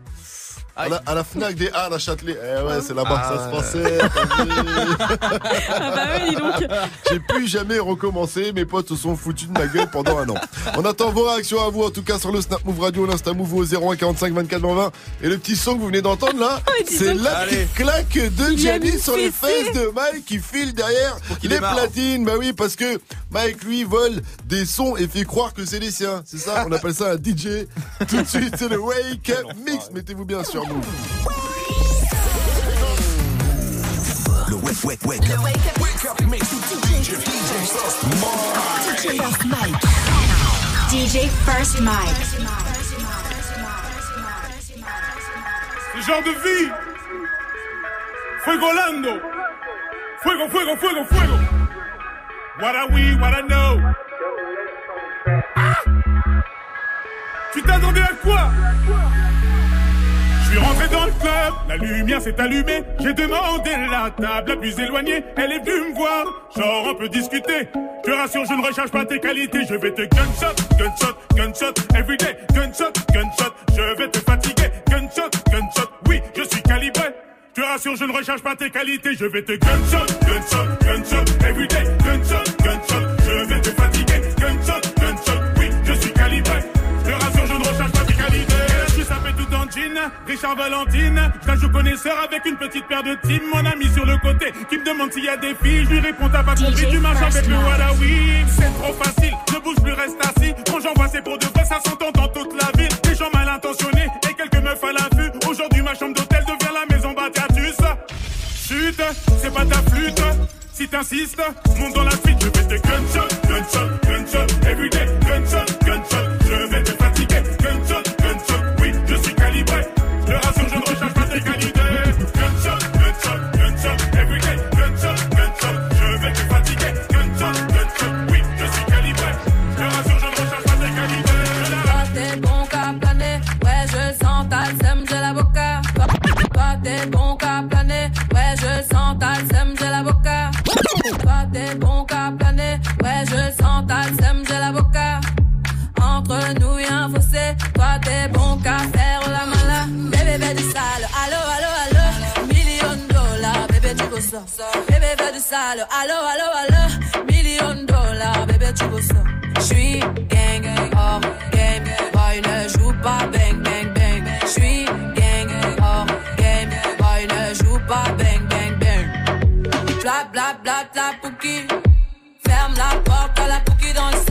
À la, à la Fnac des Halles à Châtelet. Eh ouais, c'est là-bas que ça se passait. t'as [LAUGHS] vu Ah bah dis donc. J'ai plus jamais recommencé. Mes potes se sont foutus de ma gueule pendant un an. On attend vos réactions à vous, en tout cas sur le Snap Move Radio, l'Insta Move au 01 45 24 20. Et le petit son que vous venez d'entendre là, [LAUGHS] c'est la petite claque de Gianni sur les fesses de Mike qui file derrière qu'il les démarre. platines. Bah oui, parce que Mike lui vole des sons et fait croire que c'est les siens. C'est ça, on appelle ça un DJ. Tout de suite, c'est le Wake Up Mix. Mettez-vous bien sur Move. Le wake, wake, wake up. Wake up mix. DJ, DJ First Mike. DJ First Mike. Ce genre de vie. Fuegolando. Fuego, fuego, fuego, fuego. What are we, what I know? Ah tu t'attendais à quoi? Suis rentré dans le club, la lumière s'est allumée. J'ai demandé la table la plus éloignée. Elle est venue me voir, genre on peut discuter. Te rassure, je ne recherche pas tes qualités. Je vais te gunshot, gunshot, gunshot, everyday. Gunshot, gunshot, je vais te fatiguer. Gunshot, gunshot, oui, je suis calibré. Te rassure, je ne recherche pas tes qualités. Je vais te gunshot, gunshot, gunshot, everyday. Gunshot, gunshot, Richard Valentine. Je joue connaisseur avec une petite paire de team. Mon ami sur le côté qui me demande s'il y a des filles. Je lui réponds, t'as pas compris, tu marches avec le Wadawi. C'est trop facile, ne bouge plus, reste assis. Quand j'envoie, c'est pour de vrai, ça s'entend dans toute la ville. Des gens mal intentionnés et quelques meufs à l'affût. Aujourd'hui, ma chambre d'hôtel devient la maison Batiatus. Chut, c'est pas ta flûte. Si t'insistes, monte dans la suite, je vais te gunshot, gunshot, gunshot, everyday, gunshot, gunshot, sale, allo allo allo, million dollars, bébé tu veux ça. J'suis gang, hors game, boy ne joue pas bang bang bang. J'suis gang, hors game, boy ne joue pas bang bang bang. Bla bla bla bla pouki, ferme la porte à la pouki dans le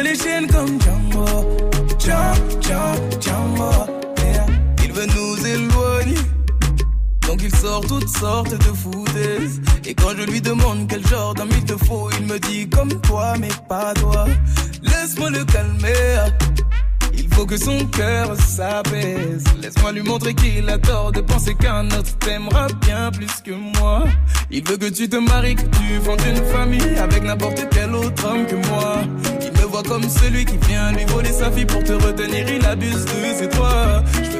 Les chaînes comme Django, Django. Yeah. Il veut nous éloigner, donc il sort tout cette sorte de foutaise. Et quand je lui demande quel genre d'homme il te faut, il me dit comme toi, mais pas toi. Laisse-moi le calmer. Faut que son cœur s'apaise. Laisse-moi lui montrer qu'il a tort de penser qu'un autre t'aimera bien plus que moi. Il veut que tu te maries, que tu fondes une famille avec n'importe quel autre homme que moi. Il me voit comme celui qui vient lui voler sa fille pour te retenir. Il abuse de c'est toi.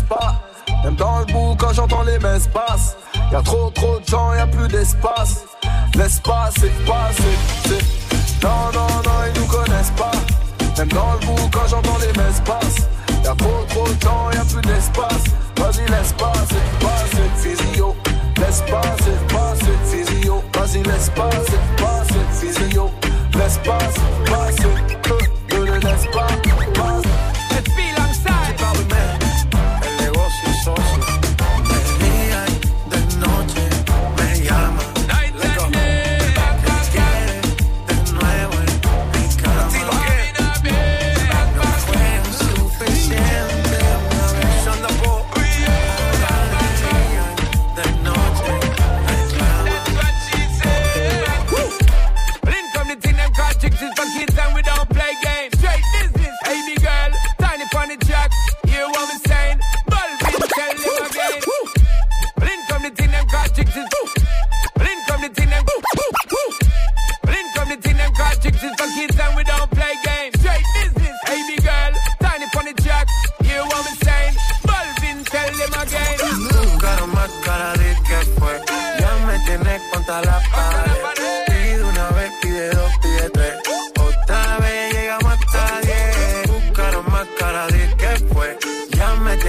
Pas? Même dans le bout, quand j'entends les messes passes. Y'a trop, trop de gens, y'a plus d'espace. Est passé. c'est- Non, non, non, ils nous connaissent pas. Même dans le bout, quand j'entends les messes passes. Y'a trop, trop de gens, y'a plus d'espace. Vas-y, l'espace est passé. Physio. L'espace est passé. Physio. Vas-y, l'espace est passé. Physio. L'espace est passé. Euh, Ne le laisse pas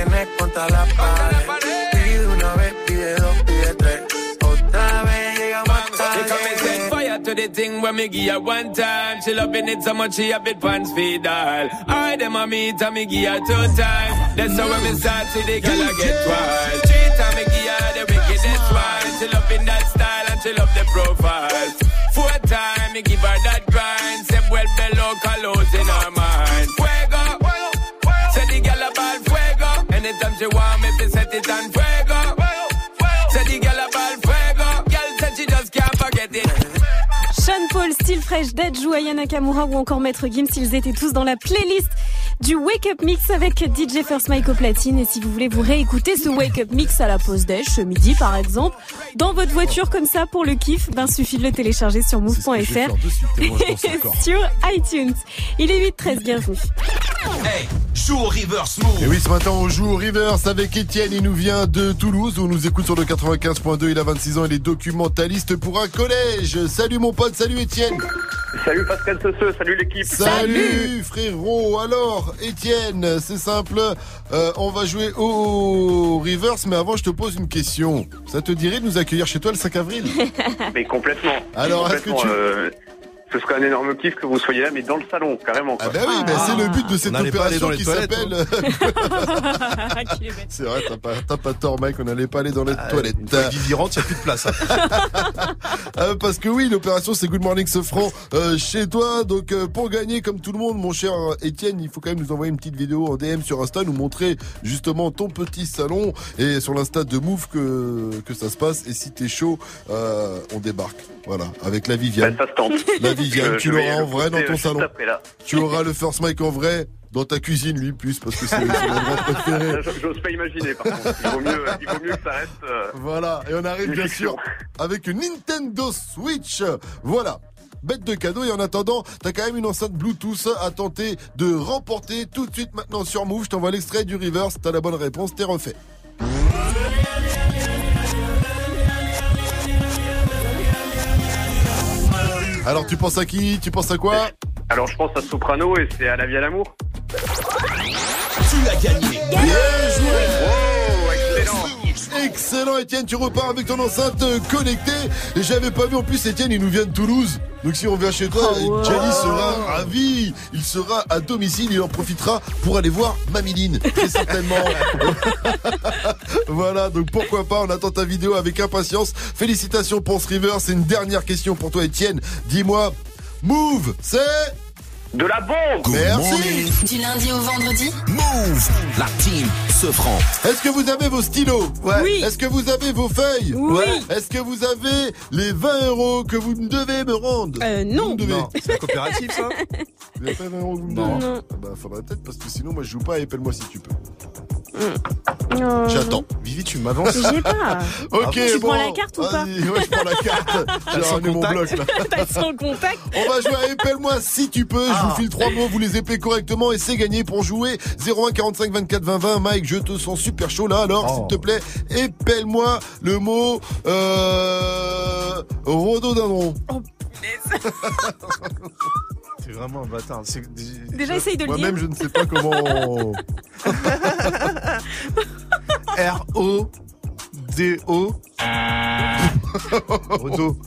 tienes contra la pared. Pide una vez, pide dos, pide tres. Otra vez llegamos hasta They come and set fire to the thing when me give her one time. She loving it so much she have it pants feed all. I them a meet and me give her two times. That's how when me start see the girl I get wild. Three time me give her the wickedest one. She loving that style and she love the profile. Four time me give her that grind. Say well below colors in her she want me, fi set it on fuego. Say the girl about fuego. Girl said she just can't forget it. Sean Paul, Style Fresh, Dajou, Aya Nakamura ou encore Maître Gims, ils étaient tous dans la playlist du Wake Up Mix avec DJ First Mike au platine. Et si vous voulez vous réécouter ce Wake Up Mix à la pause déj, ce midi par exemple, dans votre voiture comme ça pour le kiff, ben suffit de le télécharger sur move.fr et [LAUGHS] sur iTunes. Il est 8-13, bienvenue. Hey, joue au reverse move. Et oui, ce matin, on joue au Reverse avec Étienne. Il nous vient de Toulouse, où on nous écoute sur le 95.2. Il a 26 ans, il est documentaliste pour un collège. Salut mon pote, salut Étienne. Salut Pascal Sosseux, salut l'équipe. Salut, frérot. Alors, Étienne, c'est simple. Euh, on va jouer au Reverse, mais avant, je te pose une question. Ça te dirait de nous accueillir chez toi le 5 avril? [LAUGHS] Mais complètement. Alors, est-ce que tu- euh, ce serait un énorme kiff que vous soyez là, mais dans le salon, carrément. Quoi. Ah bah oui, bah c'est le but de cette On allait pas aller opération dans les qui toilettes, s'appelle. [LAUGHS] c'est vrai, t'as pas, t'as pas tort, mec. On n'allait pas aller dans les toilettes. Ah, Une fois qu'il y rentre, il n'y a plus de place. hein. [LAUGHS] Euh, parce que oui, l'opération c'est Good Morning Sofran euh, chez toi. Donc euh, pour gagner comme tout le monde, mon cher Étienne, il faut quand même nous envoyer une petite vidéo en DM sur Insta, nous montrer justement ton petit salon et sur l'Insta de Move que que ça se passe. Et si t'es chaud, euh, on débarque. Voilà, avec la Viviane. Ben, ça se tente. La Viviane, Tu l'auras en vrai dans ton salon. Tu auras le first mic en vrai dans ta cuisine, lui, plus parce que c'est l'endroit préféré. J'ose pas imaginer, par contre. Il vaut mieux, il vaut mieux que ça reste. euh, Voilà, et on arrive bien sûr avec une Nintendo Switch. Voilà. bête de cadeau. Et en attendant, t'as quand même une enceinte Bluetooth à tenter de remporter tout de suite maintenant sur Move. Je t'envoie l'extrait du reverse. T'as la bonne réponse, t'es refait. Alors tu penses à qui? Tu penses à quoi? Alors je pense à Soprano et c'est à la vie à l'amour. Tu as gagné. Bien joué Oh, excellent. Excellent Étienne, tu repars avec ton enceinte connectée. Et j'avais pas vu en plus Étienne, il nous vient de Toulouse. Donc si on vient chez toi, Oh, Gianni sera ravi. Il sera à domicile, il en profitera pour aller voir Mamiline, très certainement. [LAUGHS] voilà, donc pourquoi pas, on attend ta vidéo avec impatience. Félicitations pour ce river, c'est une dernière question pour toi Étienne. Dis-moi, Move, c'est... De la bombe Merci Du lundi au vendredi Move, la team se franc. Est-ce que vous avez vos stylos Oui. Est-ce que vous avez vos feuilles Oui. Est-ce que vous avez les 20 euros que vous devez me rendre Euh, non. Devez. Non, c'est la coopérative ça [LAUGHS] Vous avez pas 20 euros que vous me Non. devez Non. Ah Bah faudrait peut-être parce que sinon moi je joue pas et appelle-moi si tu peux. Non. J'attends. Vivi, tu m'avances. J'ai pas. [LAUGHS] Ok, Tu bon. prends la carte ou pas Ouais, je prends la carte. [LAUGHS] J'ai ramené mon bloc là. T'as son contact. On va jouer à Épelle-moi si tu peux. Je vous file trois mots, vous les épelez correctement et c'est gagné pour jouer. 01 45 24 20 20. Mike, je te sens super chaud là. Alors, Oh. s'il te plaît, épelle-moi le mot euh, rhododendron. T'es [LAUGHS] vraiment un bâtard. C'est- Déjà, essaye de le Moi-même, dire. je ne sais pas comment. [LAUGHS] R-O-D-O. Rodo.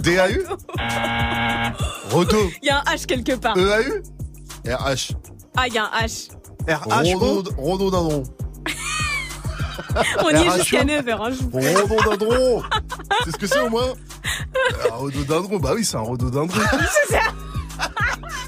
D-A-U Rodo. Il y a un H quelque part. E-A-U RH. Ah, il y a un H. R-H-O Rhodo- Rhododendron. On y est RH. jusqu'à 9h. Rhododendron. C'est ce que c'est au moins Un rhododendron, bah oui, c'est un rhododendron. [LAUGHS] C'est ça.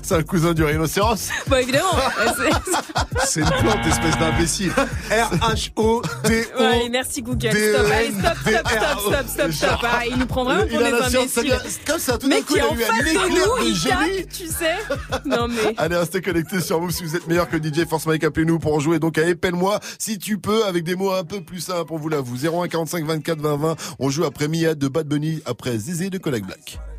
C'est un cousin du rhinocéros. Bah, évidemment. [LAUGHS] C'est- une plante, espèce d'imbécile. R-H-O-D-O. Ouais, allez, merci Google. Stop, allez, stop, stop, stop, stop, stop, stop. Ah, il nous prend vraiment pour des imbéciles. Comme ça, tout d'un coup, il a en eu un éclair de génie. tu sais. Non mais. Allez, restez connectés sur vous si vous êtes meilleur que DJ Force Mike, appelez-nous pour jouer donc à Épelle-moi si tu peux avec des mots un peu plus simples, on vous l'avoue. 01 45 24 20 20. On joue après Mia de Bad Bunny, après Zizé de Collègue Black.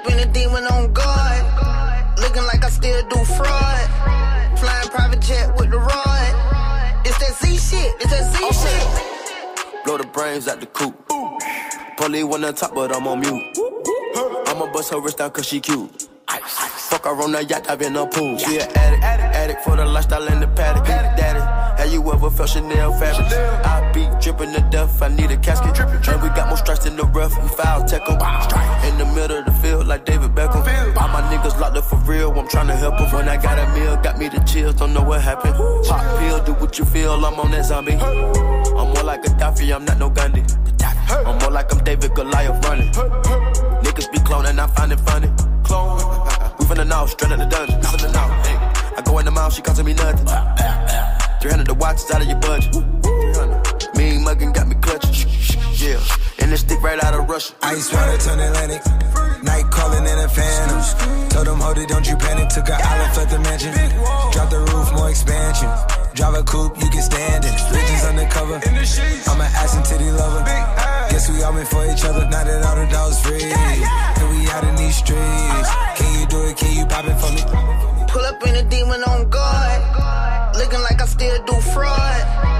Up in a demon on guard. Looking like I still do fraud. Flying private jet with the rod. It's that Z shit. It's that Z shit. Blow the brains out the coop. Polly one on top, but I'm on mute. I'ma bust her wrist down cause she cute. Fuck her on the yacht, I've been a pool. She an addict, addict for the lifestyle in the paddock. Daddy, have you ever felt Chanel fabric? I be dripping to death, I need a casket. And we got more strikes in the rough, we foul tech 'em. In the middle of the like David Beckham. All my niggas locked up for real, I'm tryna help 'em. When I got a meal, got me the chills, don't know what happened. Pop pill, do what you feel, I'm on that zombie. I'm more like a Gaddafi, I'm not no Gandhi. I'm more like I'm David Goliath running. Niggas be cloning, I find it funny. Clone. We finna know, straight out the dungeon. Hey. I go in the mouth, she costing me nothing. 300 the watch is out of your budget. 300. Muggin' got me clutching. Yeah. And this stick right out of Russia. Ice water turn Atlantic. Night calling in a phantom. Told them, hold it, don't you panic. Took an island, left the mansion. Drop the roof, more expansion. Drive a coupe, you can stand it. Bridges undercover. I'm an ass and titty lover. Guess we all meant for each other. Now that all the dogs free. And we out in these streets. Can you do it? Can you pop it for me? Pull up in a demon on guard. Looking like I still do fraud.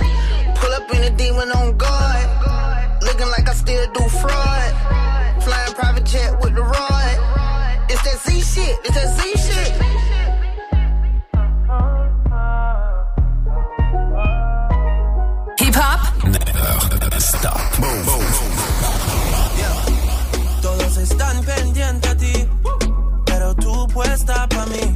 Pull up in a demon on guard. Looking like I still do fraud. Flying private jet with the rod. It's that Z shit, it's that Z shit. Hip hop, Never stop. Todos están pendientes a ti, pero tú puesta para mí,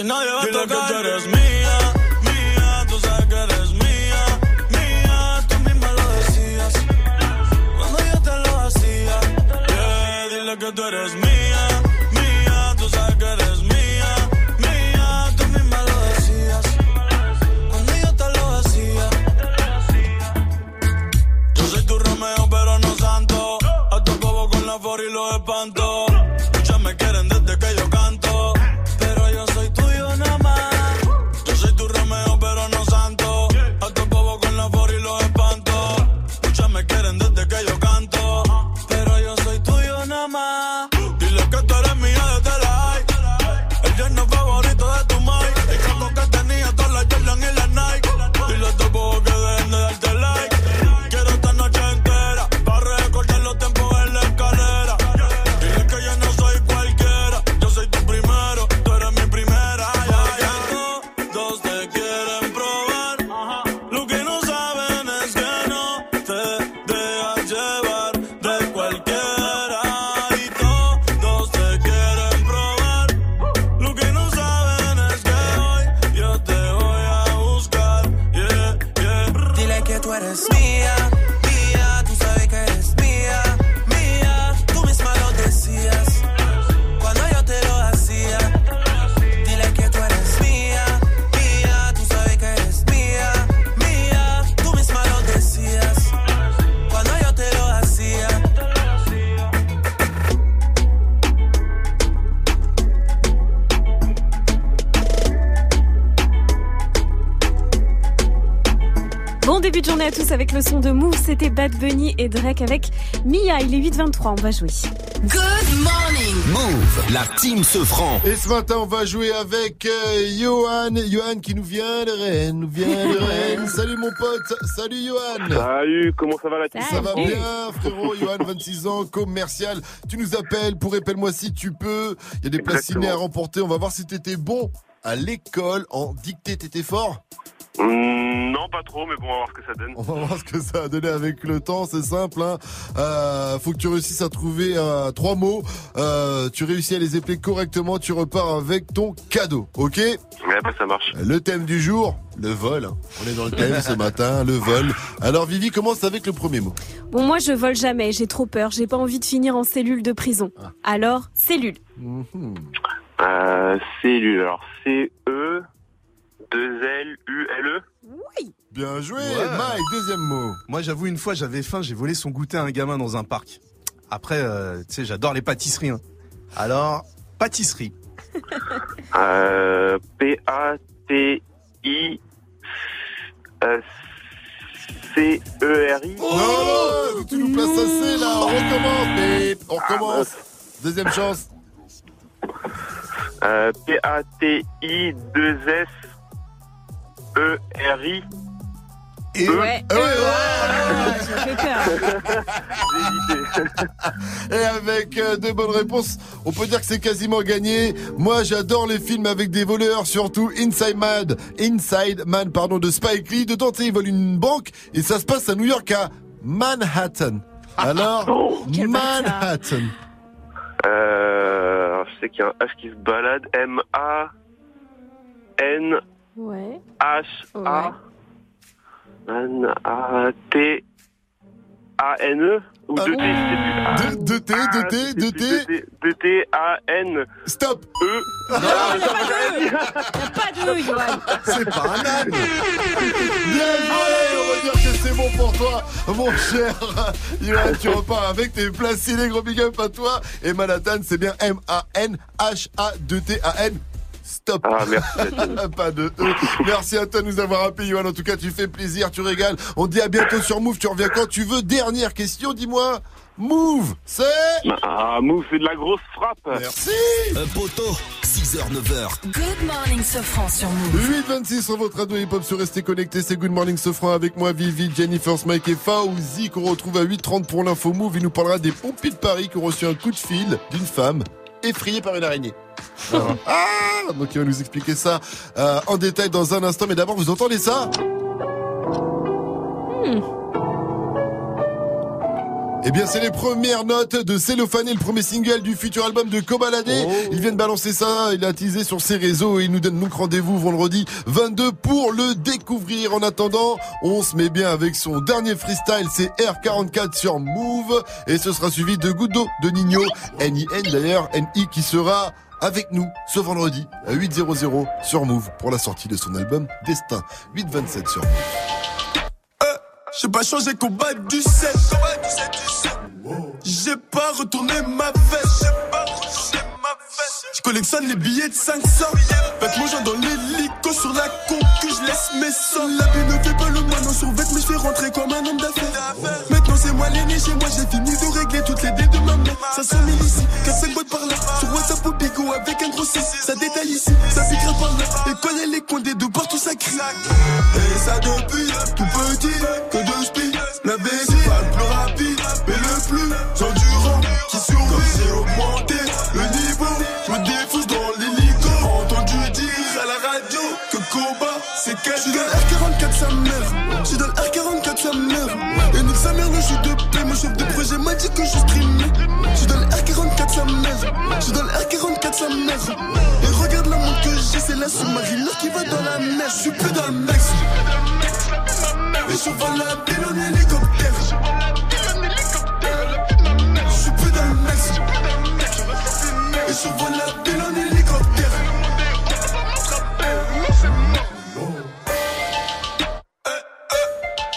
Que nadie va a tocar. que tú eres mía, mía. Tú sabes que eres mía, mía. Tú misma lo decías cuando yo te lo hacía. Yeah, dile que tú eres mía. Tous avec le son de Move, c'était Bad Bunny et Drake avec Mia, il est 8h23, on va jouer. good morning. Move, la team se franc. Et ce matin, on va jouer avec euh, Johan. Johan qui nous vient de Rennes, nous vient de [LAUGHS] Rennes. Salut mon pote, salut Johan. Salut, comment ça va la team Ça va bien, frérot. Johan, 26 ans, commercial. Tu nous appelles pour Répelle-moi si tu peux. Il y a des ciné à remporter. On va voir si t'étais bon à l'école en dictée. T'étais fort Non, pas trop, mais bon, on va voir ce que ça donne. On va voir ce que ça a donné avec le temps. C'est simple. Hein. Euh, faut que tu réussisses à trouver euh, trois mots. Euh, tu réussis à les épeler correctement. Tu repars avec ton cadeau. Ok? Ouais, bah ça marche. Le thème du jour, le vol. hein. On est dans le thème ce matin, le vol. Alors Vivi commence avec le premier mot. Bon, moi je vole jamais, j'ai trop peur, j'ai pas envie de finir en cellule de prison. Alors, cellule. Euh, cellule, alors C-E, 2L-U-L-E. Oui. Bien joué, Ouais. Mike, deuxième mot. Moi, j'avoue, une fois, j'avais faim, j'ai volé son goûter à un gamin dans un parc. Après, euh, tu sais, j'adore les pâtisseries. hein. Alors, pâtisserie. [LAUGHS] Euh, P-A-T-I euh, C-E-R-I. Non, non, tu nous places assez là, on recommence, mais on recommence. Deuxième chance. Euh, P-A-T-I 2 S E-R-I. Et Ouais. Ouais, [LAUGHS] avec euh, deux bonnes réponses, on peut dire que c'est quasiment gagné. Moi, j'adore les films avec des voleurs, surtout Inside Man, Inside Man, pardon, de Spike Lee. Dedans, ils volent une banque et ça se passe à New York, à Manhattan. [LAUGHS] Alors, quel Manhattan. Euh, je sais qu'il y a un H qui se balade. M-A-N-H-A. Ouais. N-A-T-A-N-E ou 2 T, je sais plus. Ah, 2 T, 2 T, 2 T. 2 T, A-N. Stop. E. Non, il n'y a pas de. Il n'y a pas de, Johan. C'est pas un âne. Bien joué, on va dire que c'est bon pour toi, mon cher Yoann, tu repars avec tes placés, gros big up à toi. Et Manhattan, c'est bien M-A-N-H-A-2-T-A-N. Stop. Ah, merci. [LAUGHS] Pas de E. Merci à toi de nous avoir appelé, Yoann. En tout cas, tu fais plaisir, tu régales. On dit à bientôt sur Move. Tu reviens quand tu veux. Dernière question, dis-moi. Move, c'est Ah, Move, c'est de la grosse frappe. Merci. Un poteau, 6h, 9h. Good morning, Sofran sur Move. 826 sur votre radio hip-hop sur Restez Connectés, c'est Good Morning Sofran avec moi, Vivi, Jennifer, Smike et Fauzi qu'on retrouve à 8h30 pour l'info move. Il nous parlera des pompiers de Paris qui ont reçu un coup de fil d'une femme effrayée par une araignée. Voilà. Ah Donc il va nous expliquer ça euh, en détail dans un instant, mais d'abord vous entendez ça? Eh bien, c'est les premières notes de Cellophane, le premier single du futur album de Kobalade. Il vient de balancer ça, il a teasé sur ses réseaux et il nous donne donc rendez-vous vendredi 22 pour le découvrir. En attendant, on se met bien avec son dernier freestyle, c'est R44 sur Move et ce sera suivi de d'eau de Nino, N-I-N d'ailleurs, N-I qui sera avec nous ce vendredi à 8.00 sur Move pour la sortie de son album Destin. 8.27 sur Move. J'ai pas changé combat du 7. J'ai pas retourné ma veste. Je collectionne les billets de 500. Faites mon genre dans l'hélico sur la con que je laisse mes sons. La vie ne fait pas le moineau sur vêtements, mais je fais rentrer comme un homme d'affaires. Maintenant c'est moi l'aîné chez moi, j'ai fini de régler toutes les dettes de ma mère. Ça sent ici, 4-5 boîtes par là. Sur WhatsApp ou Bigo avec un gros 6. Ça détaille ici, ça piquera par là. Et connaît les condés de partout ça crie. Et ça depuis tout petit que de m'a dit que je streamais. Je suis dans le R44 sa mère, je suis dans le R44 sa mère. Et regarde la montre que j'ai, c'est la sous-marine qui va dans la mer. Je suis plus dans le mec. Et je vole la ville en hélicoptère. Je suis plus dans le mec. Et je vole la ville en hélicoptère.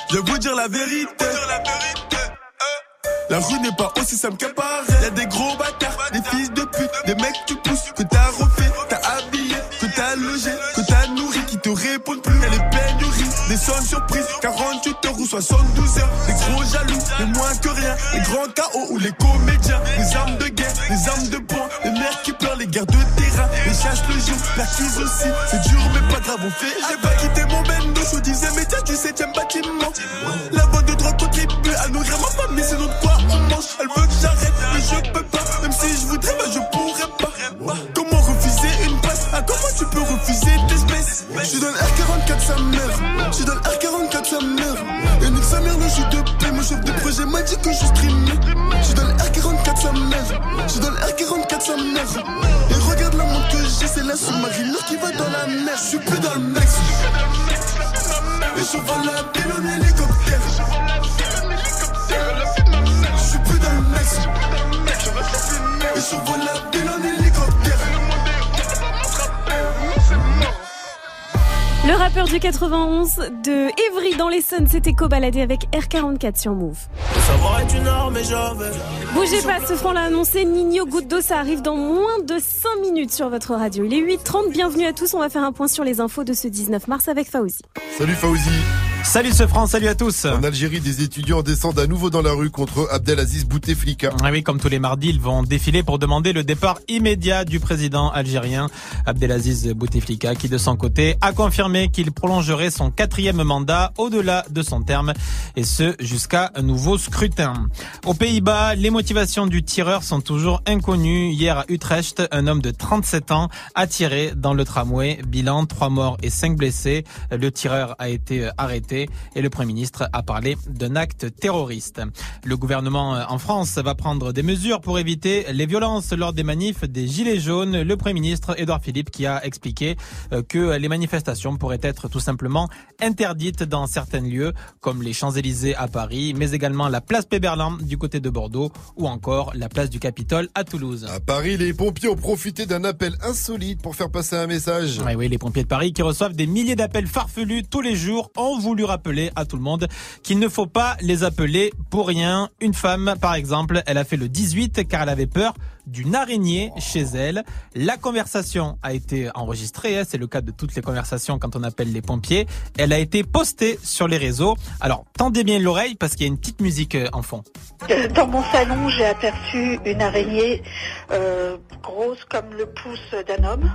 Je vais vous dire la vérité. La rue n'est pas aussi simple qu'elle paraît. Y'a des gros bâtards, des fils de pute, des mecs tu pousses, que t'as refait, t'as habillé, que t'as logé, que t'as nourri, qui te répondent plus. Y'a les pénuries, des sonnes surprises, 48 heures ou 72 heures. Les gros jaloux, les moins que rien, les grands chaos ou les comédiens, les armes de guerre, les armes de poing, les mères qui pleurent, les guerres de terrain, les chasses le jour, la crise aussi. C'est dur mais pas grave, on fait. J'ai pas quitté mon bendo, je disais mais tiens du 7ème bâtiment. La Elle veut que j'arrête, mais je peux pas. Même si je voudrais, bah je pourrais pas. Comment refuser une passe Ah, comment tu peux refuser d'espèces Je suis dans le R44 sa mère. Je suis le R44 sa mère. Et nique sa mère, le jeu de paix. Mon chef de projet m'a dit que je streamais. Je suis le R44 sa mère. Je suis le R44 sa mère. Et regarde la montre que j'ai, c'est la sous-marine qui va dans la mer. Je suis plus dans le mec. Et je vole la ville en hélicoptère. Le mec. Et je vole la ville en hélicoptère. Le rappeur du 91 de Evry dans l'Essonne s'était co-baladé avec R44 sur Move. Bougez pas, ce franc l'a annoncé, Nino Goutte d'eau, ça arrive dans moins de 5 minutes sur votre radio. Il est 8h30, bienvenue à tous, on va faire un point sur les infos de ce 19 mars avec Fauzi. Salut Fauzi. Salut ce franc, salut à tous. En Algérie, des étudiants descendent à nouveau dans la rue contre Abdelaziz Bouteflika. Ah oui, comme tous les mardis, ils vont défiler pour demander le départ immédiat du président algérien Abdelaziz Bouteflika, qui de son côté a confirmé qu'il prolongerait son quatrième mandat au-delà de son terme, et ce jusqu'à un nouveau scrutin. Aux Pays-Bas, les motivations du tireur sont toujours inconnues. Hier à Utrecht, un homme de 37 ans a tiré dans le tramway. Bilan, trois morts et cinq blessés. Le tireur a été arrêté et le Premier ministre a parlé d'un acte terroriste. Le gouvernement euh, en France va prendre des mesures pour éviter les violences lors des manifs des Gilets jaunes. Le Premier ministre Édouard Philippe qui a expliqué euh, que les manifestations pourraient être tout simplement interdites dans certains lieux comme les Champs-Élysées à Paris, mais également la place Péberlan du côté de Bordeaux ou encore la place du Capitole à Toulouse. À Paris, les pompiers ont profité d'un appel insolite pour faire passer un message. Oui, oui, les pompiers de Paris qui reçoivent des milliers d'appels farfelus tous les jours ont voulu rappeler à tout le monde qu'il ne faut pas les appeler pour rien. Une femme, par exemple, elle a fait le 18 car elle avait peur d'une araignée chez elle. La conversation a été enregistrée, hein, c'est le cas de toutes les conversations quand on appelle les pompiers. Elle a été postée sur les réseaux. Alors, tendez bien l'oreille parce qu'il y a une petite musique euh, en fond. Dans mon salon, j'ai aperçu une araignée euh, grosse comme le pouce d'un homme,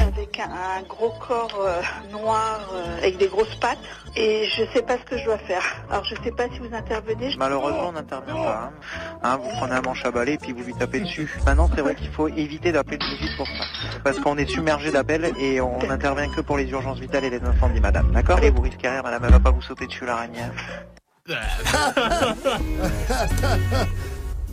avec un, gros corps euh, noir euh, avec des grosses pattes. Et je sais pas ce que je dois faire. Alors je sais pas si vous intervenez. Malheureusement, on n'intervient pas. hein. Hein, vous prenez un manche à balai et puis vous lui tapez dessus. Maintenant, c'est vrai qu'il faut éviter d'appeler tout de suite pour ça. Parce qu'on est submergé d'appels et on n'intervient que pour les urgences vitales et les incendies, madame. D'accord Et vous risquez rien, madame, elle va pas vous sauter dessus l'araignée. [LAUGHS]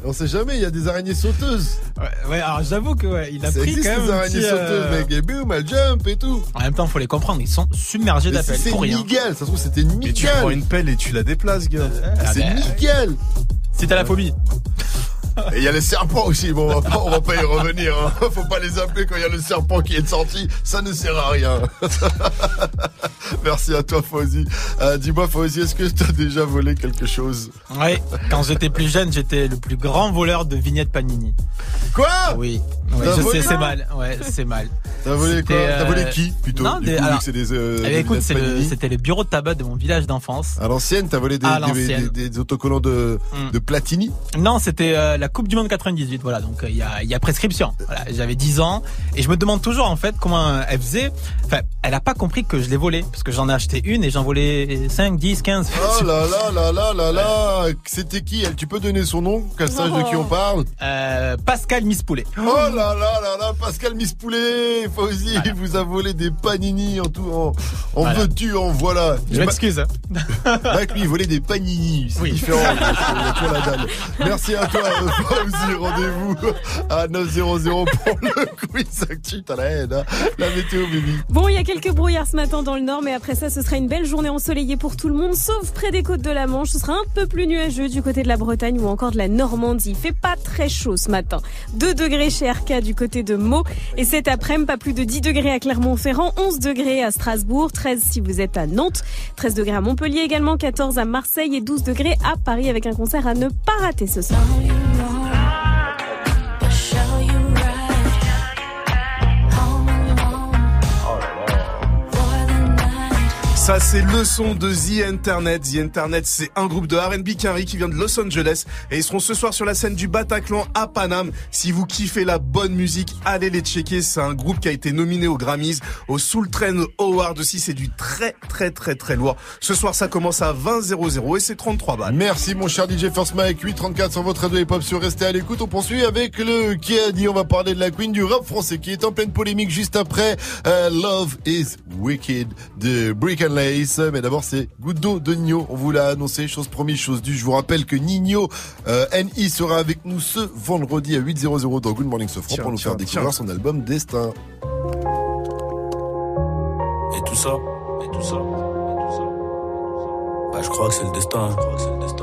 On sait jamais, il y a des araignées sauteuses. Ouais, ouais, alors j'avoue que ouais, il a Ça pris existe quand même des un araignées petit, euh, sauteuses, mec. Et boum, elles jump et tout. En même temps, faut les comprendre, ils sont submergés d'appels si c'est pour rien. Miguel, ça se trouve c'était Miguel. Et tu prends une pelle et tu la déplaces, gars. C'est ben, Miguel. Si t'as la phobie. Et il y a les serpents aussi, bon, on va pas, on va pas y revenir. Hein. [LAUGHS] Faut pas les appeler quand il y a le serpent qui est sorti, ça ne sert à rien. [LAUGHS] Merci à toi, Fauzi. Euh, Dis-moi, Fauzi, est-ce que tu as déjà volé quelque chose Ouais, quand j'étais plus jeune, j'étais le plus grand voleur de vignettes Panini. Quoi? Oui, oui je sais, c'est mal. Ouais, c'est mal. T'as volé quoi? C'était, T'as volé euh, qui plutôt? Non, des- coup, alors, des, euh, eh des écoute, c'est le- c'était le bureau de tabac de mon village d'enfance. À l'ancienne, t'as volé des, autocollants de, Mm. de Platini? Non, c'était euh, la Coupe du Monde 98. Voilà, donc euh, il y, a, il y a prescription. Voilà, j'avais 10 ans et je me demande toujours en fait comment euh, elle faisait. Enfin, elle a pas compris que je l'ai volé parce que j'en ai acheté une et j'en volais 5, 10, 15. Oh là là là là là là C'était qui elle? Tu peux donner son nom Qu'elle sache de qui on parle Euh, Pascal Mispoulet. Oh là là là là Pascal Mispoulet Fauzi il vous a volé des panini en tout en, en Voilà. veux-tu en voilà Je m'excuse. hein. [LAUGHS] Mec lui il volait des panini C'est différent la dalle. Merci à toi [LAUGHS] Rendez-vous à 900 pour le quiz hein La météo Bon, il y a quelques brouillards ce matin dans le nord, mais après ça, ce sera une belle journée ensoleillée pour tout le monde, sauf près des côtes de la Manche. Ce sera un peu plus nuageux du côté de la Bretagne ou encore de la Normandie. Il fait pas très chaud ce matin. 2 degrés chez RK du côté de Meaux. Et cet après-midi, pas plus de 10 degrés à Clermont-Ferrand, 11 degrés à Strasbourg, 13 si vous êtes à Nantes, 13 degrés à Montpellier également, 14 à Marseille et 12 degrés à Paris avec un concert à ne pas rater ce soir. wrong. Ça, c'est le son de The Internet. The Internet, c'est un groupe de R&B Quinry qui vient de Los Angeles et ils seront ce soir sur la scène du Bataclan à Paname. Si vous kiffez la bonne musique, allez les checker. C'est un groupe qui a été nominé aux Grammys, au Soul Train Award aussi. C'est du très, très, très, très lourd. Ce soir, ça commence à 20 00 et c'est 33 balles. Merci mon cher DJ First Mike 834 sur votre radio hip hop sur Restez à l'écoute. On poursuit avec le qui a dit on va parler de la queen du rap français qui est en pleine polémique juste après euh, Love is Wicked de Brick and Lace. Mais d'abord c'est d'eau de Nino. On vous l'a annoncé, chose promise, chose due. Je vous rappelle que Nino euh, NI sera avec nous ce vendredi à 8.00 dans Good Morning Sofran pour nous tiens, faire découvrir tiens. son album Destin. Et tout ça, et tout ça, et tout ça? Bah, je crois que c'est le destin. Je crois que c'est le destin.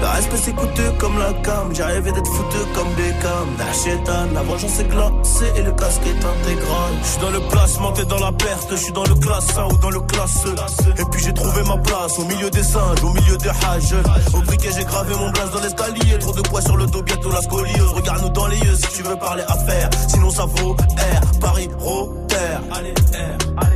Le respect c'est coûteux comme la cam, rêvé d'être foutu comme cams. La chétane, la vengeance est glacée et le casque est intégral. Je suis dans le placement, t'es dans la perte, je suis dans le classe 1 ou dans le classe E. Et puis j'ai trouvé ma place au milieu des singes, au milieu des hages. Au briquet j'ai gravé mon place dans l'escalier, trop de poids sur le dos, bientôt la scoliose. Regarde-nous dans les yeux si tu veux parler affaires, sinon ça vaut R, Paris, Rotter. Allez, R, allez.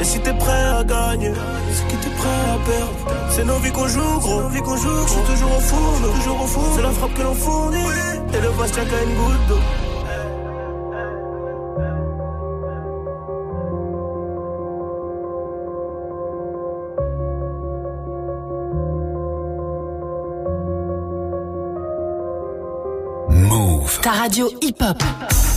Et si t'es prêt à gagner, c'est que t'es prêt à perdre. C'est nos vies qu'on joue, gros. Vie qu'on joue, je suis toujours au four, toujours au four. C'est la frappe que l'on fournit. Et le tient qu'à une goutte d'eau. Move. Ta radio hip-hop. Wrong to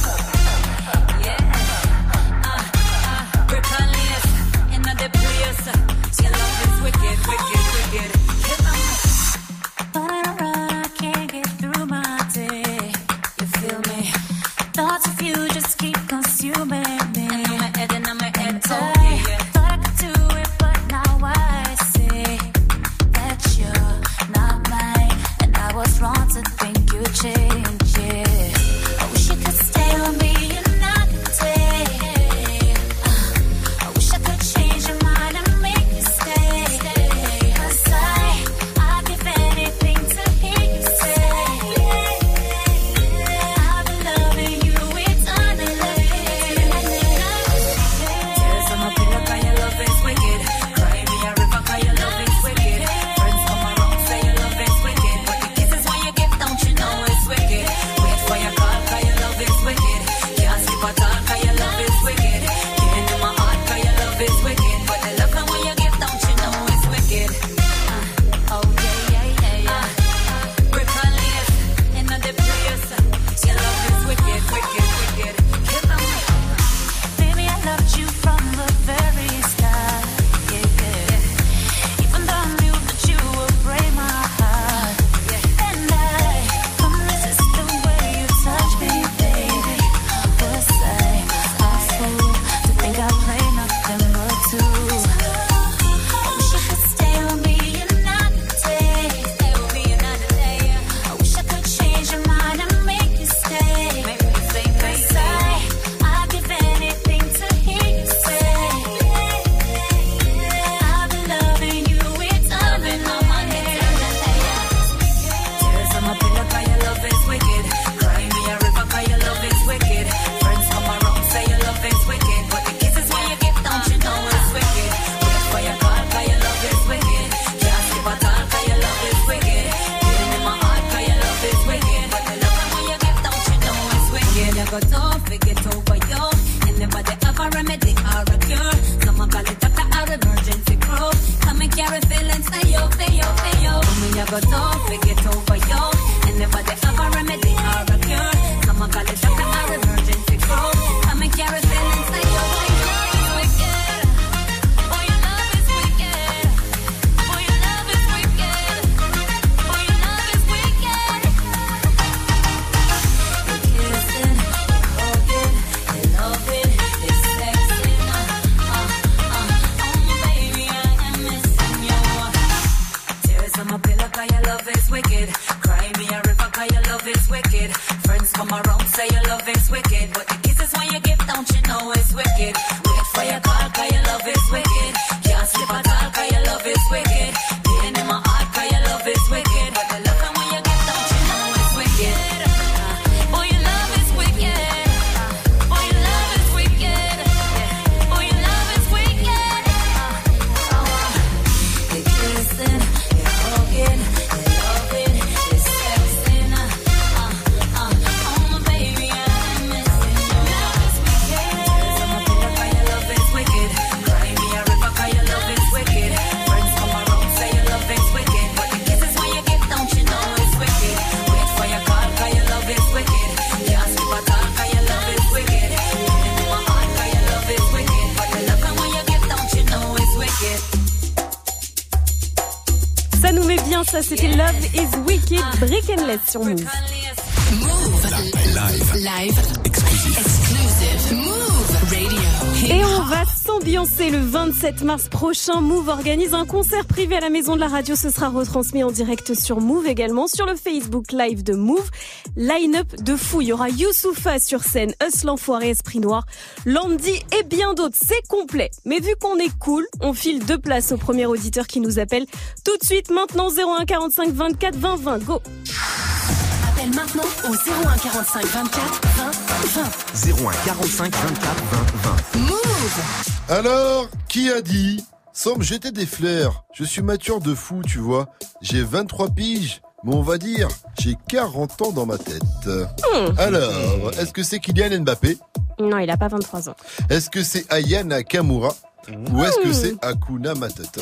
Sur Move. Live. Live. Exclusive. Exclusive. Move Radio. Et on va s'ambiancer le 27 mars prochain. Move organise un concert privé à la maison de la radio. Ce sera retransmis en direct sur Move également, sur le Facebook Live de Move. Line-up de fou. Il y aura Youssoufa sur scène, Us l'enfoiré Esprit Noir, Landy et bien d'autres. C'est complet. Mais vu qu'on est cool, on file deux places au premier auditeur qui nous appelle tout de suite maintenant 01 45 24 20 20. Go! Appelle maintenant au 01 45 24 20 20. 01 45 24 20 20. Move Alors, qui a dit Sans me jeter des fleurs, je suis mature de fou, tu vois. J'ai 23 piges, mais on va dire, j'ai 40 ans dans ma tête. Hmm. Alors, est-ce que c'est Kylian Mbappé? Non, il a pas 23 ans. Est-ce que c'est Aya Nakamura? Ou est-ce que Hmm. c'est Akuna Matata?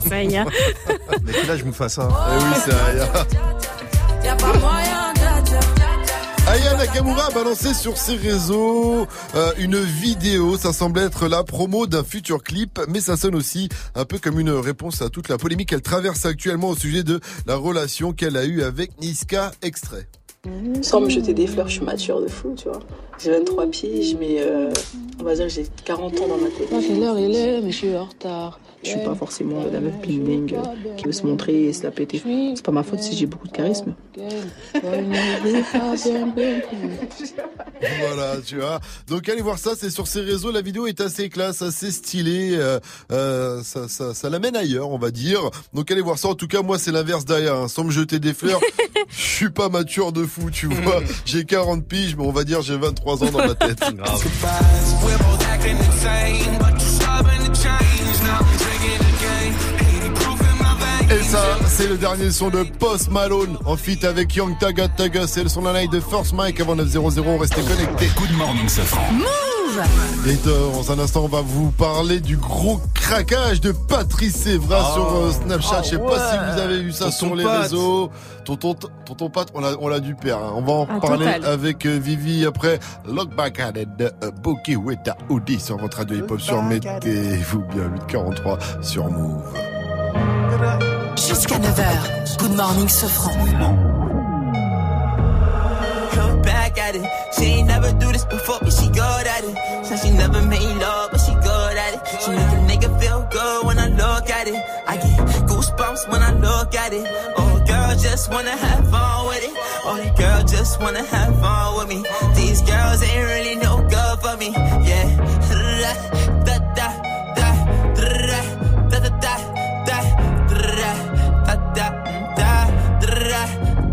[LAUGHS] Ça y est. [LAUGHS] Mais quel âge me fait ça? Eh oui, c'est Aya. [LAUGHS] Y'a pas moyen de Aya Nakamura a balancé sur ses réseaux euh, une vidéo. Ça semble être la promo d'un futur clip, mais ça sonne aussi un peu comme une réponse à toute la polémique qu'elle traverse actuellement au sujet de la relation qu'elle a eue avec Niska. Extrait. Sans me jeter des fleurs, je suis mature de fou, tu vois. J'ai 23 piges, mais euh, on va dire que j'ai 40 ans dans ma tête. quelle heure il est, mais je suis en retard. Je suis pas forcément la meuf bling bling euh, qui veut se montrer et se la péter. C'est pas ma faute si j'ai beaucoup de charisme. [LAUGHS] Voilà, tu vois. Donc allez voir ça, c'est sur ses réseaux. La vidéo est assez classe, assez stylée. euh, euh, ça, ça, ça l'amène ailleurs, on va dire. Donc allez voir ça. En tout cas, moi, c'est l'inverse derrière. hein. Sans me jeter des fleurs, [LAUGHS] je suis pas mature de fou, tu vois. J'ai 40 piges, mais on va dire j'ai 23 ans dans ma tête. [LAUGHS] We're Et ça, c'est le dernier son de Post Malone en feat avec Young Taga Taga. C'est le son de la night de First Mike avant 900. Restez connectés. Good morning, Safran. Move Et dans un instant, on va vous parler du gros craquage de Patrice Evra Oh. sur euh, Snapchat. Je sais Ah pas si vous avez vu ça Tonton sur les Pat. réseaux. Tonton, tonton Pat, on l'a, on l'a dû perdre. hein. On va en Ah, parler total. avec euh, Vivi après Look Back at It de euh, Boki Weta Audi sur votre radio hip-hop sur Mettez-vous bien 843 sur Move. Jusqu'à 9h. Good morning, Sofran. Look back at it. She ain't never do this before, but she good at it. Said she never made love, but she good at it. She make a nigga feel good when I look at it. I get goosebumps when I look at it. Oh, girl, just wanna have fun with it. Oh, girl just wanna have fun with me. These girls ain't really no good for me. Yeah. [LAUGHS]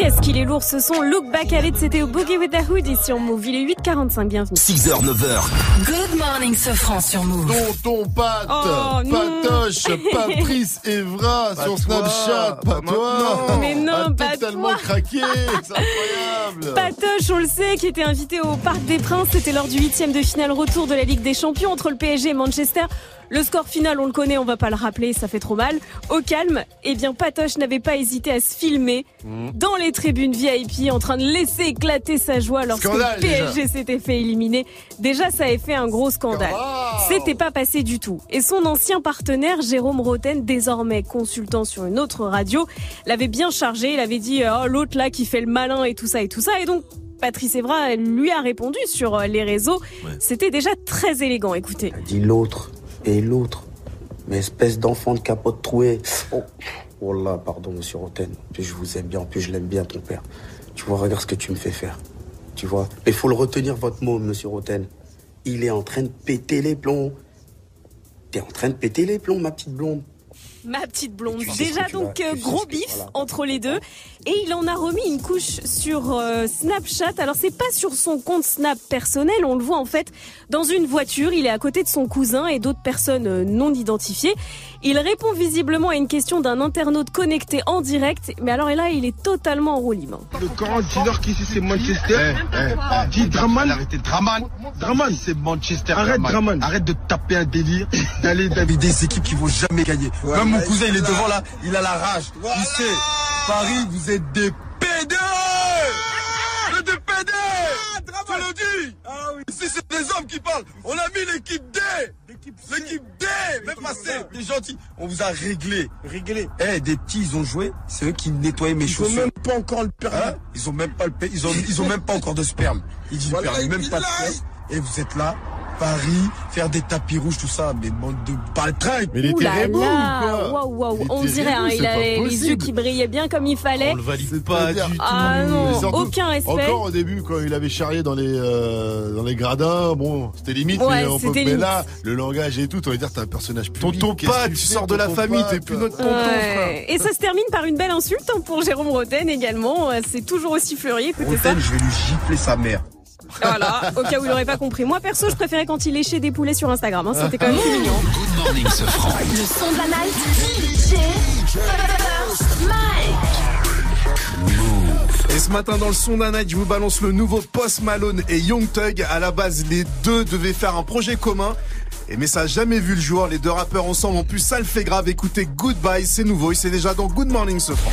Qu'est-ce qu'il est lourd ce son Look Back at It, c'était au Boogie with the Hood ici on Move. Il est 8h45, bienvenue. 6h, 9h. Good morning, Sofran sur Move. Tonton Pat, Oh, non. Patoche, Patrice [LAUGHS] Evra Pas sur toi, Snapchat, pas pas toi. Mais non, A pas totalement toi. craqué, c'est incroyable. [LAUGHS] Patoche, on le sait, qui était invité au Parc des Princes. C'était lors du huitième de finale retour de la Ligue des Champions entre le PSG et Manchester. Le score final, on le connaît, on va pas le rappeler, ça fait trop mal. Au calme, eh bien, Patoche n'avait pas hésité à se filmer Mmh. dans les tribunes VIP en train de laisser éclater sa joie lorsque Scandale, le PSG s'était fait éliminer. Déjà, ça avait fait un gros scandale. C'était pas passé du tout. Et son ancien partenaire, Jérôme Roten, désormais consultant sur une autre radio, l'avait bien chargé. Il avait dit, oh, l'autre là qui fait le malin et tout ça et tout ça. Et donc, Patrice Evra lui a répondu sur euh, les réseaux. C'était déjà très élégant. Écoutez. dit l'autre et l'autre. Mais espèce d'enfant de capote trouée. Oh, oh là, pardon, monsieur Roten. Puis je vous aime bien, puis je l'aime bien, ton père. Tu vois, regarde ce que tu me fais faire. Tu vois. Mais faut le retenir, votre mot, monsieur Roten. Il est en train de péter les plombs. T'es en train de péter les plombs, ma petite blonde. Ma petite blonde. Tu sais ce Déjà donc vas- euh, gros bif voilà. entre les deux et il en a remis une couche sur euh, Snapchat. Alors c'est pas sur son compte Snap personnel, on le voit en fait dans une voiture, il est à côté de son cousin et d'autres personnes euh, non identifiées. Il répond visiblement à une question d'un internaute connecté en direct, mais alors et là il est totalement en roue libre. Le grand dealer qui ici c'est Manchester. Dis Draman. Arrêtez Draman. Draman. C'est Manchester. Arrête Draman. Arrête de taper un délire, d'aller avec des équipes qui vont jamais gagner. Même mon cousin il est devant là, il a la rage. Il sait. Paris, vous êtes des PD. Vous êtes des PD. Je le dis. Ici c'est des hommes qui parlent. On a mis l'équipe D. L'équipe D. Même passé. T'es gentil. On vous a réglé. Réglé. Eh, des petits, ils ont joué. C'est eux qui nettoyaient mes chaussures. Ils ont même pas encore le permis. ils ont même pas le Ils ont, ils ont même pas encore de sperme. Ils disent [LAUGHS] Voilà, permis, même pas de sperme. Et vous êtes là, Paris, faire des tapis rouges, tout ça. Mais bande de baltringues. Mais Ouh là là, waouh waouh, on dirait hein, il a les yeux qui brillaient bien comme il fallait. On le valide pas du tout. Ah non, aucun respect. Encore au début, quand il avait charrié dans les, euh, dans les gradins, bon, c'était limite, Ouais, mais, on peut, c'était mais limite. là, le langage et tout, on va dire, t'es un personnage public. Tonton qu'est-ce Pat, que tu fais, sors de la tonton famille, Pat t'es plus notre tonton, Ouais. Et ça se termine par une belle insulte hein, pour Jérôme Roten également. Euh, C'est toujours aussi fleuri, écoutez ça. Roten, je vais lui gifler sa mère. Voilà, au cas où il aurait pas compris. Moi perso, je préférais quand il léchait des poulets sur Instagram. hein, C'était quand même plus mignon. Good morning, ce franc. Le son de la night. DJ First Mike. Et ce matin dans le son d'un night, je vous balance le nouveau Post Malone et Young Thug. À la base, les deux devaient faire un projet commun. Et mais ça a jamais vu le jour. Les deux rappeurs ensemble, en plus, ça le fait grave. Écoutez, Goodbye, c'est nouveau. Et c'est déjà dans Good Morning ce franc.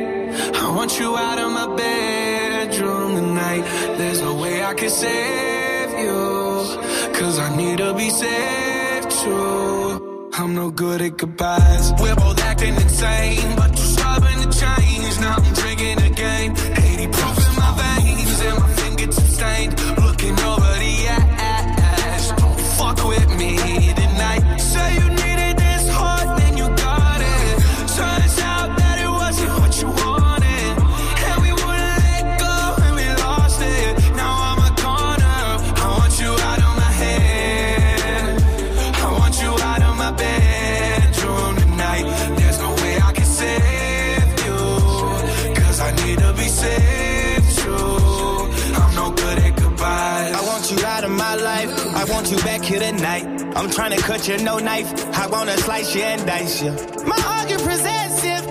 I want you out of my bedroom tonight. There's no way I can save you. Cause I need to be saved too. I'm no good at goodbyes. We're both acting insane, but you're stubborn to change. Now I'm drinking again. You back here tonight. I'm trying to cut you, no knife. I wanna slice you and dice you. My get possessive,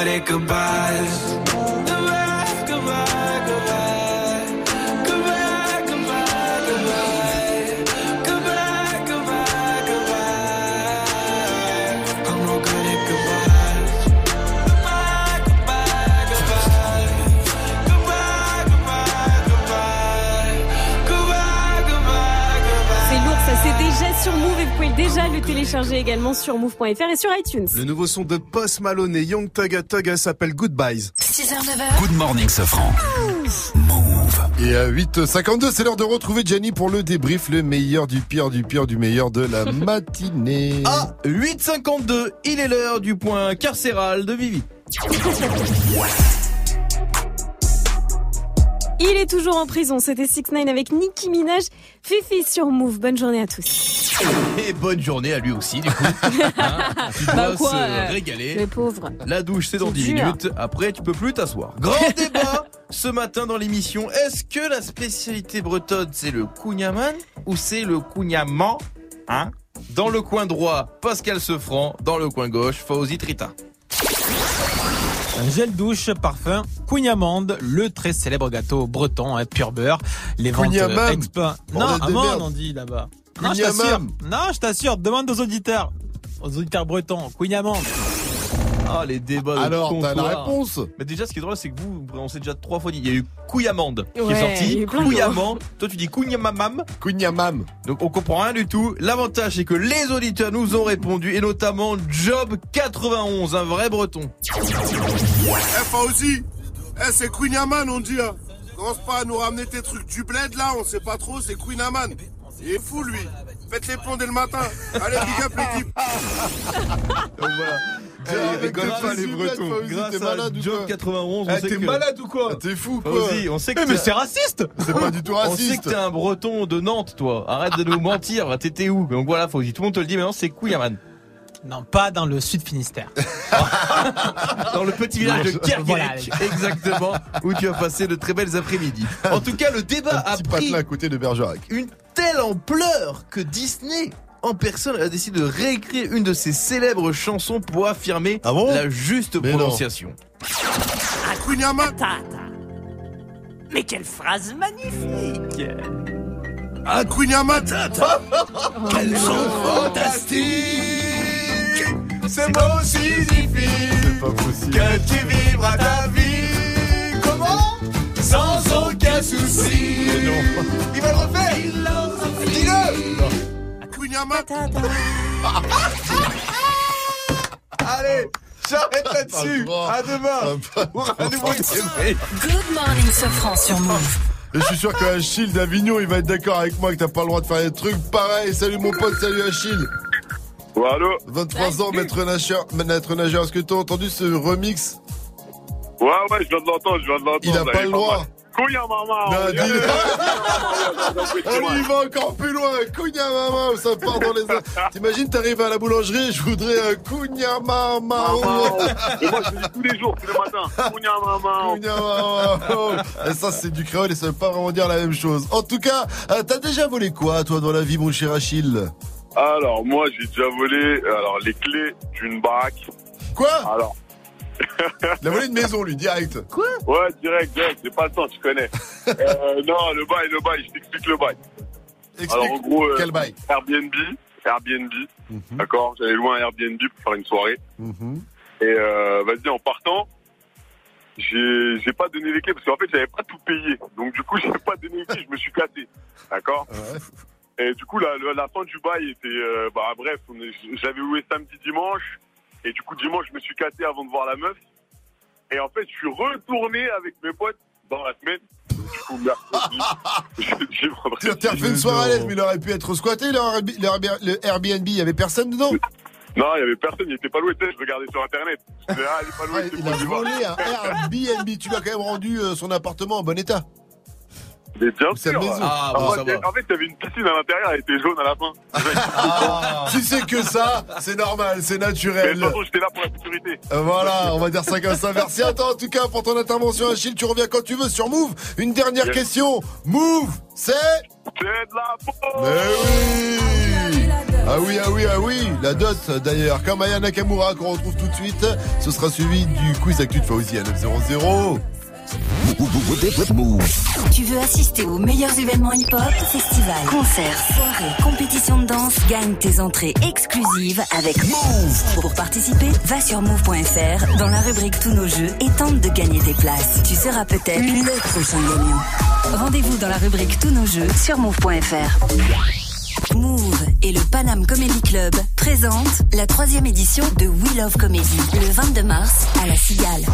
good at goodbyes. Le télécharger également sur move.fr et sur iTunes. Le nouveau son de Post Malone et Young Thug Thug s'appelle Goodbyes. 6h, 9h. Good morning, Sofran. Et à 8h52, c'est l'heure de retrouver Jenny pour le débrief, le meilleur du pire du pire du meilleur de la [LAUGHS] matinée. À 8h52, il est l'heure du point carcéral de Vivi. Il est toujours en prison, c'était 6 9 avec Nicki Minaj, Fifi sur Move. Bonne journée à tous. Et bonne journée à lui aussi, du coup. [LAUGHS] Hein, tu dois Bah quoi, se euh, régaler. Les pauvres. La douche, c'est dans C'est 10 dur. minutes. Après, tu peux plus t'asseoir. Grand [LAUGHS] débat ce matin dans l'émission. Est-ce que la spécialité bretonne, c'est le kouniaman ou c'est le kouniaman Hein? Dans le coin droit, Pascal Sefranc. Dans le coin gauche, Fauzi Trita. Gel douche, parfum, Cougnamande, le très célèbre gâteau breton, hein, pur beurre. Les ventes euh, Non, amande on dit là-bas. Non, je t'assure. Non, je t'assure. Demande aux auditeurs, aux auditeurs bretons, Cougnamande. Ah, les débats de Alors, t'as la réponse Mais déjà, ce qui est drôle, c'est que vous, vous prononcez déjà trois fois. dit. Il y a eu Couillamande qui Ouais, est sorti. Couillamande. Toi, tu dis Cougnamamam. Cougnamam. Donc, on comprend rien du tout. L'avantage, c'est que les auditeurs nous ont répondu et notamment Job 91, un vrai breton. Eh, Fauzi, eh, c'est Queen Yaman, on dit. Hein. Commence pas à nous ramener tes trucs du bled là, on sait pas trop, c'est Queen Yaman. Il est fou lui. Faites les ponts dès le matin. Allez, big up l'équipe. [LAUGHS] Donc voilà. Eh, rigole grâce- pas, les Bretons. Grâce à Job quoi 91, on Eh, sait t'es que- malade ou quoi T'es fou quoi on sait que Eh, mais c'est raciste [LAUGHS] C'est pas du tout On sait raciste. que t'es un breton de Nantes, toi. Arrête de nous mentir. T'étais où Donc voilà, Fauzi. Tout le monde te le dit maintenant, c'est Couillaman. Non, pas dans le sud Finistère. [LAUGHS] Dans le petit village de Kerguelen. Voilà. Exactement. Où tu as passé de très belles après-midi. En tout cas, le débat Un a petit pris à côté de Bergerac. une telle ampleur que Disney en personne a décidé de réécrire une de ses célèbres chansons pour affirmer Ah bon la juste Mais non. prononciation. Mais quelle phrase magnifique. Queen Yaman. Quels sont fantastiques. C'est beau signifie C'est pas possible. que tu vivras ta vie. Comment Sans aucun souci. Il va le refaire. Dis-le [LAUGHS] Allez, j'arrête là-dessus. Pas À demain. Pas- Pour un nouveau. Good morning, Sofran sur Move. Et je suis sûr que Achille d'Avignon, il va être d'accord avec moi que t'as pas le droit de faire des trucs pareils. Salut mon pote, salut Achille. Ouais, allô 23 ans, maître nageur. Maître nageur, est-ce que t'as entendu ce remix? Ouais, ouais, je viens de l'entendre, je viens de l'entendre. Il a pas le droit. À maman Non, [LAUGHS] on y dis-. Allez, il va encore plus loin. Cogna maman, ça part dans les. T'imagines, t'arrives à la boulangerie, je voudrais un cogna maman. Et moi, je le dis tous les jours, tous les matins. À maman Cogna maman. Et ça, c'est du créole et ça veut pas vraiment dire la même chose. En tout cas, euh, t'as déjà volé quoi, toi, dans la vie, mon cher Achille? Alors, moi, j'ai déjà volé alors, les clés d'une baraque. Quoi? Alors, Il a volé une maison, lui, direct. Quoi? Ouais, direct, direct, j'ai pas le temps, tu connais. [LAUGHS] Euh, non, le bail, le bail, je t'explique le bail. Explique. Alors, en gros, euh, Quel bail? Airbnb, Airbnb. Mhm. D'accord J'avais loué un Airbnb pour faire une soirée. Et euh, vas-y, en partant, j'ai j'ai pas donné les clés parce qu'en fait, j'avais pas tout payé. Donc du coup, [LAUGHS] j'ai pas donné les clés, je me suis cassé. D'accord? Et du coup, la, la, la fin du bail était... euh, bah bref, j'avais loué samedi, dimanche. Et du coup, dimanche, je me suis cassé avant de voir la meuf. Et en fait, je suis retourné avec mes potes dans la semaine. Du coup, mercredi, [LAUGHS] vraiment- T'as refait une soirée à l'aise, mais il aurait pu être squatté, le Airbnb. Il y avait personne dedans Non, il y avait personne, il était pas loué. Je regardais sur internet. Je disais, ah, il est pas loué, c'est Il a volé un Airbnb. Tu lui as quand même rendu euh, son appartement en bon état. Mais bien Sa sûr. maison. Ah, en, ça fait, va. en fait, il y avait une piscine à l'intérieur, elle était jaune à la fin. Ah. [LAUGHS] Si c'est que ça, c'est normal, c'est Mais de naturel. toute façon, j'étais là pour la sécurité. Euh, Voilà, on va dire ça comme ça. Merci à toi en tout cas pour ton intervention, Achille. Tu reviens quand tu veux sur Move. Une dernière Yes. question. Move, c'est C'est de la peau Mais oui Ah oui, ah oui, ah oui La dot d'ailleurs, comme Aya Nakamura qu'on retrouve tout de suite. Ce sera suivi du quiz actu de Fauzi à 900. Tu veux assister aux meilleurs événements hip-hop, festivals, concerts, soirées, compétitions de danse, gagne tes entrées exclusives avec Move. Pour participer, va sur move.fr dans la rubrique Tous nos jeux et tente de gagner tes places. Tu seras peut-être le prochain gagnant. Rendez-vous dans la rubrique Tous nos jeux sur move.fr. Move et le Panam Comedy Club présentent la troisième édition de We Love Comedy le 22 mars à la Cigale.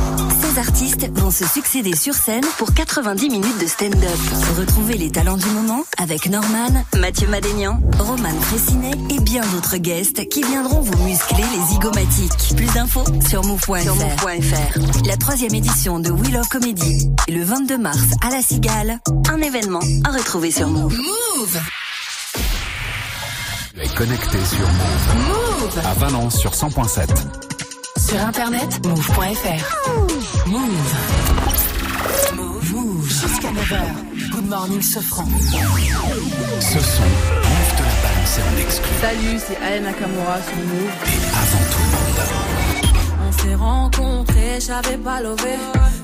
Ces artistes vont se succéder sur scène pour 90 minutes de stand-up. Retrouvez les talents du moment avec Norman, Mathieu Madénian, Roman Fressinet et bien d'autres guests qui viendront vous muscler les zygomatiques. Plus d'infos sur move.fr. La troisième édition de We Love Comedy le 22 mars à la Cigale. Un événement à retrouver sur Move. Move est connecté sur Move. Move À Valence sur 100.7. Sur internet, move.fr. Move. Move. Move. Jusqu'à 9h. Good morning, Sofran. Ce son, Move te l'a balancé en exclu. Salut, c'est Aya Nakamura sur Move. Avant tout le monde. On s'est rencontrés, j'avais pas levé.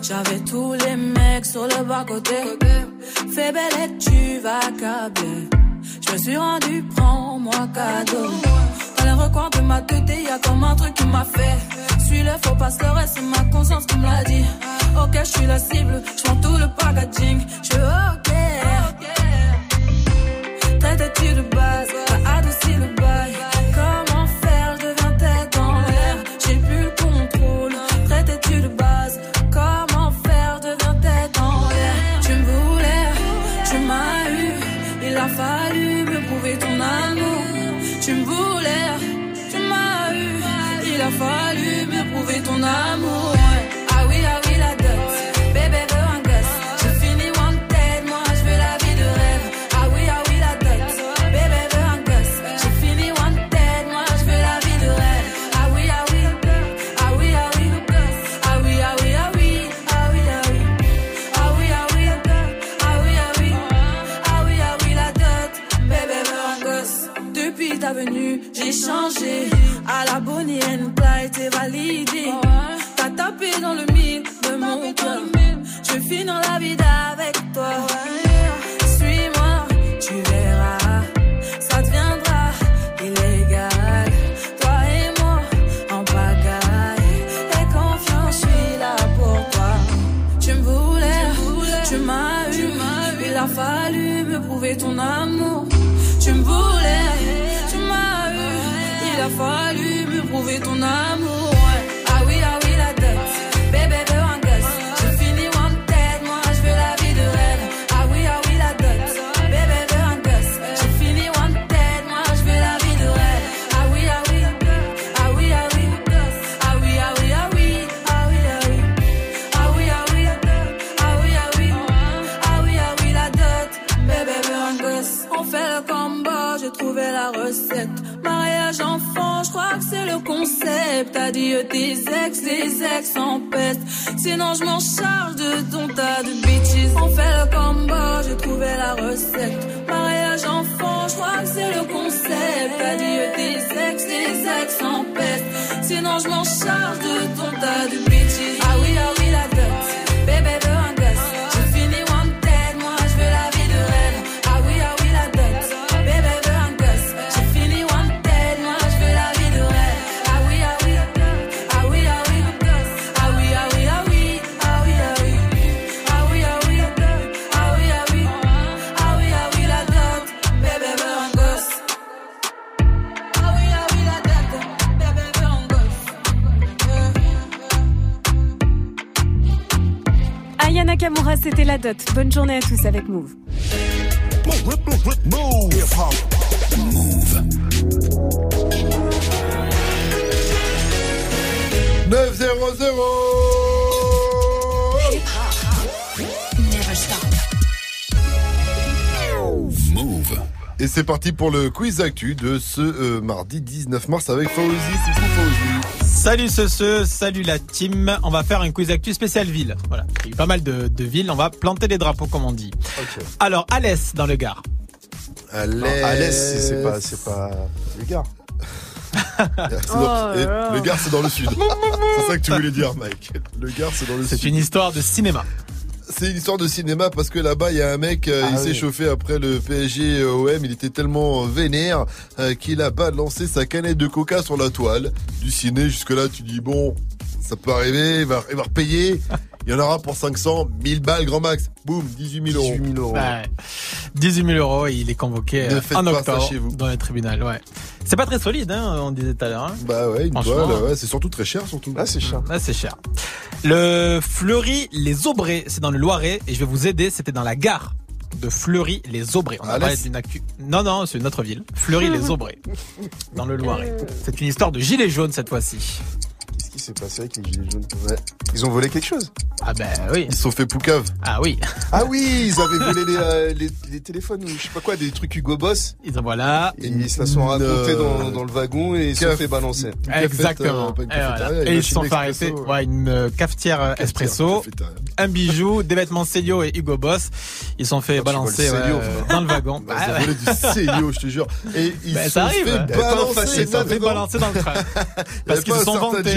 J'avais tous les mecs sur le bas-côté. Fais belle et tu vas câbler. Je suis rendu, prends-moi cadeau. Dans les recoins de ma tête, y a comme un truc qui m'a fait. Suis le faut pas se leurrer, c'est ma conscience qui me l'a dit. Ok, je suis la cible, je tout le packaging. Je ok. Traite-tu de base, t'as adouci le Bonne journée à tous avec Move. Move. 9-0-0 Never stop. Move. Et c'est parti pour le quiz actu de ce euh, mardi 19 mars avec Fauzi. Coucou Fauzi. Salut ce, ce, salut la team. On va faire un quiz actu spécial ville. Voilà, il y a eu pas mal de, de villes. On va planter les drapeaux comme on dit. Alors Alès dans le Gard. L'est, c'est pas, c'est pas. [LAUGHS] C'est dans- et le Gard, c'est dans le sud. [LAUGHS] c'est ça que tu voulais dire, Mike. Le Gard, c'est dans le sud. C'est une histoire de cinéma. C'est une histoire de cinéma parce que là-bas, il y a un mec, euh, Ah il oui. s'est chauffé après le PSG OM. Il était tellement vénère euh, qu'il a balancé sa canette de coca sur la toile du ciné. Jusque-là, tu dis, bon, ça peut arriver, il va, il va repayer. [LAUGHS] Il y en aura pour 500, 1000 balles grand max. Boum, 18 000 euros. 18 000 euros. Ouais. 18 000 euros, il est convoqué Ne euh, en pas ça octobre chez vous. dans les tribunaux. Ouais. C'est pas très solide, hein, on disait tout à l'heure. hein. Bah ouais, une toile, ouais, c'est surtout très cher, surtout. Ah, c'est cher. Ouais, c'est cher. Le Fleury-les-Aubrais, c'est dans le Loiret, et je vais vous aider, c'était dans la gare de Fleury-les-Aubrais. On a À parlé d'une actu. Non, non, c'est une autre ville. Fleury-les-Aubrais, [LAUGHS] dans le Loiret. C'est une histoire de gilet jaune cette fois-ci. Qu'est-ce qui s'est passé avec les gilets jaunes Ouais. Ils ont volé quelque chose Ah ben oui. Ils se sont fait poucave. Ah oui. Ah oui, ils avaient volé les, euh, les, les téléphones ou je sais pas quoi, des trucs Hugo Boss. Ils ont voilà. Et ils se la sont racontés euh, dans, dans le wagon et ils se sont fait balancer. Cafette, Exactement. euh, Et, voilà. ils se sont fait arrêter. Ouais, une euh, cafetière euh, espresso, cafétéria. un bijou, [LAUGHS] des vêtements Célio et Hugo Boss. Ils se sont fait Quand tu balancer Célio, euh, dans le wagon. Bah, Bah, ils ont volé du Célio, je te jure. Et [LAUGHS] ils se sont fait balancer. facile, Ils se sont fait balancer dans le train. [LAUGHS] Parce qu'ils se sont vantés.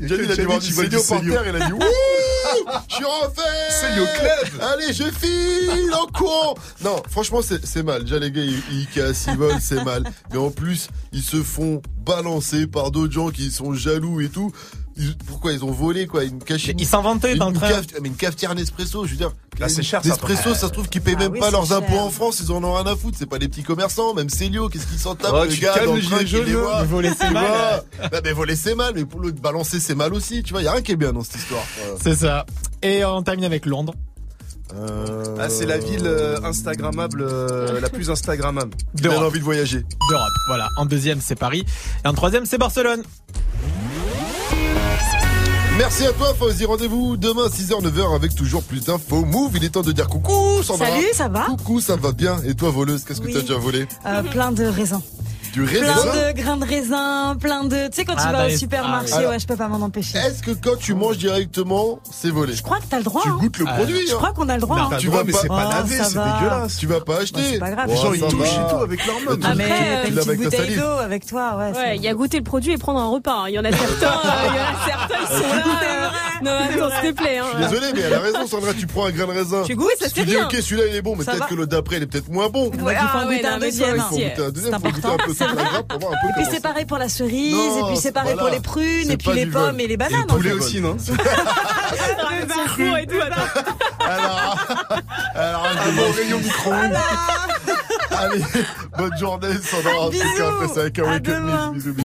Gianni, il a dû voir du Célio par terre, il a dit [LAUGHS] Wouh Je suis refait Célio Club. Allez, je file en courant Non, franchement, c'est c'est mal. Déjà, les gars, ils, ils cassent, ils volent, c'est mal. Mais en plus, ils se font balancer par d'autres gens qui sont jaloux et tout. Ils- pourquoi ils ont volé, quoi? Une. Ils une, dans le train. mais une cafetière Nespresso, je veux dire. Là, c'est cher, ça, Nespresso, par ça se trouve qu'ils payent Ah même oui, pas leurs cher. impôts en France, ils en ont rien à foutre. C'est pas les petits commerçants, même Célio, qu'est-ce qu'ils s'en tapent, Oh, le tu gars dans le train qui les voit. Voler, c'est Tu mal. Bah, mais voler, c'est mal, mais pour l'autre, balancer, c'est mal aussi. Tu vois, y a rien qui est bien dans cette histoire. C'est ça. Et on termine avec Londres. Euh, Ah, c'est la ville euh, Instagrammable, euh, la plus Instagrammable. d'Europe. envie de voyager. D'Europe. Voilà. En deuxième, c'est Paris. Et en troisième, c'est Barcelone. Merci à toi, Fauzi. Rendez-vous demain, 6h, 9h, avec toujours plus d'infos. Move, il est temps de dire coucou, Sandra. Salut, ça va Coucou, ça va bien. Et toi, voleuse, qu'est-ce que Oui. t'as déjà volé? Euh, Plein de raisins. Du raisin Plein de grains de raisin, plein de. Tu sais, quand Ah, tu dans vas au supermarché, ah ouais, je peux pas m'en empêcher. Est-ce que quand tu manges directement, c'est volé? Je crois que t'as le droit. Tu hein. goûtes le Ah, produit. Je hein. crois qu'on a le droit. Non, hein. Tu vas mais pas- c'est pas lavé, ça c'est va. dégueulasse. Tu vas pas acheter. c'est pas grave. Les gens, ils touchent et tout avec leurs mains. Ah, Après, Tu l'as t'as une petite bouteille d'eau avec toi, ouais. Il y a goûté le produit et prendre un repas. Il y en a certains, il y en a certains, ils sont là. euh, Non, attends, s'il te plaît. hein. Je suis désolé, mais elle a raison, Sandra. Tu prends un grain de raisin. Tu goûtes, ça Tu c'est dis, bien. ok, celui-là, il est bon, mais peut-être que le d'après, il est peut-être moins bon. Ouais, Ouais, il faut en ah ouais, goûter non, un mais deuxième. toi. Faut goûter un deuxième, C'est faut goûter un important, peu c'est vrai. Et puis c'est ça- pareil pour la cerise, et puis c'est pareil pour les prunes, et puis les pommes et les Et bananes. le Poulet vol. aussi, non [LAUGHS] Le parcours et tout. Alors, [LAUGHS] alors un bon rayon micro-ondes. Allez, [LAUGHS] bonne journée, Sandra. En tout cas, Bisous. après, c'est avec un demain. Bisous, bisous.